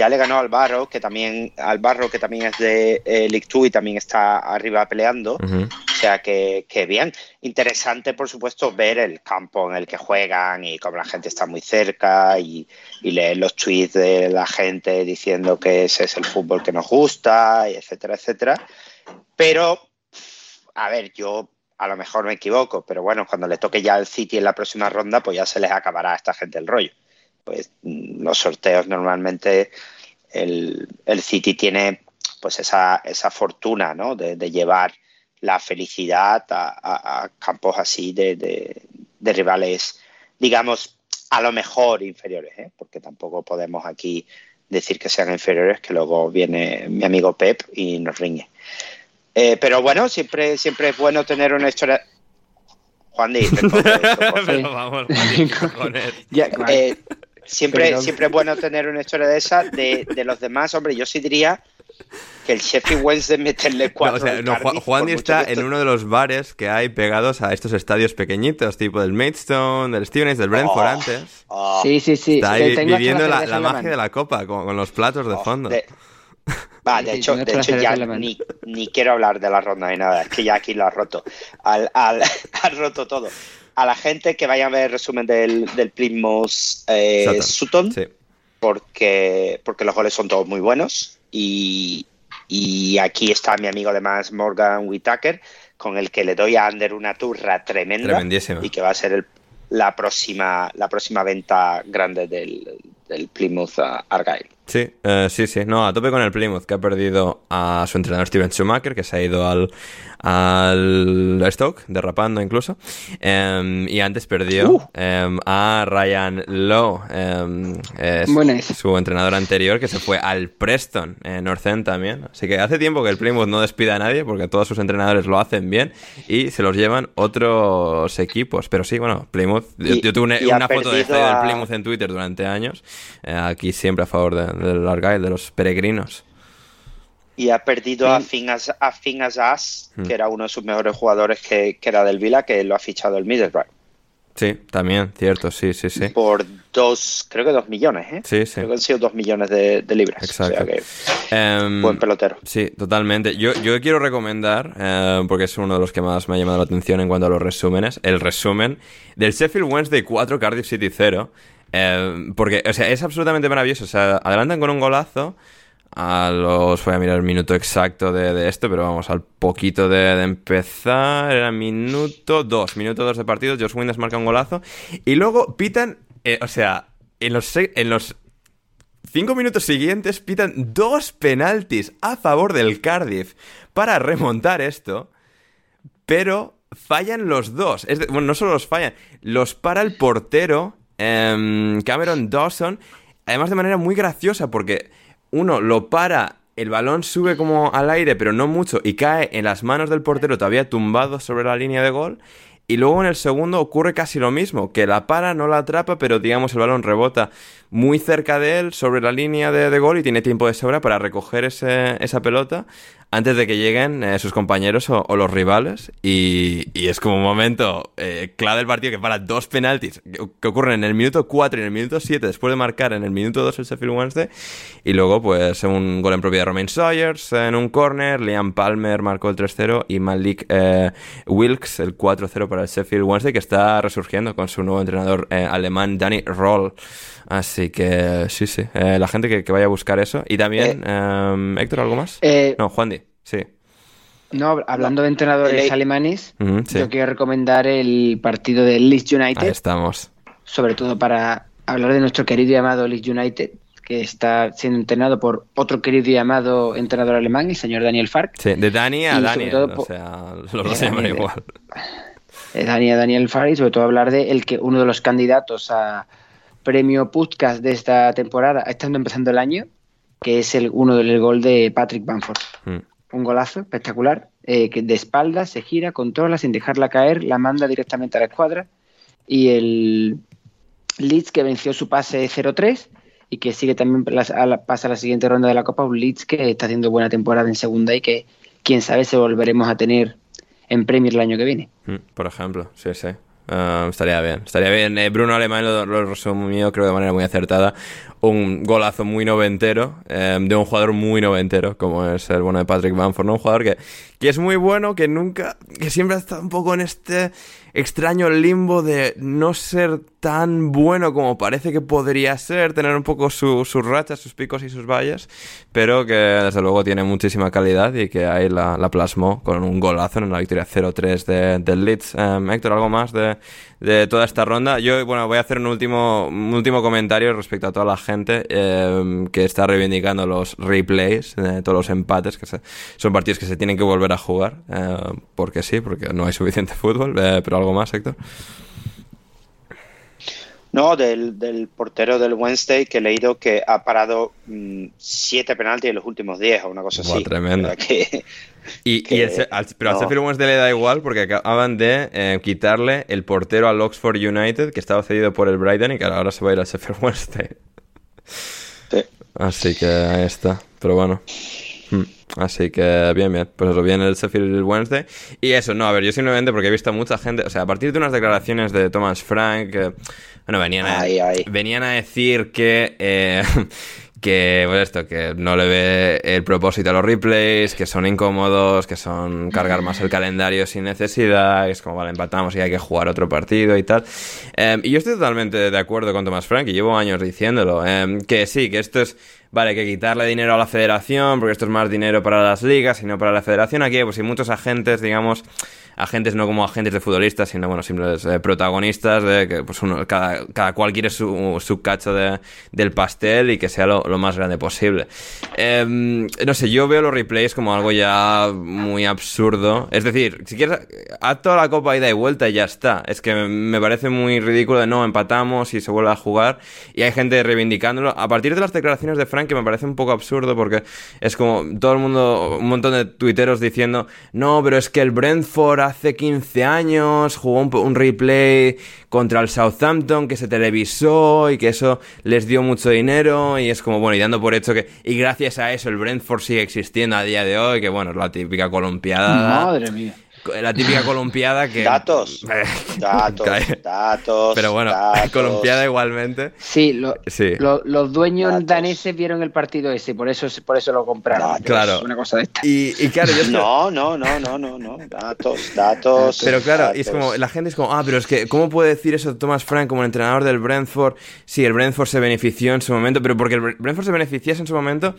ya le ganó al Barro, que también, al Barro, que también es de eh, League Two y también está arriba peleando. O sea que, que bien. Interesante, por supuesto, ver el campo en el que juegan y cómo la gente está muy cerca y, y leer los tweets de la gente diciendo que ese es el fútbol que nos gusta, y etcétera, etcétera. Pero, a ver, yo a lo mejor me equivoco, pero bueno, cuando le toque ya al City en la próxima ronda, pues ya se les acabará a esta gente el rollo. Pues los sorteos normalmente el, el City tiene pues esa, esa fortuna ¿no? de, de llevar la felicidad a, a- a campos así de, de- de rivales, digamos, a lo mejor inferiores, ¿eh? porque tampoco podemos aquí decir que sean inferiores, que luego viene mi amigo Pep y nos riñe. Eh, pero bueno, siempre, siempre es bueno tener una historia. Juan Di, <laughs> por <laughs> favor. Pero vamos, Juan. <laughs> Ya, Eh, siempre, Pero- siempre es bueno tener una historia de esa. De, de los demás, hombre, yo sí diría que el Sheffield Wednesday meterle No, cuatro. o sea, al no, Juan, Cardiff, está en uno de los bares que hay pegados a estos estadios pequeñitos, tipo del Maidstone, del Stevenage, del Brentford Oh, antes. oh, Sí, sí, sí. Está ahí viviendo la, la magia de la copa, con, con los platos de oh, fondo. de- <laughs> Va, de Sí, hecho, de hecho ya ni, ni quiero hablar de la ronda ni nada, es que ya aquí lo ha roto. Al, al- <laughs> ha roto todo. A la gente que vaya a ver el resumen del, del Plymouth eh, Sutton. Sí. porque, porque los goles son todos muy buenos. Y, y aquí está mi amigo además Morgan Whitaker, con el que le doy a Ander una turra tremenda. Y que va a ser el- la, próxima, la próxima venta grande del, del Plymouth Argyle. Sí, eh, sí, sí. No, a tope con el Plymouth, que ha perdido a su entrenador Steven Schumacher, que se ha ido al, al Stoke, derrapando incluso. Em, y antes perdió Uh. em, a Ryan Lowe, em, su entrenador anterior, que se fue al Preston, en North End también. Así que hace tiempo que el Plymouth no despide a nadie, porque todos sus entrenadores lo hacen bien y se los llevan otros equipos. Pero sí, bueno, Plymouth. Yo, Y- yo tuve una, foto de, perdido del Plymouth en Twitter durante años. Eh, aquí siempre a favor de- del Argyle, de los peregrinos. Y ha perdido a Finn As- a Azaz, Hmm. que era uno de sus mejores jugadores que, que era del Vila, que lo ha fichado el Middlesbrough. Sí, también, cierto, sí, sí, sí. Por dos, creo que dos millones, ¿eh? Sí, sí. Creo que han sido dos millones de, de libras. Exacto. O sea que, Em, buen pelotero. Sí, totalmente. Yo, yo quiero recomendar, eh, porque es uno de los que más me ha llamado la atención en cuanto a los resúmenes, el resumen del Sheffield Wednesday 4, Cardiff City 0. eh, porque, o sea, es absolutamente maravilloso. O sea, adelantan con un golazo. A los. Voy a mirar el minuto exacto de, de esto, pero vamos, al poquito de, empezar. Era minuto 2. Minuto 2 de partido. Josh Windass marca un golazo. Y luego pitan. eh, o sea, en los, en los Cinco minutos siguientes pitan dos penaltis a favor del Cardiff para remontar esto, pero fallan los dos. Bueno, no solo los fallan, los para el portero em, Cameron Dawson, además de manera muy graciosa porque uno lo para, el balón sube como al aire, pero no mucho, y cae en las manos del portero todavía tumbado sobre la línea de gol. Y luego en el segundo ocurre casi lo mismo, que la para, no la atrapa, pero digamos el balón rebota muy cerca de él, sobre la línea de, de gol, y tiene tiempo de sobra para recoger ese- esa pelota antes de que lleguen eh, sus compañeros o, o los rivales. Y, y es como un momento eh, clave del partido que para dos penaltis que, que ocurren en el minuto 4 y en el minuto 7, después de marcar en el minuto 2 el Sheffield Wednesday. Y luego, pues, un gol en propiedad de Romain Sawyers en un corner, Liam Palmer marcó el 3-0 y Malik eh, Wilkes el 4-0 para el Sheffield Wednesday, que está resurgiendo con su nuevo entrenador eh, alemán, Danny Roll. Así que sí, sí, eh, la gente que, que vaya a buscar eso. Y también, eh, Héctor, ¿algo más? Eh, No, Juan Di, sí. No, hablando de entrenadores El- alemanes, sí. yo quiero recomendar el partido del Leeds Ahí United, estamos. sobre todo para hablar de nuestro querido y amado Leeds United, que está siendo entrenado por otro querido y amado entrenador alemán, el señor Daniel Fark. Sí, de Dani a Daniel, o sea, los dos se llaman Daniel, igual. Eh, Daniel, Daniel Fark y sobre todo hablar de el que uno de los candidatos a premio podcast de esta temporada, estando empezando el año, que es el uno del gol de Patrick Bamford. Mm. Un golazo espectacular, eh, que de espaldas se gira, controla sin dejarla caer, la manda directamente a la escuadra y el Leeds que venció su pase 0-3 y que sigue también a la- pasa a la siguiente ronda de la Copa, un Leeds que está haciendo buena temporada en segunda y que quién sabe si volveremos a tener en Premier el año que viene. Mm, Por ejemplo, sí, sí. Eh, estaría bien. Estaría bien. Eh, Bruno Alemán lo, lo, resumió, creo, de manera muy acertada. Un golazo muy noventero eh, de un jugador muy noventero, como es el bueno de Patrick Bamford, ¿no? Un jugador que, que es muy bueno, que nunca, que siempre ha estado un poco en este extraño limbo de no ser tan bueno como parece que podría ser, tener un poco su, sus rachas, sus picos y sus valles, pero que desde luego tiene muchísima calidad y que ahí la, la plasmó con un golazo en la victoria 0-3 de, Leeds. Um, Héctor, ¿algo más de, de, toda esta ronda? Yo, bueno, voy a hacer un último, un último comentario respecto a toda la gente eh, que está reivindicando los replays, de todos los empates, que se, son partidos que se tienen que volver a jugar, eh, porque sí, porque no hay suficiente fútbol, eh, pero algo más, Héctor. No, del, del, portero del Wednesday que he leído que ha parado mmm, siete penaltis en los últimos diez o una cosa Buah, así. Tremendo. Que, y, que, y al, pero no. al Sheffield Wednesday le da igual porque acaban de eh, quitarle el portero al Oxford United que estaba cedido por el Brighton y que ahora se va a ir al Sheffield Wednesday. Sí. Así que ahí está. Pero bueno. Hmm. Así que bien, bien. Pues eso, viene el Sheffield Wednesday. Y eso, no, a ver, yo simplemente porque he visto a mucha gente, o sea, a partir de unas declaraciones de Thomas Frank, bueno, venían a, Ay, ay. venían a decir que, eh, <laughs> que, pues esto, que no le ve el propósito a los replays, que son incómodos, que son cargar más el <laughs> calendario sin necesidad, que es como, vale, empatamos y hay que jugar otro partido y tal. Eh, y yo estoy totalmente de acuerdo con Thomas Frank, y llevo años diciéndolo, eh, que sí, que esto es vale, que quitarle dinero a la federación, porque esto es más dinero para las ligas y no para la federación. Aquí, pues hay muchos agentes, digamos, agentes no como agentes de futbolistas, sino, bueno, simples eh, protagonistas, de que pues uno, cada, cada cual quiere su, su cacho de, del pastel y que sea lo, lo más grande posible. Eh, no sé, yo veo los replays como algo ya muy absurdo. Es decir, si quieres, haz toda la copa ida y vuelta y ya está. Es que me parece muy ridículo de no, empatamos y se vuelve a jugar y hay gente reivindicándolo. A partir de las declaraciones de Frank, que me parece un poco absurdo porque es como todo el mundo, un montón de tuiteros diciendo, no, pero es que el Brentford hace 15 años jugó un, un, replay contra el Southampton que se televisó y que eso les dio mucho dinero y es como, bueno, y dando por hecho que, y gracias a eso el Brentford sigue existiendo a día de hoy, que bueno, es la típica columpiada. Madre mía la típica <laughs> columpiada que datos <laughs> datos datos pero bueno datos. columpiada igualmente sí, lo, sí. Lo, los dueños datos. daneses vieron el partido ese por eso por eso lo compraron datos. claro una cosa de esta y, y claro yo no no no no no no datos datos pero claro datos. y es como la gente es como ah pero es que cómo puede decir eso Thomas Frank como el entrenador del Brentford si el Brentford se benefició en su momento pero porque el Brentford se beneficiase en su momento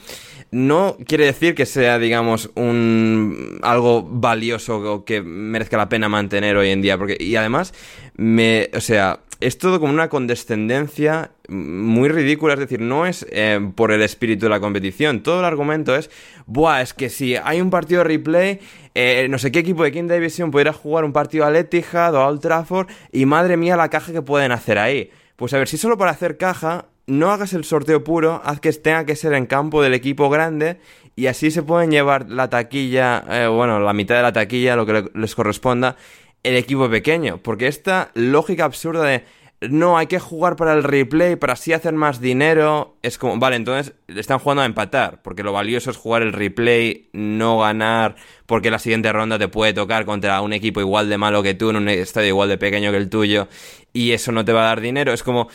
no quiere decir que sea digamos un algo valioso o que merezca la pena mantener hoy en día. Porque, y además, me, o sea, es todo como una condescendencia muy ridícula. Es decir, no es eh, por el espíritu de la competición. Todo el argumento es, buah, es que si hay un partido de replay, eh, no sé qué equipo de quinta división pudiera jugar un partido al Etihad o a Old Trafford y madre mía la caja que pueden hacer ahí. Pues a ver, si solo para hacer caja, no hagas el sorteo puro, haz que tenga que ser en campo del equipo grande y así se pueden llevar la taquilla, eh, bueno, la mitad de la taquilla, lo que les corresponda, el equipo pequeño. Porque esta lógica absurda de no, hay que jugar para el replay para así hacer más dinero. Es como, vale, entonces están jugando a empatar, porque lo valioso es jugar el replay, no ganar, porque la siguiente ronda te puede tocar contra un equipo igual de malo que tú, en un estadio igual de pequeño que el tuyo, y eso no te va a dar dinero. Es como,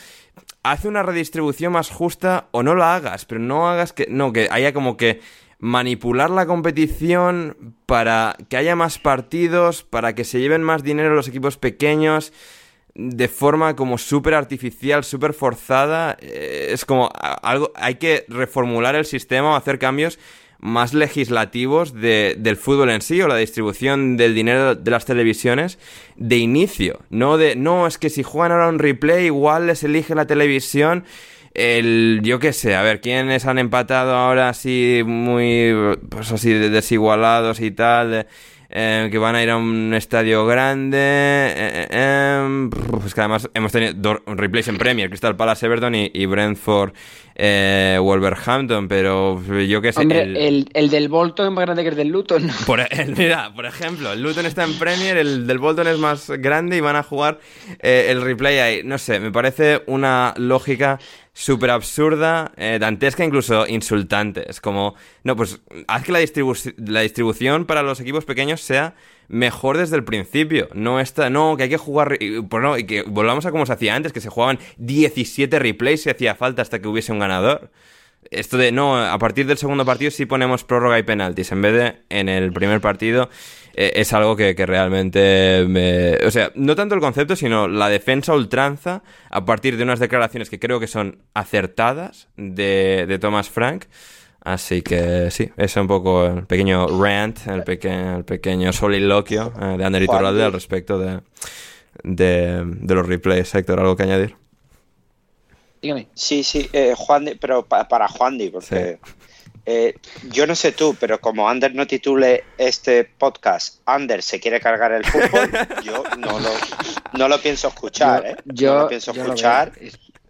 hace una redistribución más justa o no la hagas, pero no hagas que, no, que haya como que manipular la competición para que haya más partidos, para que se lleven más dinero los equipos pequeños de forma como súper artificial, súper forzada. Es como algo, hay que reformular el sistema o hacer cambios más legislativos de, del fútbol en sí o la distribución del dinero de las televisiones de inicio. No de, no, es que si juegan ahora un replay igual les elige la televisión el yo qué sé, a ver, ¿quiénes han empatado ahora así muy pues así desigualados y tal? Eh, que van a ir a un estadio grande. Eh, pues que además hemos tenido dos replays en Premier, Crystal Palace Everton y Brentford Wolverhampton, pero yo qué sé. Hombre, el, el, el, del Bolton es más grande que el del Luton. <laughs> Por, el, <laughs> mira, por ejemplo, el Luton está en Premier, el del Bolton es más grande y van a jugar el replay ahí. No sé, me parece una lógica súper absurda, eh, dantesca, incluso insultante. Es como, no, pues haz que la, distribu la distribución para los equipos pequeños sea mejor desde el principio. No está, no, que hay que jugar, pues no, y que volvamos a como se hacía antes, que se jugaban 17 replays si hacía falta hasta que hubiese un ganador. Esto de, no, a partir del segundo partido sí ponemos prórroga y penaltis, en vez de en el primer partido, eh, es algo que, que, realmente me... O sea, no tanto el concepto, sino la defensa ultranza a partir de unas declaraciones que creo que son acertadas de, de Thomas Frank. Así que sí, ese es un poco el pequeño rant, el, peque el pequeño soliloquio eh, de Ander Iturralde al respecto de, de, de, los replays. Héctor, ¿algo que añadir? Dígame. Sí, sí, eh, Juan, pero pa para Juan, porque sí. eh, yo no sé tú, pero como Ander no titule este podcast, Ander se quiere cargar el fútbol, yo no lo, no lo pienso escuchar, Yo- ¿eh? yo- no lo pienso yo escuchar.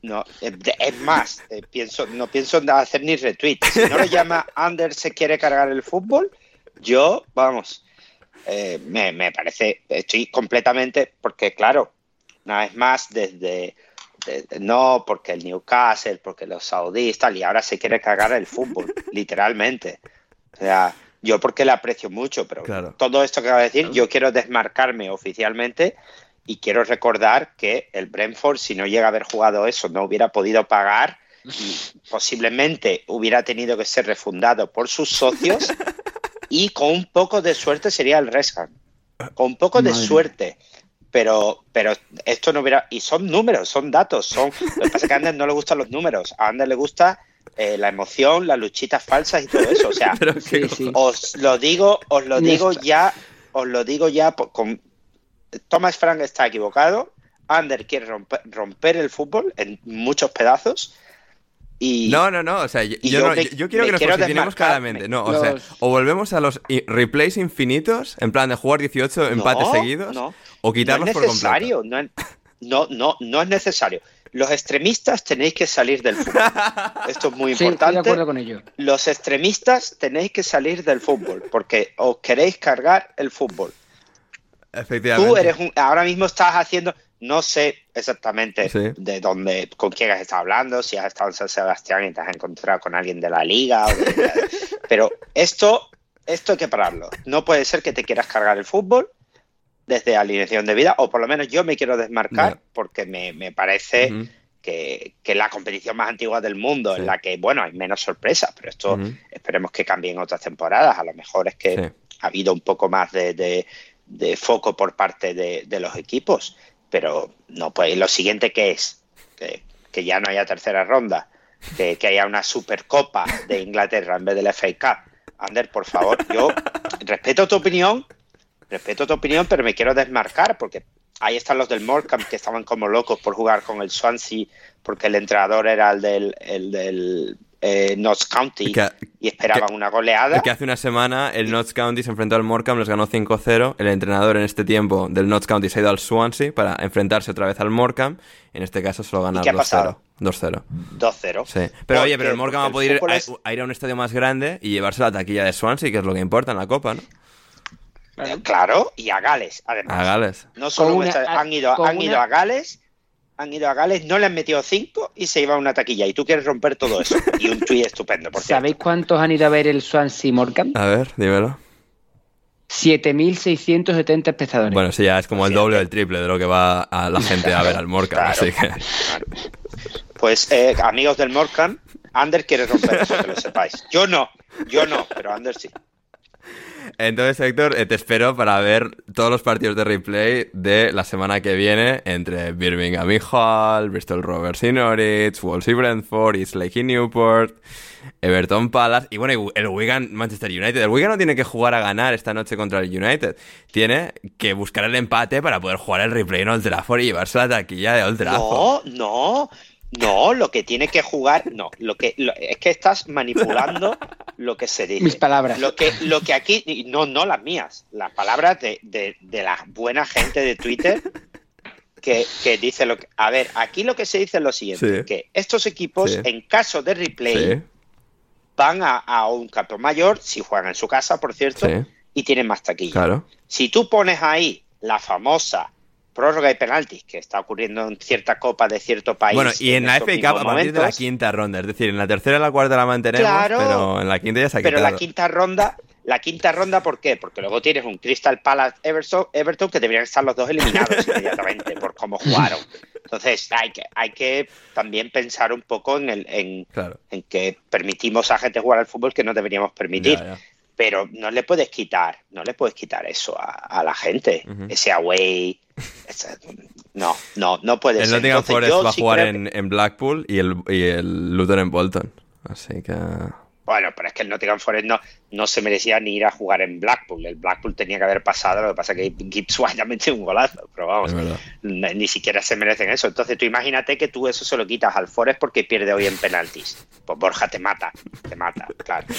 No, eh, es más, eh, pienso, no pienso hacer ni retweet. Si no le llama Ander se quiere cargar el fútbol, yo, vamos, eh, me, me parece, estoy completamente, porque claro, una vez más, desde, desde- no, porque el Newcastle, porque los saudíes, tal, y ahora se quiere cargar el fútbol, <laughs> literalmente. O sea, yo porque le aprecio mucho, pero Claro. todo esto que acabo de decir, yo quiero desmarcarme oficialmente y quiero recordar que el Brentford, si no llega a haber jugado eso, no hubiera podido pagar y <laughs> posiblemente hubiera tenido que ser refundado por sus socios y con un poco de suerte sería el Rescan. Con un poco de Madre. suerte. Pero, pero esto no hubiera... Y son números, son datos. Son... Lo que pasa es que a Ander no le gustan los números. A Ander le gusta eh, la emoción, las luchitas falsas y todo eso. O sea, <laughs> os lo digo, os lo digo ya, os lo digo ya con Thomas Frank está equivocado. Ander quiere romper, romper el fútbol en muchos pedazos. Y No, no, no, o sea, yo, no- me- yo- quiero que nos quiero posicionemos claramente. No, o Los- sea, o volvemos a los replays infinitos, en plan de jugar 18 empates No, seguidos, no. o quitarlos no por completo. necesario, no, es- no, no, no es necesario. Los extremistas tenéis que salir del fútbol. <laughs> Esto es muy Sí, estoy de importante. acuerdo con ello. Los extremistas tenéis que salir del fútbol porque os queréis cargar el fútbol. Efectivamente. Tú eres un, ahora mismo estás haciendo, no sé exactamente Sí. de dónde, con quién has estado hablando, si has estado en San Sebastián y te has encontrado con alguien de la liga, o de- <laughs> pero esto, esto hay que pararlo. No puede ser que te quieras cargar el fútbol desde alineación de vida, o por lo menos yo me quiero desmarcar porque me, me parece que, que la competición más antigua del mundo, Sí. en la que, bueno, hay menos sorpresas, pero esto esperemos que cambie en otras temporadas. A lo mejor es que Sí. ha habido un poco más de, de- de foco por parte de, de los equipos, pero no pues lo siguiente que es que, que ya no haya tercera ronda, que, haya una supercopa de Inglaterra en vez de la FA Cup. Ander, por favor, yo respeto tu opinión, respeto tu opinión, pero me quiero desmarcar porque ahí están los del Morecambe que estaban como locos por jugar con el Swansea porque el entrenador era el del, el del eh, Notts County Que- y esperaban que- una goleada. Que hace una semana el Notts County se enfrentó al Morecambe, los ganó 5-0. El entrenador en este tiempo del Notts County se ha ido al Swansea para enfrentarse otra vez al Morecambe. En este caso solo ganar qué ha 2-0. pasado? 2-0. 2-0. Sí. Pero oye, Porque- pero el Morecambe va a poder ir a, es- a ir a un estadio más grande y llevarse la taquilla de Swansea, que es lo que importa en la Copa, ¿no? Eh, Claro, y a Gales, además. A Gales. No solo una- han ido, con han ido una- a Gales, han ido a Gales, no le han metido cinco y se lleva una taquilla. Y tú quieres romper todo eso. Y un tuit estupendo, por cierto. ¿Sabéis cuántos han ido a ver el Swansea Morecambe? A ver, dímelo. 7.670 espectadores. Bueno, sí, ya es como el doble o el triple de lo que va a la gente a ver al Morecambe, Claro. así que... Pues, eh, amigos del Morecambe, Ander quiere romper eso, que lo sepáis. Yo no, yo no, pero Ander sí. Entonces, Héctor, eh, te espero para ver todos los partidos de replay de la semana que viene entre Birmingham y Hull, Bristol Rovers y Norwich, Wolves y Brentford, East Lake y Newport, Everton Palace y bueno, el Wigan Manchester United. El Wigan no tiene que jugar a ganar esta noche contra el United. Tiene que buscar el empate para poder jugar el replay en Old Trafford y llevarse la taquilla de Old Trafford. No, no, no, lo que tiene que jugar, no, lo que lo- es que estás manipulando lo que se dice. Mis palabras. Lo que, lo que aquí, y no, no las mías, las palabras de, de, de la buena gente de Twitter que, que dice lo que. A ver, aquí lo que se dice es lo siguiente: Sí. que estos equipos, Sí. en caso de replay, Sí, van a, a un campo mayor, si juegan en su casa, por cierto, Sí. y tienen más taquilla. claro. Si tú pones ahí la famosa prórroga y penaltis que está ocurriendo en cierta copa de cierto país. Bueno, y en la estos FA Cup a partir de la quinta ronda, es decir, en la tercera y la cuarta la mantenemos, Claro. pero en la quinta ya se ha Pero quitado. la quinta ronda, la quinta ronda, ¿por qué? Porque luego tienes un Crystal Palace Everton, Everton que deberían estar los dos eliminados <laughs> inmediatamente por cómo jugaron. Entonces hay que, hay que también pensar un poco en, el, en, en que permitimos a gente jugar al fútbol que no deberíamos permitir. Pero no le puedes quitar, no le puedes quitar eso a, la gente, ese away. no, no, no puede el ser. El Nottingham Forest va a jugar en, en, Blackpool y el, y el Luton en Bolton. Así que. Bueno, pero es que el Nottingham Forest no, no se merecía ni ir a jugar en Blackpool. El Blackpool tenía que haber pasado, lo que pasa es que Gibbs <laughs> ya metió un golazo, pero vamos, ni siquiera se merecen eso. Entonces tú imagínate que tú eso se lo quitas al Forest porque pierde hoy en penaltis. Pues Borja te mata, te mata, claro. <laughs>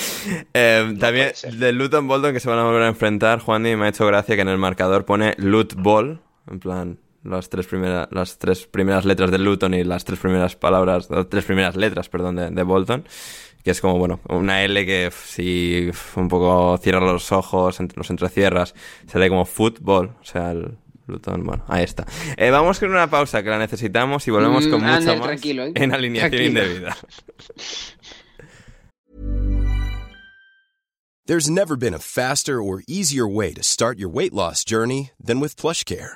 Eh, también del Luton Bolton que se van a volver a enfrentar, Juan y me ha hecho gracia que en el marcador pone Lut Ball, en plan las tres primeras las tres primeras letras de Luton y las tres primeras palabras, las tres primeras letras, perdón, de, de Bolton que es como, bueno, una L que si un poco cierras los ojos, los entrecierras, se lee como fútbol, o sea, el Luton, bueno, ahí está. Eh, vamos con una pausa que la necesitamos y volvemos con mm, mucho más ¿eh? en alineación indebida. There's never been a faster or easier way to start your weight loss journey than with PlushCare.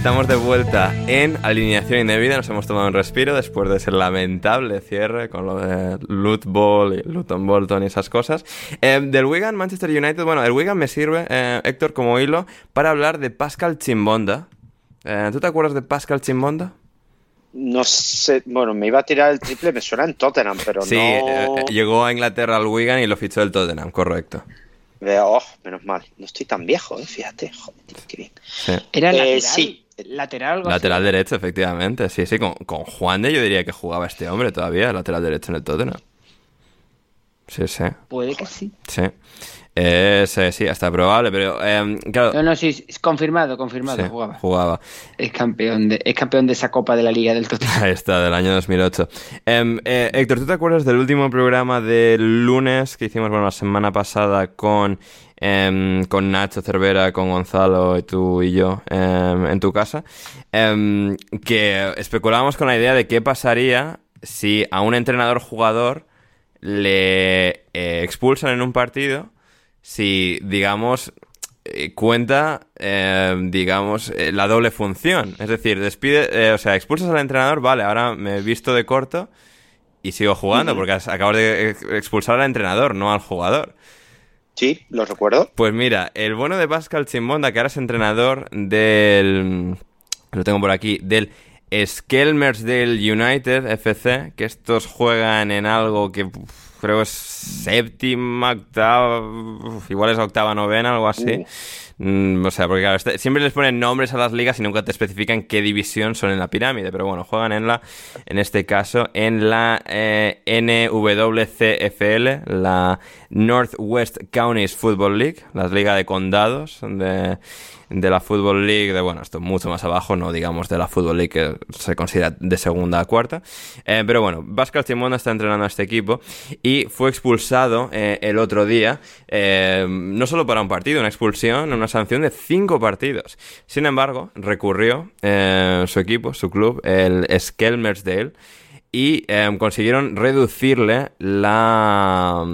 Estamos de vuelta en alineación indebida. Nos hemos tomado un respiro después de ese lamentable cierre con lo de Loot Ball y Luton Bolton y esas cosas. Eh, del Wigan Manchester United, bueno, el Wigan me sirve, eh, Héctor, como hilo para hablar de Pascal Chimbonda. Eh, ¿Tú te acuerdas de Pascal Chimbonda? No sé, bueno, me iba a tirar el triple, me suena en Tottenham, pero sí, no. Sí, llegó a Inglaterra al Wigan y lo fichó el Tottenham, correcto. Oh, menos mal. No estoy tan viejo, fíjate. Joder, qué bien. Era lateral, sí. Lateral, lateral derecho, efectivamente. Sí, sí, con, con, Juan de yo diría que jugaba este hombre todavía, lateral derecho en el Tottenham. Sí, sí. Puede que sí. Sí. Es, sí, hasta probable, pero em, claro. No, no, sí, es confirmado, confirmado, jugaba. Jugaba. Es campeón, de, es campeón de esa Copa de la Liga del Tottenham. <laughs> Ahí está, del año 2008. Em, eh, Héctor, ¿tú te acuerdas del último programa del lunes que hicimos, bueno, la semana pasada con, em, con Nacho Cervera, con Gonzalo y tú y yo en tu casa? que especulábamos con la idea de qué pasaría si a un entrenador jugador le eh, expulsan en un partido si, digamos, eh, cuenta, eh, digamos, la doble función. Es decir, despide, o sea, expulsas al entrenador, vale, ahora me he visto de corto y sigo jugando, porque acabas de expulsar al entrenador, no al jugador. Sí, lo recuerdo. Pues mira, el bueno de Pascal Chimbonda, que ahora es entrenador del... Lo tengo por aquí, del Skelmersdale United FC, que estos juegan en algo que creo es séptima, octava, igual es octava, novena, algo así. Uh. Mm, o sea, porque claro, este, siempre les ponen nombres a las ligas y nunca te especifican qué división son en la pirámide. Pero bueno, juegan en la, en este caso, en la eh, NWCFL, la Northwest Counties Football League, la liga de condados de de la Football League, de bueno, esto mucho más abajo, no digamos de la Football League que se considera de segunda a cuarta. Eh, pero bueno, Pascal Chimonda está entrenando a este equipo y fue expulsado eh, el otro día, eh, no solo para un partido, una expulsión, una sanción de cinco partidos. Sin embargo, recurrió su equipo, su club, el Skelmersdale, y consiguieron reducirle la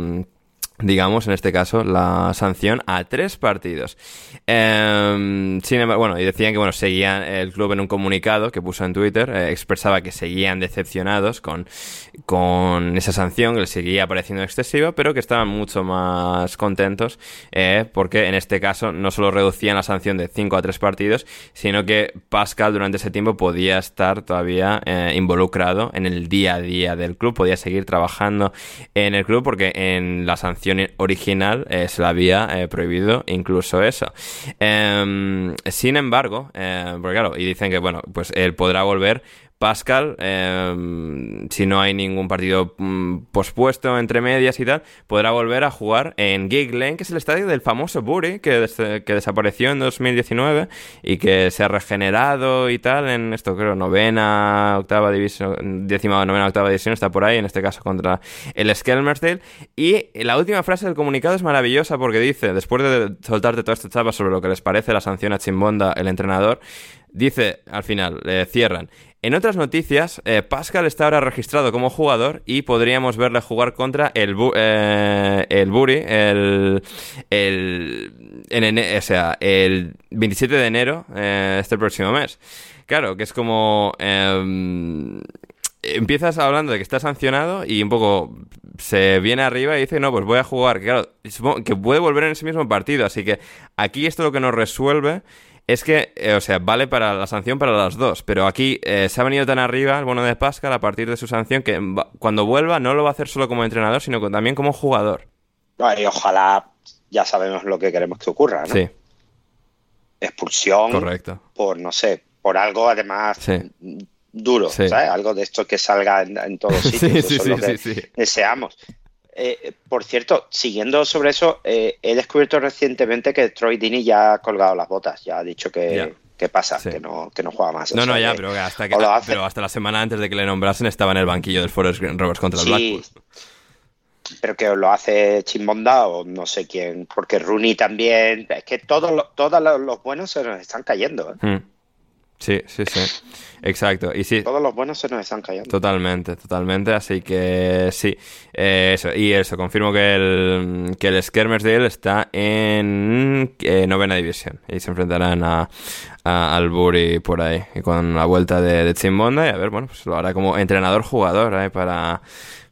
digamos, en este caso, la sanción a tres partidos. Em, sin embargo, bueno, y decían que, bueno, seguían el club en un comunicado que puso en Twitter, eh, expresaba que seguían decepcionados con, con esa sanción, que les seguía pareciendo excesiva, pero que estaban mucho más contentos eh, porque en este caso no solo reducían la sanción de cinco a tres partidos, sino que Pascal durante ese tiempo podía estar todavía eh, involucrado en el día a día del club, podía seguir trabajando en el club porque en la sanción original eh, se le había eh, prohibido incluso eso. Em, sin embargo, porque claro, y dicen que bueno, pues él podrá volver Pascal, em, si no hay ningún partido mm, pospuesto entre medias y tal, podrá volver a jugar en Gig Lane, que es el estadio del famoso Bury, que, que desapareció en 2019 y que se ha regenerado y tal en esto, creo, novena, octava división, décima, novena, octava división, está por ahí, en este caso contra el Skelmersdale. Y la última frase del comunicado es maravillosa porque dice, después de soltarte toda esta chapa sobre lo que les parece la sanción a Chimbonda, el entrenador, dice al final, eh, cierran. En otras noticias, eh, Pascal está ahora registrado como jugador y podríamos verle jugar contra el, eh, el Buri el, el, o sea, el 27 de enero, eh, este próximo mes. Claro, que es como... Em, empiezas hablando de que está sancionado y un poco se viene arriba y dice, no, pues voy a jugar. Claro, que puede volver en ese mismo partido. Así que aquí esto lo que nos resuelve es que, eh, o sea, vale para la sanción para las dos, pero aquí eh, se ha venido tan arriba el bono de Pascal a partir de su sanción que cuando vuelva no lo va a hacer solo como entrenador, sino también como jugador. y ojalá ya sabemos lo que queremos que ocurra, ¿no? Sí. Expulsión. Correcto. Por, no sé, por algo además duro, ¿sabes? Algo de esto que salga en, todos <laughs> sitios. sí, sí, sí, sí, deseamos. Eh, por cierto, siguiendo sobre eso, eh, he descubierto recientemente que Troy Dini ya ha colgado las botas, ya ha dicho que, pasa, que, no, que no juega más. No, no, ya, pero hasta, que, pero hasta la semana antes de que le nombrasen estaba en el banquillo del Forest Roberts contra el Blackpool. Pero que lo hace Chimbonda o no sé quién, porque Rooney también. Es que todos, todos los buenos se nos están cayendo. ¿eh? Hmm. Sí, sí, sí. Exacto. Y sí. Todos los buenos se nos están cayendo. Totalmente, totalmente. Así que sí. Eh, eso. Y eso, confirmo que el, que el Skermersdale está en eh, novena división. Y se enfrentarán a, a al Bury por ahí. Y con la vuelta de, de Chimbonda. Y a ver, bueno, pues lo hará como entrenador-jugador ¿eh? para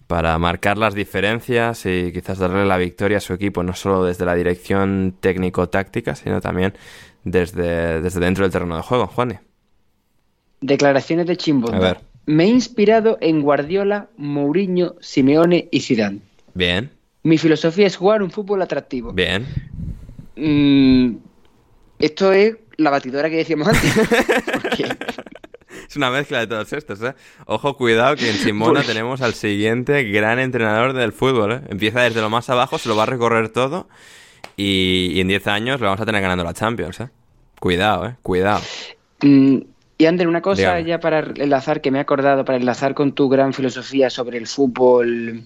para marcar las diferencias y quizás darle la victoria a su equipo, no solo desde la dirección técnico-táctica, sino también desde, desde dentro del terreno de juego. Juan. Declaraciones de Chimbo. Me he inspirado en Guardiola, Mourinho, Simeone y Zidane. Bien. Mi filosofía es jugar un fútbol atractivo. Bien. Mm, esto es la batidora que decíamos antes. <laughs> Es una mezcla de todos estos, ¿eh? Ojo, cuidado, que en Simona tenemos al siguiente gran entrenador del fútbol, ¿eh? Empieza desde lo más abajo, se lo va a recorrer todo y, en 10 años lo vamos a tener ganando la Champions, ¿eh? Cuidado, ¿eh? Cuidado. Mm, y Ander, una cosa ya para enlazar, que me he acordado, para enlazar con tu gran filosofía sobre el fútbol,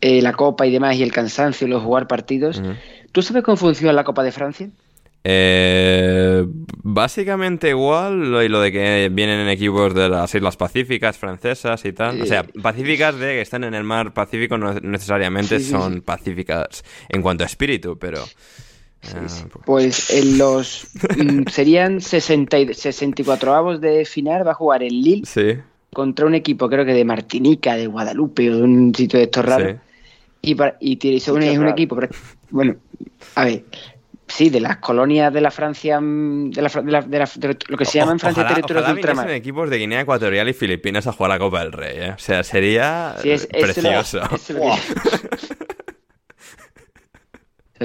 eh, la Copa y demás, y el cansancio y los jugar partidos. ¿Tú sabes cómo funciona la Copa de Francia? Eh, básicamente igual lo, y lo de que vienen en equipos de las Islas Pacíficas francesas y tal. O sea, eh, pacíficas de que están en el mar Pacífico no necesariamente son pacíficas en cuanto a espíritu, pero... Ah, pues en los mm, <laughs> serían 60 64 avos de final va a jugar el Lille contra un equipo creo que de Martinica, de Guadalupe o de un sitio de estos raros. Y, para, y, es un equipo, bueno, a ver, sí, de las colonias de la Francia, mm, de, la, de, lo que se llama en Francia territorio de ultramar. equipos de Guinea Ecuatorial y Filipinas a jugar la Copa del Rey, ¿eh? O sea, sería precioso. <laughs>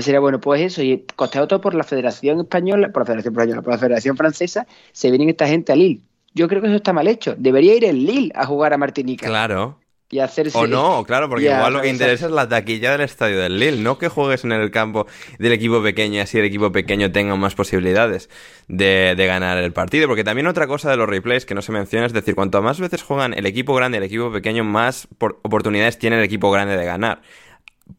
sería bueno, pues eso, y costeado todo por la Federación Española, por la Federación Española, por la Federación Francesa, se vienen esta gente a Lille. Yo creo que eso está mal hecho. Debería ir el Lille a jugar a Martinica. Claro. Y hacerse... O no, claro, porque igual lo que interesa es la taquilla del estadio del Lille, no que juegues en el campo del equipo pequeño y así el equipo pequeño tenga más posibilidades de, de, ganar el partido. Porque también otra cosa de los replays que no se menciona es decir, cuanto más veces juegan el equipo grande y el equipo pequeño, más oportunidades tiene el equipo grande de ganar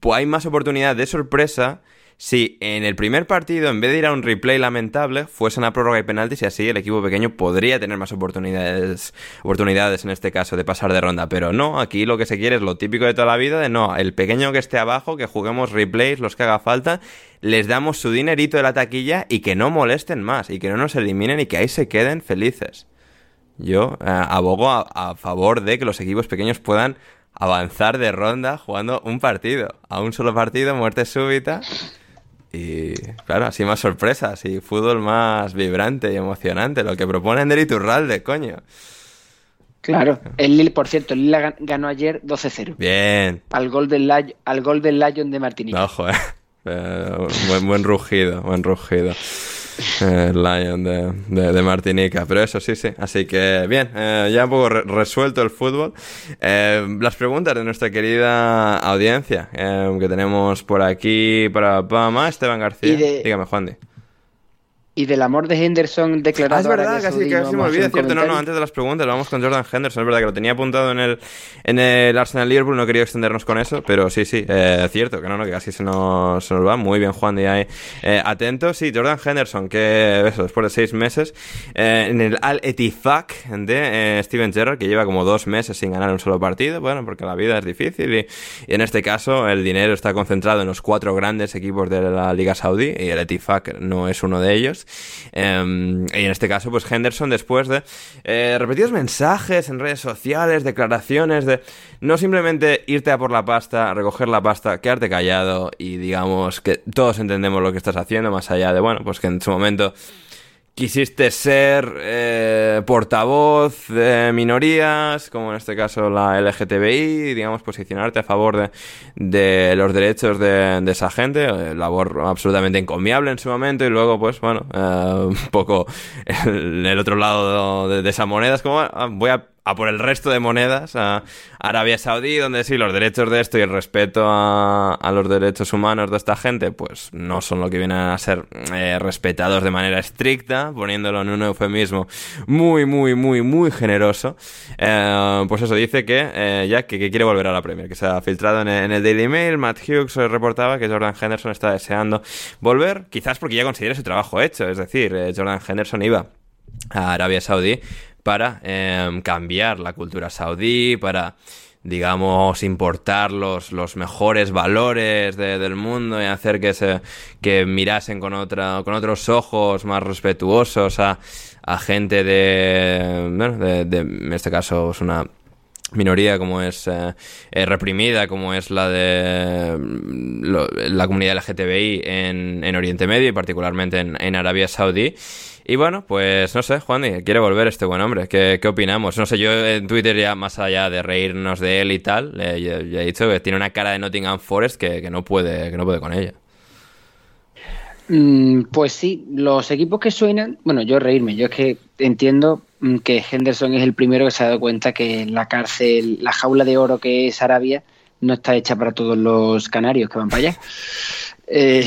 pues hay más oportunidad de sorpresa si en el primer partido, en vez de ir a un replay lamentable, fuesen a prórroga y penaltis y así el equipo pequeño podría tener más oportunidades, oportunidades en este caso de pasar de ronda. Pero no, aquí lo que se quiere es lo típico de toda la vida, de no, el pequeño que esté abajo, que juguemos replays, los que haga falta, les damos su dinerito de la taquilla y que no molesten más, y que no nos eliminen y que ahí se queden felices. Yo eh, abogo a favor de que los equipos pequeños puedan avanzar de ronda jugando un partido, a un solo partido, muerte súbita. Y claro, así más sorpresas y fútbol más vibrante y emocionante, lo que proponen del Iturralde, coño. Claro, el Lille, por cierto, el Lille ganó ayer 12-0. Bien. Al gol del al gol del Lion de Martinique. Ojo, eh. <laughs> eh buen, buen rugido, buen rugido. Eh, Lion de, de, Martinica. Pero eso sí, sí. Así que bien, eh, ya un poco resuelto el fútbol. Eh, las preguntas de nuestra querida audiencia que tenemos por aquí para Pama, Esteban García. Dígame, Juan. Di. Y del amor de Henderson declarado. Ah, es verdad, casi, casi me olvidé, cierto. No, no, antes de las preguntas, vamos con Jordan Henderson. Es verdad que lo tenía apuntado en el, en el Arsenal Liverpool, no quería extendernos con eso, pero sí, sí, eh, cierto, que no, no, que casi se nos, se nos va. Muy bien, Juan, de ahí. Eh, atento, sí, Jordan Henderson, que eso, después de seis meses, eh, en el Al Etifak de eh, Steven Gerrard, que lleva como dos meses sin ganar un solo partido, bueno, porque la vida es difícil y, y en este caso el dinero está concentrado en los cuatro grandes equipos de la Liga Saudí y el Etifak no es uno de ellos. Em, y en este caso, pues Henderson, después de eh, repetidos mensajes en redes sociales, declaraciones de no simplemente irte a por la pasta, recoger la pasta, quedarte callado y digamos que todos entendemos lo que estás haciendo, más allá de, bueno, pues que en su momento quisiste ser eh, portavoz de minorías, como en este caso la LGTBI, digamos, posicionarte a favor de, de los derechos de, de, esa gente, eh, labor absolutamente encomiable en su momento, y luego, pues bueno, eh, un poco <laughs> el, el otro lado de, de, esa moneda, como, ah, voy a a por el resto de monedas a Arabia Saudí, donde sí, los derechos de esto y el respeto a, a los derechos humanos de esta gente, pues no son lo que vienen a ser eh, respetados de manera estricta, poniéndolo en un eufemismo muy, muy, muy, muy generoso. Eh, pues eso, dice que eh, ya que, quiere volver a la Premier, que se ha filtrado en, el Daily Mail, Matt Hughes reportaba que Jordan Henderson está deseando volver, quizás porque ya considera su trabajo hecho, es decir, Jordan Henderson iba a Arabia Saudí para em, cambiar la cultura saudí, para digamos, importar los, los mejores valores del mundo y hacer que se que mirasen con otra, con otros ojos más respetuosos a, a gente de, bueno, de, en este caso es una minoría como es eh, eh, reprimida como es la de la comunidad LGTBI en, en Oriente Medio y particularmente en, en Arabia Saudí y bueno, pues no sé, Juan, quiere volver este buen hombre. ¿Qué, ¿Qué, opinamos? No sé, yo en Twitter ya más allá de reírnos de él y tal, ya, he dicho que tiene una cara de Nottingham Forest que, que, no, puede, que no puede con ella. Mm, pues sí, los equipos que suenan, bueno, yo reírme, yo es que entiendo mm, que Henderson es el primero que se ha dado cuenta que la cárcel, la jaula de oro que es Arabia, no está hecha para todos los canarios que van para allá. <laughs> Eh,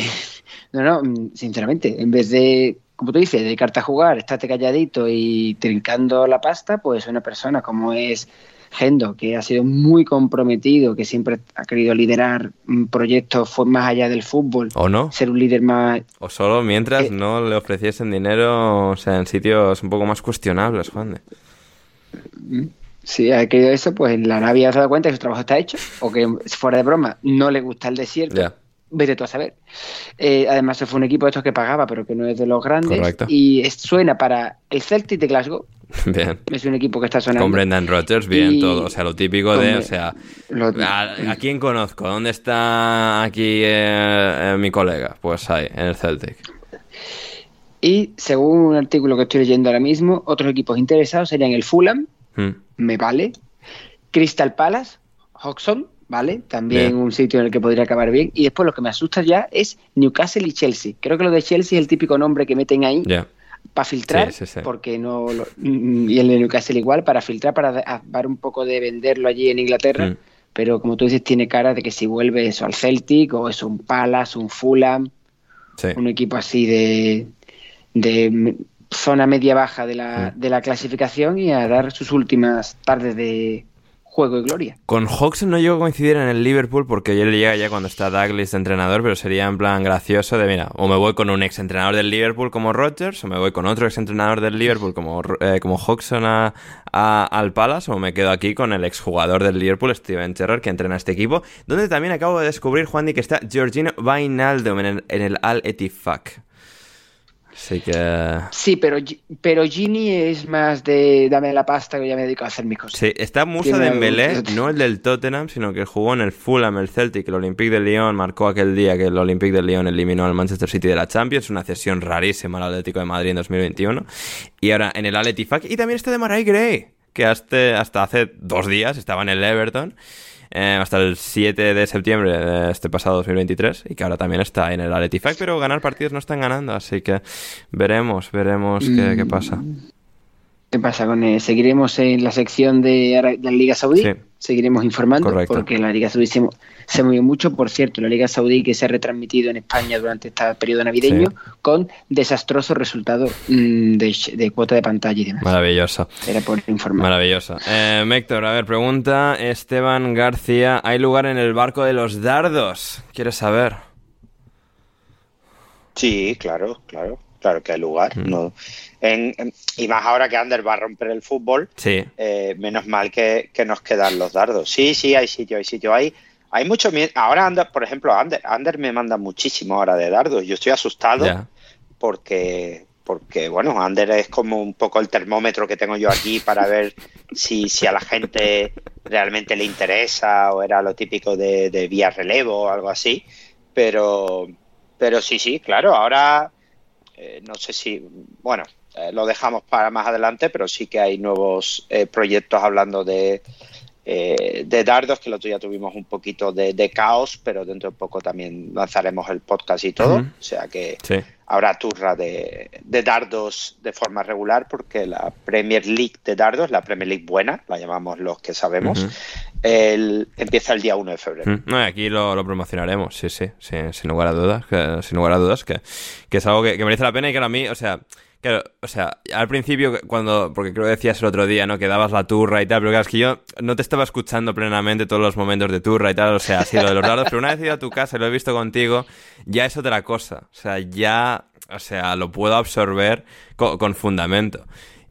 no, no, mm, sinceramente, en vez de como tú dices, dedicarte a jugar, estate calladito y trincando la pasta, pues una persona como es Gendo, que ha sido muy comprometido, que siempre ha querido liderar proyectos más allá del fútbol. ¿O no? Ser un líder más... O solo mientras eh, no le ofreciesen dinero, o sea, en sitios un poco más cuestionables, Juan. Mm, sí, ha querido eso, pues en la Arabia se dado cuenta que su trabajo está hecho, o que fuera de broma no le gusta el desierto vete tú a saber. Eh, además, fue un equipo de estos que pagaba, pero que no es de los grandes. Y suena para el Celtic de Glasgow. <laughs> Bien. Es un equipo que está sonando. Con Brendan Rodgers, bien todo. O sea, lo típico de, o sea, a, quién conozco? ¿Dónde está aquí eh, eh, mi colega? Pues ahí, en el Celtic. Y según un artículo que estoy leyendo ahora mismo, otros equipos interesados serían el Fulham, hmm. me vale, Crystal Palace, Hoxton, ¿vale? También un sitio en el que podría acabar bien. Y después lo que me asusta ya es Newcastle y Chelsea. Creo que lo de Chelsea es el típico nombre que meten ahí para filtrar, porque no y el de Newcastle igual, para filtrar, para dar un poco de venderlo allí en Inglaterra. Mm. Pero como tú dices, tiene cara de que si vuelve eso al Celtic o es un Palace, un Fulham, un equipo así de, de zona media baja de la, mm. de la clasificación y a dar sus últimas tardes de juego gloria. Con Hawks no llego a coincidir en el Liverpool porque él llega ya cuando está Douglas de entrenador, pero sería en plan gracioso de, mira, o me voy con un ex entrenador del Liverpool como Rodgers, o me voy con otro ex entrenador del Liverpool como, eh, como a, al Palace, o me quedo aquí con el exjugador del Liverpool, Steven Gerrard, que entrena este equipo, donde también acabo de descubrir, Juan, que está Georgino Wijnaldum en el, en el Al Ettifaq. Así que... Sí, pero, pero Gini es más de dame la pasta que ya me dedico a hacer mis cosas. Sí, está Musa Tiene Dembélé, no el del Tottenham, sino que jugó en el Fulham, el Celtic, el Olympique de Lyon, marcó aquel día que el Olympique de Lyon eliminó al Manchester City de la Champions, una cesión rarísima al Atlético de Madrid en 2021. Y ahora en el Al Ettifaq, y también está de Marai Gray, que hasta, hasta hace dos días estaba en el Everton, eh, hasta el 7 de septiembre de este pasado 2023, y que ahora también está en el Ettifaq, pero ganar partidos no están ganando, así que veremos, veremos qué, qué pasa. ¿Qué pasa con él? Seguiremos en la sección de, la Liga Saudí. Sí. Seguiremos informando Correcto. porque la Liga Saudí se, se movió mucho. Por cierto, la Liga Saudí que se ha retransmitido en España durante este periodo navideño Sí. con desastrosos resultados mm, de, cuota de pantalla y demás. Maravilloso. Era por informar. Maravilloso. Eh, Héctor, a ver, pregunta Esteban García. ¿Hay lugar en el barco de los dardos? ¿Quieres saber? Sí, claro, claro, claro que hay lugar. No, en- en- y más ahora que Ander va a romper el fútbol, Sí. eh, menos mal que, que nos quedan los dardos. Sí, sí, hay sitio, hay sitio. Hay, hay mucho miedo. Ahora Ander, por ejemplo, Ander, Ander me manda muchísimo ahora de dardos. Yo estoy asustado porque, porque, bueno, Ander es como un poco el termómetro que tengo yo aquí para ver si, si a la gente realmente le interesa o era lo típico de, de vía relevo o algo así. Pero, pero sí, sí, claro, ahora eh, no sé si, bueno, eh, lo dejamos para más adelante, pero sí que hay nuevos eh, proyectos hablando de, eh, de dardos, que el otro día tuvimos un poquito de, de caos, pero dentro de poco también lanzaremos el podcast y todo. O sea que Sí. habrá turra de, de dardos de forma regular, porque la Premier League de dardos, la Premier League buena, la llamamos los que sabemos, el- empieza el día 1 de febrero. No, aquí lo, lo promocionaremos, sí, sí, sí, sin lugar a dudas, que, sin lugar a dudas, que, que es algo que, que merece la pena y que a mí, o sea, claro, o sea, al principio cuando, porque creo que decías el otro día, ¿no? Que dabas la turra y tal, pero claro, es que yo no te estaba escuchando plenamente todos los momentos de turra y tal, o sea, así lo de los dardos, pero una vez he ido a tu casa y lo he visto contigo, ya es otra cosa, o sea, ya, o sea, lo puedo absorber co- con fundamento.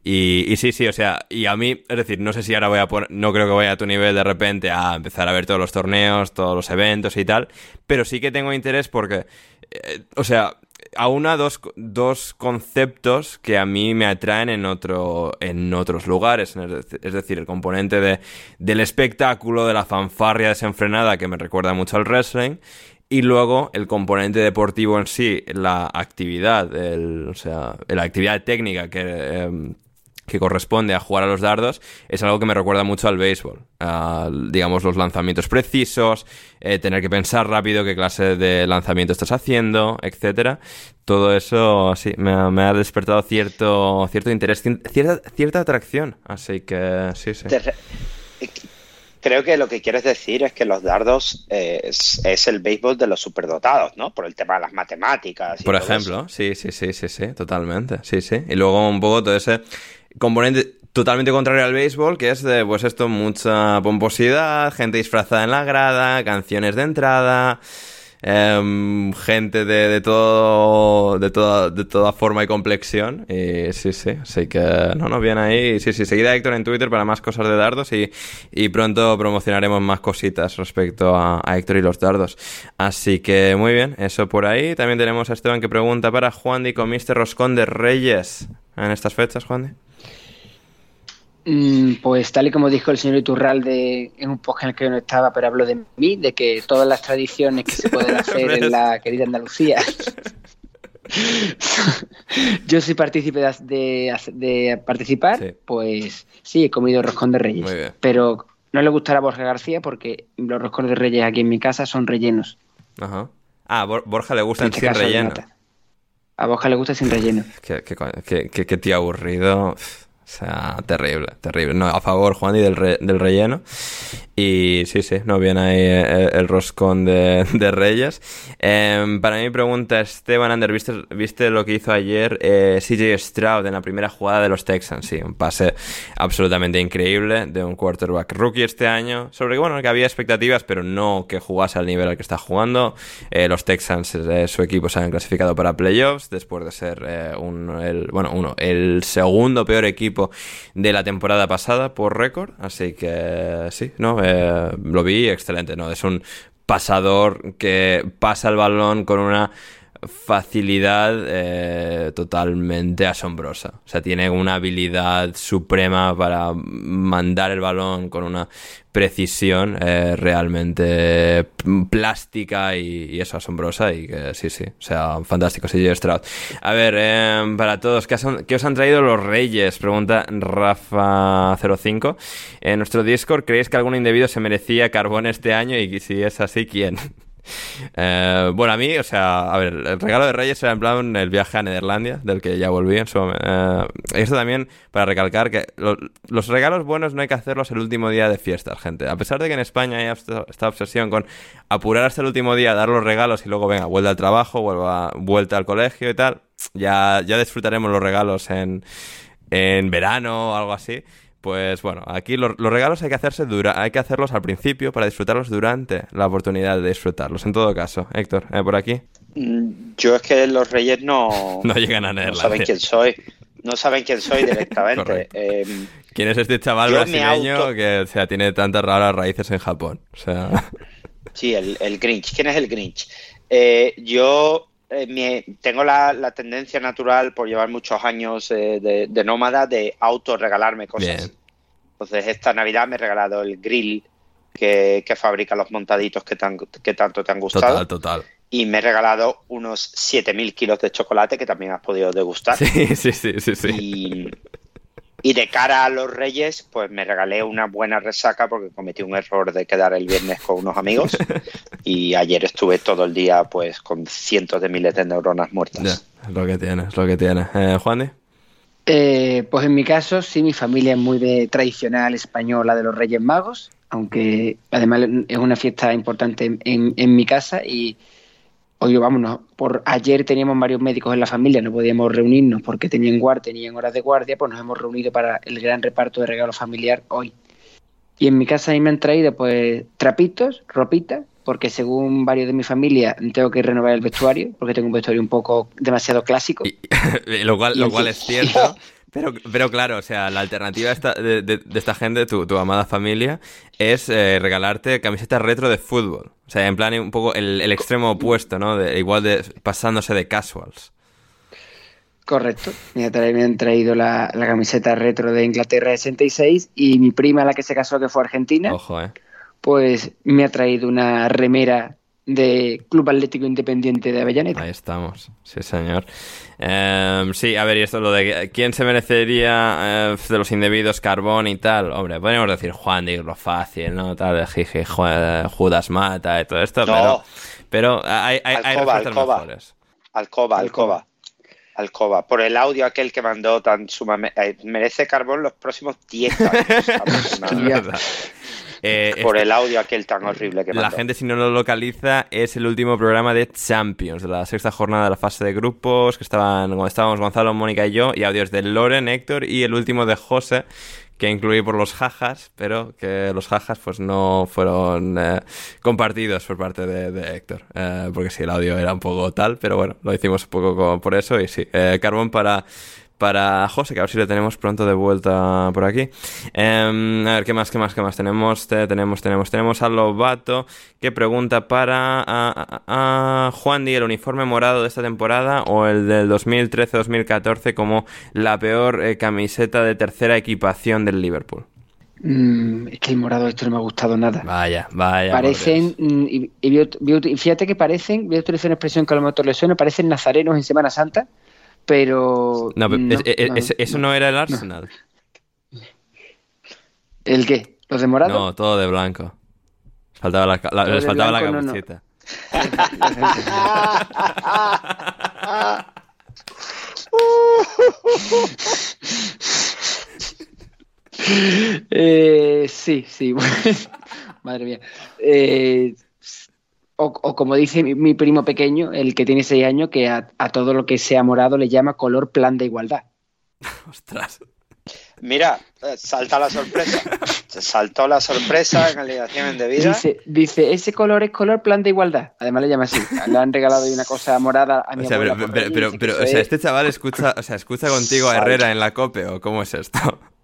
Y, y sí, sí, o sea, y a mí, es decir, no sé si ahora voy a poner, no creo que vaya a tu nivel de repente a empezar a ver todos los torneos, todos los eventos y tal, pero sí que tengo interés porque, eh, o sea, aúna dos, dos conceptos que a mí me atraen en, otro, en otros lugares, es dec- es decir, el componente de, del espectáculo, de la fanfarria desenfrenada que me recuerda mucho al wrestling, y luego el componente deportivo en sí, la actividad, el- o sea, la actividad técnica que, em, que corresponde a jugar a los dardos, es algo que me recuerda mucho al béisbol. A, digamos, los lanzamientos precisos, eh, tener que pensar rápido qué clase de lanzamiento estás haciendo, etcétera. Todo eso, sí, me ha, me ha despertado cierto, cierto interés, cierta, cierta atracción. Así que, sí, sí. Re- Creo que lo que quieres decir es que los dardos eh, es, es el béisbol de los superdotados, ¿no? Por el tema de las matemáticas. y Por ejemplo, sí, sí, sí, sí, sí, totalmente, sí, sí. Y luego un poco todo ese componente totalmente contrario al béisbol, que es de, pues esto, mucha pomposidad, gente disfrazada en la grada, canciones de entrada, em, gente de, de todo, de toda, de toda forma y complexión. Y sí, sí, así que, no, no, bien ahí. Sí, sí, seguid a Héctor en Twitter para más cosas de dardos y, y pronto promocionaremos más cositas respecto a, Héctor y los dardos. Así que, muy bien, eso por ahí. También tenemos a Esteban que pregunta para Juan Di, ¿comiste roscón de Reyes en estas fechas, Juan? Mm, Pues tal y como dijo el señor Iturralde en un podcast en el que yo no estaba, pero hablo de mí, de que todas las tradiciones que se pueden <laughs> hacer en la querida Andalucía. <laughs> yo soy partícipe de, de- de participar, Sí. pues sí, he comido roscón de reyes. Pero no le gustará a Borja García porque los roscones de reyes aquí en mi casa son rellenos. Ajá. Ah, Bor- Borja le gustan este sin relleno. A Borja le gusta sin relleno. Qué, qué, qué- qué- qué tío aburrido. O sea, terrible, terrible. No, a favor, Juan, y del, del relleno. Y sí, sí, no viene ahí eh, el, roscón <laughs> de, Reyes. Em, para mi pregunta, Esteban Ander, ¿viste, ¿viste lo que hizo ayer eh, CJ Stroud en la primera jugada de los Texans? Sí, un pase absolutamente increíble de un quarterback rookie este año. Sobre bueno, que había expectativas, pero no que jugase al nivel al que está jugando. Eh, los Texans, su equipo, se han clasificado para playoffs después de ser un, el, bueno, uno, el segundo peor equipo de la temporada pasada por récord. Así que sí, ¿no? Eh, lo vi excelente, ¿no? Es un pasador que pasa el balón con una facilidad eh, totalmente asombrosa. O sea, tiene una habilidad suprema para mandar el balón con una precisión eh, realmente plástica y, eso asombrosa y que sí, sí, o sea, fantástico, CJ Stroud. A ver, eh, para todos, ¿qué, os han traído los Reyes? Pregunta Rafa05. En nuestro Discord, ¿creéis que algún indebido se merecía carbón este año? Y si es así, ¿quién? Eh, bueno, a mí, o sea, a ver, el regalo de Reyes era en plan el viaje a Nederlandia, del que ya volví en su. Eh, esto también para recalcar que los regalos buenos no hay que hacerlos el último día de fiestas, gente. A pesar de que en España hay esta obsesión con apurar hasta el último día, dar los regalos y luego, venga, vuelta al trabajo, vuelva, vuelta al colegio y tal, ya, ya disfrutaremos los regalos en, en verano o algo así. Pues bueno, aquí los, regalos hay que hacerse dura, hay que hacerlos al principio para disfrutarlos durante la oportunidad de disfrutarlos. En todo caso, Héctor, ¿eh, por aquí. Mm, yo es que los Reyes no, <laughs> no llegan a No saben quién soy. No saben quién soy directamente. <laughs> Em, ¿Quién es este chaval brasileño que o sea, tiene tantas raras raíces en Japón? O sea... Sí, el, el Grinch. ¿Quién es el Grinch? <laughs> Eh, yo eh, tengo la, tendencia natural por llevar muchos años eh, de, nómada de auto regalarme cosas. Entonces esta Navidad me he regalado el grill que, fabrica los montaditos que, que tanto te han gustado. Total, total. Y me he regalado unos 7.000 kilos de chocolate que también has podido degustar. Sí, <laughs> sí, sí, sí. sí. Y, y de cara a los Reyes, pues me regalé una buena resaca porque cometí un error de quedar el viernes con unos amigos <laughs> y ayer estuve todo el día pues con cientos de miles de neuronas muertas. lo que tienes, lo que tienes. Eh, Juan eh, pues en mi caso, sí, mi familia es muy de tradicional española de los Reyes Magos, aunque además es una fiesta importante en, en mi casa y Oye, vámonos, por ayer teníamos varios médicos en la familia, no podíamos reunirnos porque tenían guardia, tenían horas de guardia, pues nos hemos reunido para el gran reparto de regalo familiar hoy. Y en mi casa ahí me han traído pues trapitos, ropita, porque según varios de mi familia tengo que renovar el vestuario, porque tengo un vestuario un poco demasiado clásico. <laughs> lo cual, lo cual es cierto. Pero, pero claro, o sea, la alternativa de, de, esta gente, tu, tu, amada familia, es eh, regalarte camisetas retro de fútbol. O sea, en plan un poco el, extremo opuesto, ¿no? De, igual de pasándose de casuals. Correcto. Me han traído la, la, camiseta retro de Inglaterra de 66 y mi prima, la que se casó, que fue argentina, Ojo, eh. pues me ha traído una remera de Club Atlético Independiente de Avellaneda. Ahí estamos, sí señor. Em, sí, a ver, y esto lo de quién se merecería eh, de los indebidos carbón y tal. Hombre, podríamos decir Juan, digo lo fácil, ¿no? Tal de jiji, Judas mata y todo esto, pero, pero hay, hay, Alcoba, Alcoba. mejores. Alcoba, Alcoba. Alcoba, por el audio aquel que mandó tan sumamente... Eh, merece carbón los próximos 10 años. <laughs> Eh, <laughs> por este el audio aquel tan horrible que La gente, si no lo localiza, es el último programa de Champions, de la sexta jornada de la fase de grupos, que estaban, estábamos Gonzalo, Mónica y yo, y audios de Loren, Héctor, y el último de José, que incluí por los jajas, pero que los jajas pues no fueron eh, compartidos por parte de, Héctor, eh, porque sí, el audio era un poco tal, pero bueno, lo hicimos un poco por eso, y sí, carbón para para José, que a ver si le tenemos pronto de vuelta por aquí. Em, a ver, ¿qué más, qué más, qué más tenemos? tenemos, tenemos, tenemos a Lobato que pregunta para a, Juan Di, el uniforme morado de esta temporada o el del 2013-2014 como la peor eh, camiseta de tercera equipación del Liverpool. Mm, es que el morado esto no me ha gustado nada. Vaya, vaya. Parecen, mm, y, fíjate que parecen, voy a utilizar una expresión que a lo mejor le suena, parecen nazarenos en Semana Santa pero... No, pero eso no era el Arsenal. ¿El qué? ¿Los de morado? No, todo de blanco. Faltaba la, les faltaba la camiseta. <laughs> eh, sí, sí. <laughs> Madre mía. Eh, o, o como dice mi, mi primo pequeño, el que tiene 6 años, que a, a todo lo que sea morado le llama color plan de igualdad. <laughs> Ostras. Mira, eh, salta la sorpresa. Se saltó la sorpresa en alineación indebida. Dice, dice, ese color es color plan de igualdad. Además le llama así. Le han regalado ahí una cosa morada a mi O sea, abuela pero, pero, o sea, es- este chaval escucha, o sea, escucha contigo a Herrera en la COPE, ¿o cómo es esto?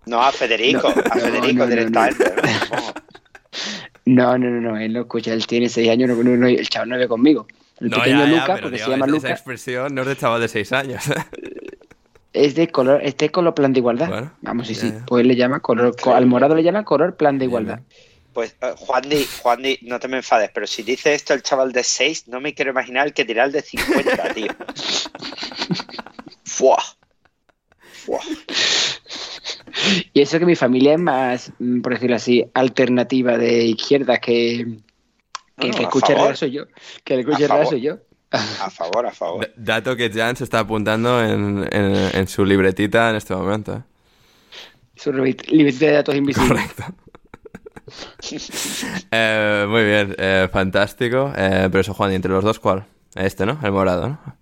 No, a Federico, No, a Federico no, no, directamente. ¿No? No, no, no, no, él lo escucha, él tiene 6 años, no, no, no, el chaval no vive conmigo. El No, pequeño ya, ya, Luca, pero, porque tío, se llama esa- Luca, Esa expresión no es de chaval de 6 años. <laughs> es de color, este es color plan de igualdad. Bueno, Vamos, sí, ya, sí. ya. Pues le llama color, co- al morado le llama color plan de igualdad. Pues, eh, Juandi, Juandi, no te me enfades, pero si dice esto el chaval de 6, no me quiero imaginar el que dirá el de 50, tío. <laughs> Fuah. Y eso que mi familia es más, mm, por decirlo así, alternativa de izquierda que, que, favor. Herrera soy yo. Que el favor. soy yo. A favor, a favor. D- Dato que Jan se está apuntando en, en, en su libretita en este momento. ¿eh? Su libret- libretita de datos invisibles. Correcto. <laughs> Eh, muy bien, eh, fantástico. Eh, pero eso, Juan, ¿y entre los dos cuál? Este, ¿no? El morado, ¿no?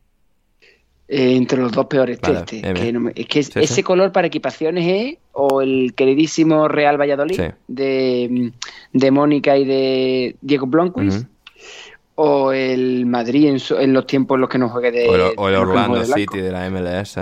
Eh, entre los dos peores, este, Vale, este, bien, que bien. no me- es que Sí, ese sí. color para equipaciones es o el queridísimo Real Valladolid Sí. de, mm, de Mónica y de Diego Blomqvist o el Madrid en, su- en los tiempos en los que no juegue de O el, o el Orlando. City de la MLS.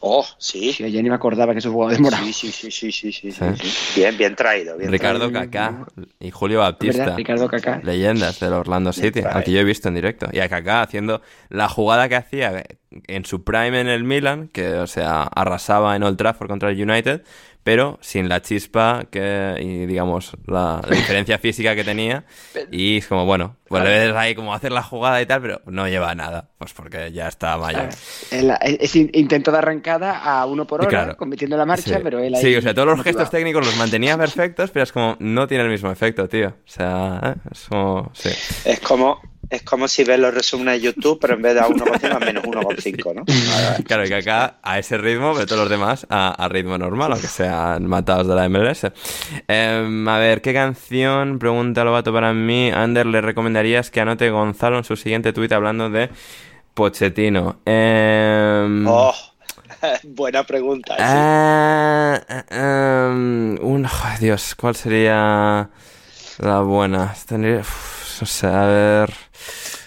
Oh, sí. Sí, yo ni me acordaba que eso jugaba de morado. Sí, sí, sí, sí, sí, sí, Sí. sí, sí. Bien, bien traído. Bien Ricardo traído. Kaká y Julio Baptista. ¿Verdad? Ricardo Kaká. Leyendas del Orlando City, al que yo he visto en directo. Y a Kaká haciendo la jugada que hacía en su prime en el Milan, que o sea, arrasaba en Old Trafford contra el United, pero sin la chispa que y digamos la, la <laughs> diferencia física que tenía. Y es como, bueno, pues le ves ahí como hacer la jugada y tal, pero no lleva nada, pues porque ya está mayor. Ese in- intento de arrancada a uno por hora, Claro. convirtiendo la marcha, Sí. pero él ahí Sí, o sea, todos los motivado. gestos técnicos los mantenía perfectos, pero es como, no tiene el mismo efecto, tío. O sea, ¿eh? es como, sí. Es como, es como si ves los resúmenes de YouTube, pero en vez de a 1,5 a menos 1,5, ¿no? <laughs> Claro, y que acá a ese ritmo, pero todos los demás a, a ritmo normal, aunque sean matados de la MLS. Em, a ver, ¿qué canción, pregunta Lobato para mí, Ander, le recomendarías que anote Gonzalo en su siguiente tuit hablando de Pochettino? Em, Oh, <laughs> buena pregunta. sí. em, un, ay, Dios, ¿cuál sería la buena? Tendría, uf, no sé, a ver...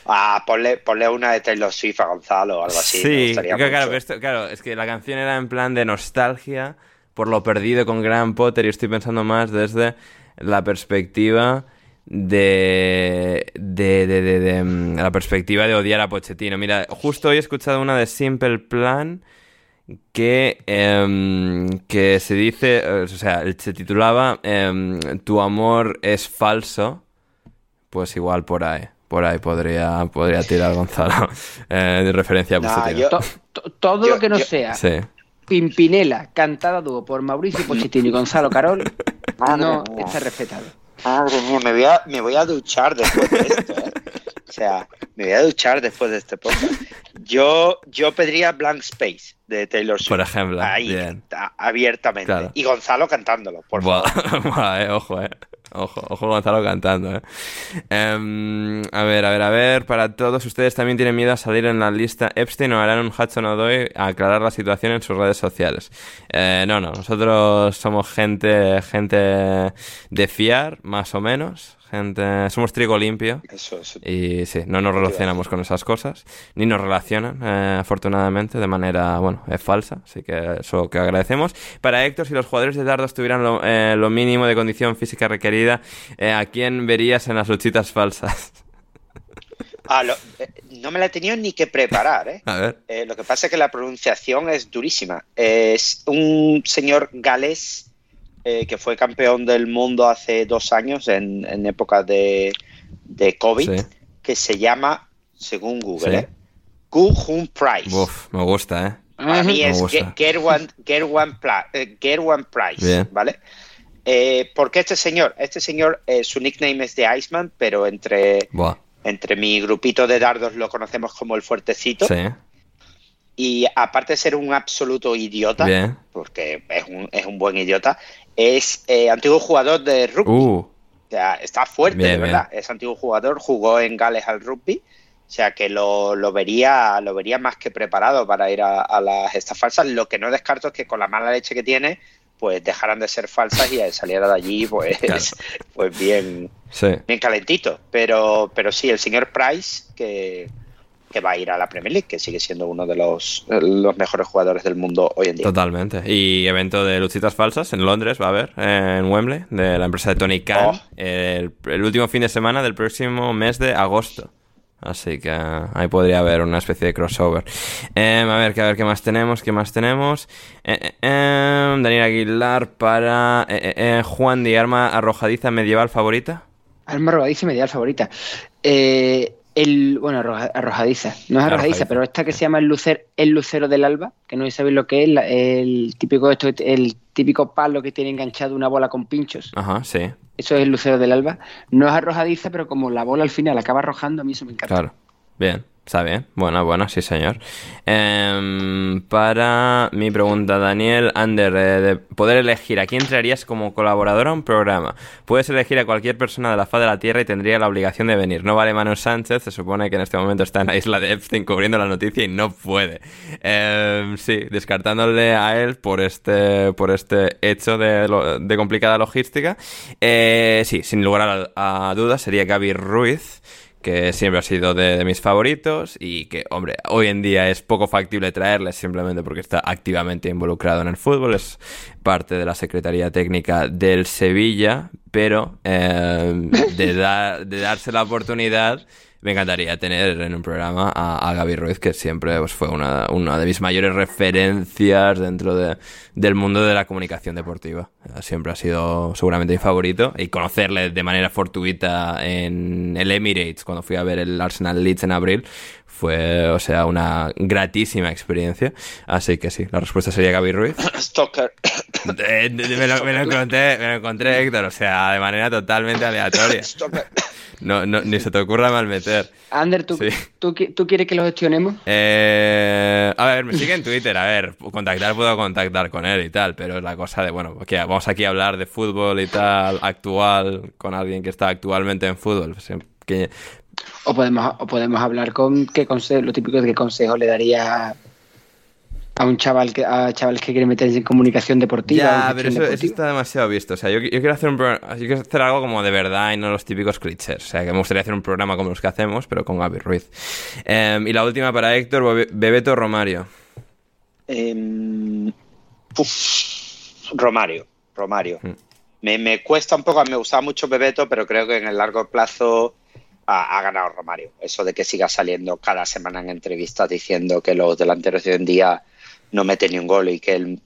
Ah, ponle, ponle una de Taylor Swift a Gonzalo o algo así. Sí, claro, claro, mucho. pero esto- claro, es que la canción era en plan de nostalgia por lo perdido con Graham Potter y estoy pensando más desde la perspectiva de, de, de, de- de, mm, la perspectiva de odiar a Pochettino. Mira, justo hoy he escuchado una de Simple Plan que, em, que se dice, eh, o sea, se titulaba em, Tu amor es falso. Pues igual por ahí, por ahí podría, podría tirar Gonzalo <laughs> eh, de referencia a Nah, Pochettino. yo- To- to- todo Yo- lo que no yo- sea Sí. Pimpinela, cantada a dúo por Mauricio Pochettino y Gonzalo Carol, <laughs> no está respetado. Madre mía, me voy, a, me voy a duchar después de esto, ¿eh? O sea, me voy a duchar después de este podcast. Yo, yo pediría Blank Space de Taylor Swift. Por ejemplo, Ahí, bien. abiertamente. Claro. Y Gonzalo cantándolo, por Buah, favor. <laughs> buah, eh, ojo, eh. Ojo, ojo Gonzalo cantando, eh. Em, a ver, a ver, a ver. Para todos ustedes también tienen miedo a salir en la lista Epstein o harán un Hudson O'Doy a aclarar la situación en sus redes sociales. Eh, no, no, nosotros somos gente, gente de fiar, más o menos. Gente, somos trigo limpio. Eso, eso. Y sí, no nos relacionamos con esas cosas, ni nos relacionan, eh, afortunadamente, de manera, bueno, es falsa, así que eso que agradecemos. Para Héctor, si los jugadores de dardos tuvieran lo, eh, lo mínimo de condición física requerida, eh, ¿a quién verías en las luchitas falsas? Ah, lo- eh, no me la he tenido ni que preparar, ¿eh? <laughs> A ver. Eh, lo que pasa es que la pronunciación es durísima. Es un señor galés eh, que fue campeón del mundo hace dos años en, en época de, de COVID, Sí. que se llama, según Google, Sí. ¿eh? Gu Price. Uf, me gusta, ¿eh? Para mí es Gerwan, Gerwan, eh, Gerwan Price, Bien. ¿vale? Eh, porque este señor, este señor, eh, su nickname es de Iceman, pero entre, Buah, entre mi grupito de dardos lo conocemos como el fuertecito. sí, Y aparte de ser un absoluto idiota, bien. porque es un, es un buen idiota, es eh, antiguo jugador de rugby. Uh, O sea, está fuerte, Bien, de verdad. Es antiguo jugador, jugó en Gales al rugby. O sea que lo, lo vería, lo vería más que preparado para ir a, a las estas falsas. Lo que no descarto es que con la mala leche que tiene, pues dejaran de ser falsas y saliera de allí, pues, <laughs> Claro. pues bien, sí. bien calentito. Pero, pero sí, el señor Price, que, que va a ir a la Premier League, que sigue siendo uno de los, los mejores jugadores del mundo hoy en día. Totalmente. Y evento de luchitas falsas en Londres va a haber, eh, en Wembley, de la empresa de Tony Khan, Oh. el, el último fin de semana del próximo mes de agosto. Así que ahí podría haber una especie de crossover. Em, a ver, a ver qué más tenemos, qué más tenemos. Eh, eh, em, Daniel Aguilar para eh, eh, eh, Juan de arma arrojadiza medieval favorita. Arma arrojadiza y medial favorita. Eh, el, bueno, arroja- arrojadiza. No es arrojadiza, Arrojadiza. pero esta que se llama el, lucer, el lucero del alba, que no sabéis lo que es, la- el típico esto, el típico palo que tiene enganchado una bola con pinchos. Ajá, sí, Eso es el lucero del alba. No es arrojadiza, pero como la bola al final acaba arrojando, a mí eso me encanta. claro. Bien, está bien. Buena, buena, sí, señor. Em, para mi pregunta, Daniel, Ander, eh, de poder elegir a quién traerías como colaborador a un programa. Puedes elegir a cualquier persona de la faz de la Tierra y tendría la obligación de venir. No vale Manu Sánchez, se supone que en este momento está en la isla de Epstein cubriendo la noticia y no puede. Em, sí, descartándole a él por este, por este hecho de, lo- de complicada logística. Eh, sí, sin lugar a, a dudas, sería Gaby Ruiz que siempre ha sido de, mis favoritos y que, hombre, hoy en día es poco factible traerle simplemente porque está activamente involucrado en el fútbol, es parte de la Secretaría Técnica del Sevilla, pero eh, de, dar- de darse la oportunidad me encantaría tener en un programa a, a Gaby Ruiz, que siempre pues, fue una, una de mis mayores referencias dentro de- del mundo de la comunicación deportiva. Siempre ha sido seguramente mi favorito. Y conocerle de manera fortuita en el Emirates, cuando fui a ver el Arsenal Leeds en abril, fue, o sea, una gratísima experiencia. Así que sí, la respuesta sería Gaby Ruiz. <coughs> Stoker. Eh, me, lo, me lo encontré, me lo encontré, Héctor, o sea, de manera totalmente aleatoria. <coughs> No, no, ni se te ocurra mal meter. Ander, ¿tú, Sí. tú, tú quieres que lo gestionemos? Eh, a ver, me sigue en Twitter, a ver, contactar puedo contactar con él y tal, pero es la cosa de, bueno, que vamos aquí a hablar de fútbol y tal, actual, con alguien que está actualmente en fútbol. pues, que- O podemos, o podemos hablar con qué consejo, lo típico de qué consejo le daría a un chaval que a chavales que quieren meterse en comunicación deportiva. ya, pero eso, está demasiado visto. O sea, yo, yo quiero hacer un programa, yo quiero hacer algo como de verdad y no los típicos clichés. O sea, que me gustaría hacer un programa como los que hacemos, pero con Gaby Ruiz. Em, y la última para Héctor, Bebe- Bebeto Romario. Uf, Romario, Romario. Mm. Me, me cuesta un poco, me gustaba mucho Bebeto, pero creo que en el largo plazo ha, ha ganado Romario. Eso de que siga saliendo cada semana en entrevistas diciendo que los delanteros de hoy en día no meten ni un gol y que él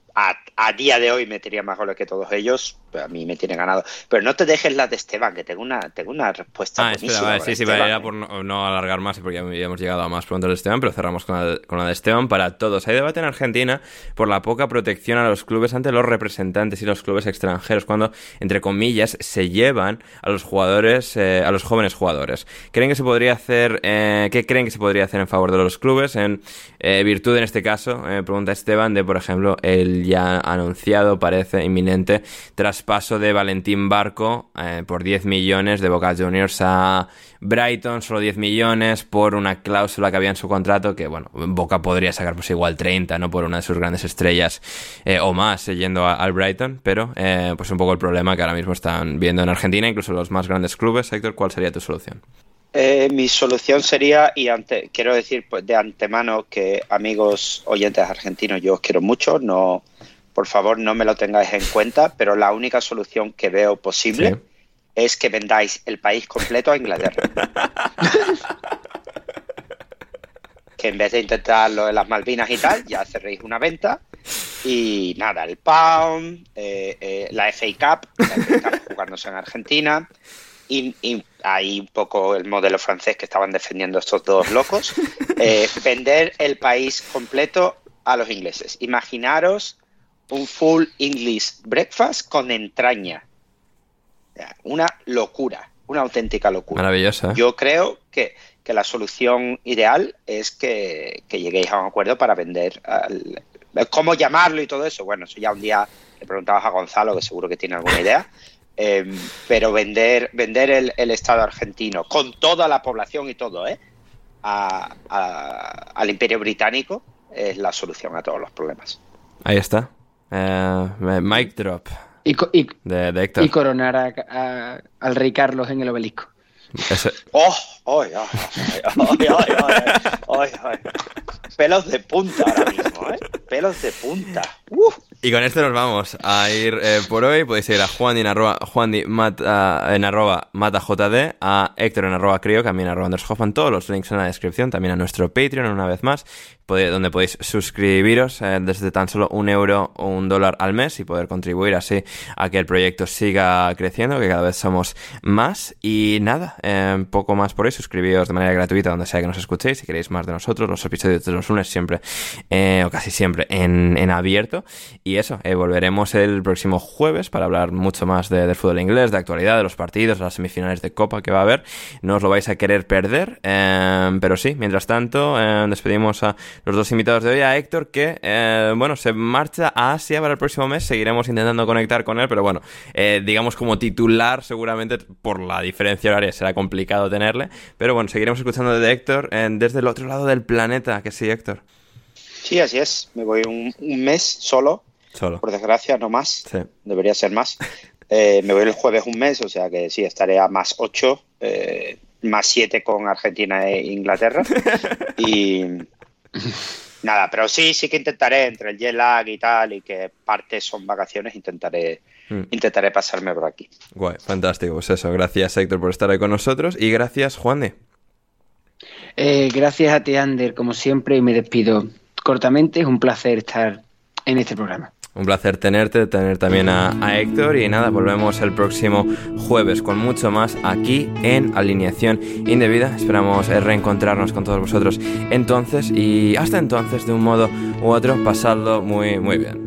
a día de hoy metería más goles que todos ellos, pues a mí me tiene ganado. Pero no te dejes la de Esteban, que tengo una, tengo una respuesta Ah, espera, vale, sí, sí, vale, era por no, no alargar más, porque ya ya hemos llegado a más preguntas de Esteban, pero cerramos con la, con la de Esteban para todos. Hay debate en Argentina por la poca protección a los clubes ante los representantes y los clubes extranjeros, cuando, entre comillas, se llevan a los jugadores, eh, a los jóvenes jugadores. ¿Creen que se podría hacer, eh, qué creen que se podría hacer en favor de los clubes? En eh, virtud, en este caso, eh, pregunta Esteban, de, por ejemplo, el ya anunciado, parece inminente, traspaso de Valentín Barco eh, por 10 millones de Boca Juniors a Brighton, solo 10 millones por una cláusula que había en su contrato que, bueno, Boca podría sacar pues igual 30, ¿no? Por una de sus grandes estrellas eh, o más eh, yendo al Brighton, pero pues un poco el problema que ahora mismo están viendo en Argentina, incluso los más grandes clubes. Héctor, ¿cuál sería tu solución? Eh, mi solución sería, y ante, quiero decir pues, de antemano que amigos oyentes argentinos, yo os quiero mucho, no, por favor no me lo tengáis en cuenta, pero la única solución que veo posible Sí. es que vendáis el país completo a Inglaterra. <laughs> que en vez de intentar lo de las Malvinas y tal, ya cerréis una venta y nada, el Pound, eh, eh, la FA Cup, la FA Cup jugándose en Argentina, y, y ahí un poco el modelo francés que estaban defendiendo estos dos locos, eh, <laughs> vender el país completo a los ingleses. Imaginaros un full English breakfast con entraña. Una locura, una auténtica locura. Maravillosa. ¿eh? Yo creo que, que la solución ideal es que, que lleguéis a un acuerdo para vender al- cómo llamarlo y todo eso. Bueno, eso ya un día Le preguntabas a Gonzalo, que seguro que tiene alguna idea. <laughs> Eh, pero vender, vender el, el, Estado argentino con toda la población y todo, ¿eh? A, a, al Imperio Británico es la solución a todos los problemas. Ahí está. Eh, mic drop. Y, y, de, de Héctor. y coronar a, a, al rey Carlos en el obelisco. Ese... <laughs> ¡Oh! ¡Ay, ay, ay, ay, ay, Pelos de punta ahora mismo, ¿eh? Pelos de punta. Uh. Y con esto nos vamos a ir eh, por hoy. Podéis ir a Juan en arroba, Juandi mat, uh, en arroba a Héctor en arroba crio, también arroba Anders Hoffman, todos los links en la descripción, también a nuestro Patreon una vez más, donde podéis suscribiros eh, desde tan solo un euro o un dólar al mes y poder contribuir así a que el proyecto siga creciendo, que cada vez somos más. Y nada, eh, poco más por hoy. Suscribíos de manera gratuita donde sea que nos escuchéis. Si queréis más de nosotros, los episodios de los lunes siempre, eh, o casi siempre, en, en abierto. Y eso, eh, volveremos el próximo jueves para hablar mucho más de, del fútbol inglés, de actualidad, de los partidos, de las semifinales de Copa que va a haber. No os lo vais a querer perder, eh, pero sí, mientras tanto, eh, despedimos a los dos invitados de hoy, a Héctor, que, eh, bueno, se marcha a Asia para el próximo mes. Seguiremos intentando conectar con él, pero bueno, eh, digamos como titular, seguramente por la diferencia horaria será complicado tenerle. Pero bueno, seguiremos escuchando de Héctor eh, desde el otro lado del planeta, que sí, Héctor. Sí, así es. Me voy un mes solo. Solo. Por desgracia, no más. Sí. Debería ser más. <laughs> Eh, me voy el jueves un mes, o sea que sí, estaré a más 8, eh, más 7 con Argentina e Inglaterra. <laughs> y nada, pero sí, sí que intentaré, entre el jet lag y tal, y que parte son vacaciones, intentaré, mm. intentaré pasarme por aquí. Guay, fantástico. Pues eso, gracias Héctor por estar ahí con nosotros y gracias Juan de. Eh, gracias a ti, Ander, como siempre, y me despido cortamente. Es un placer estar en este programa. Un placer tenerte, tener también a, Héctor y nada, volvemos el próximo jueves con mucho más aquí en Alineación Indebida. Esperamos reencontrarnos con todos vosotros entonces y hasta entonces de un modo u otro pasadlo muy muy bien.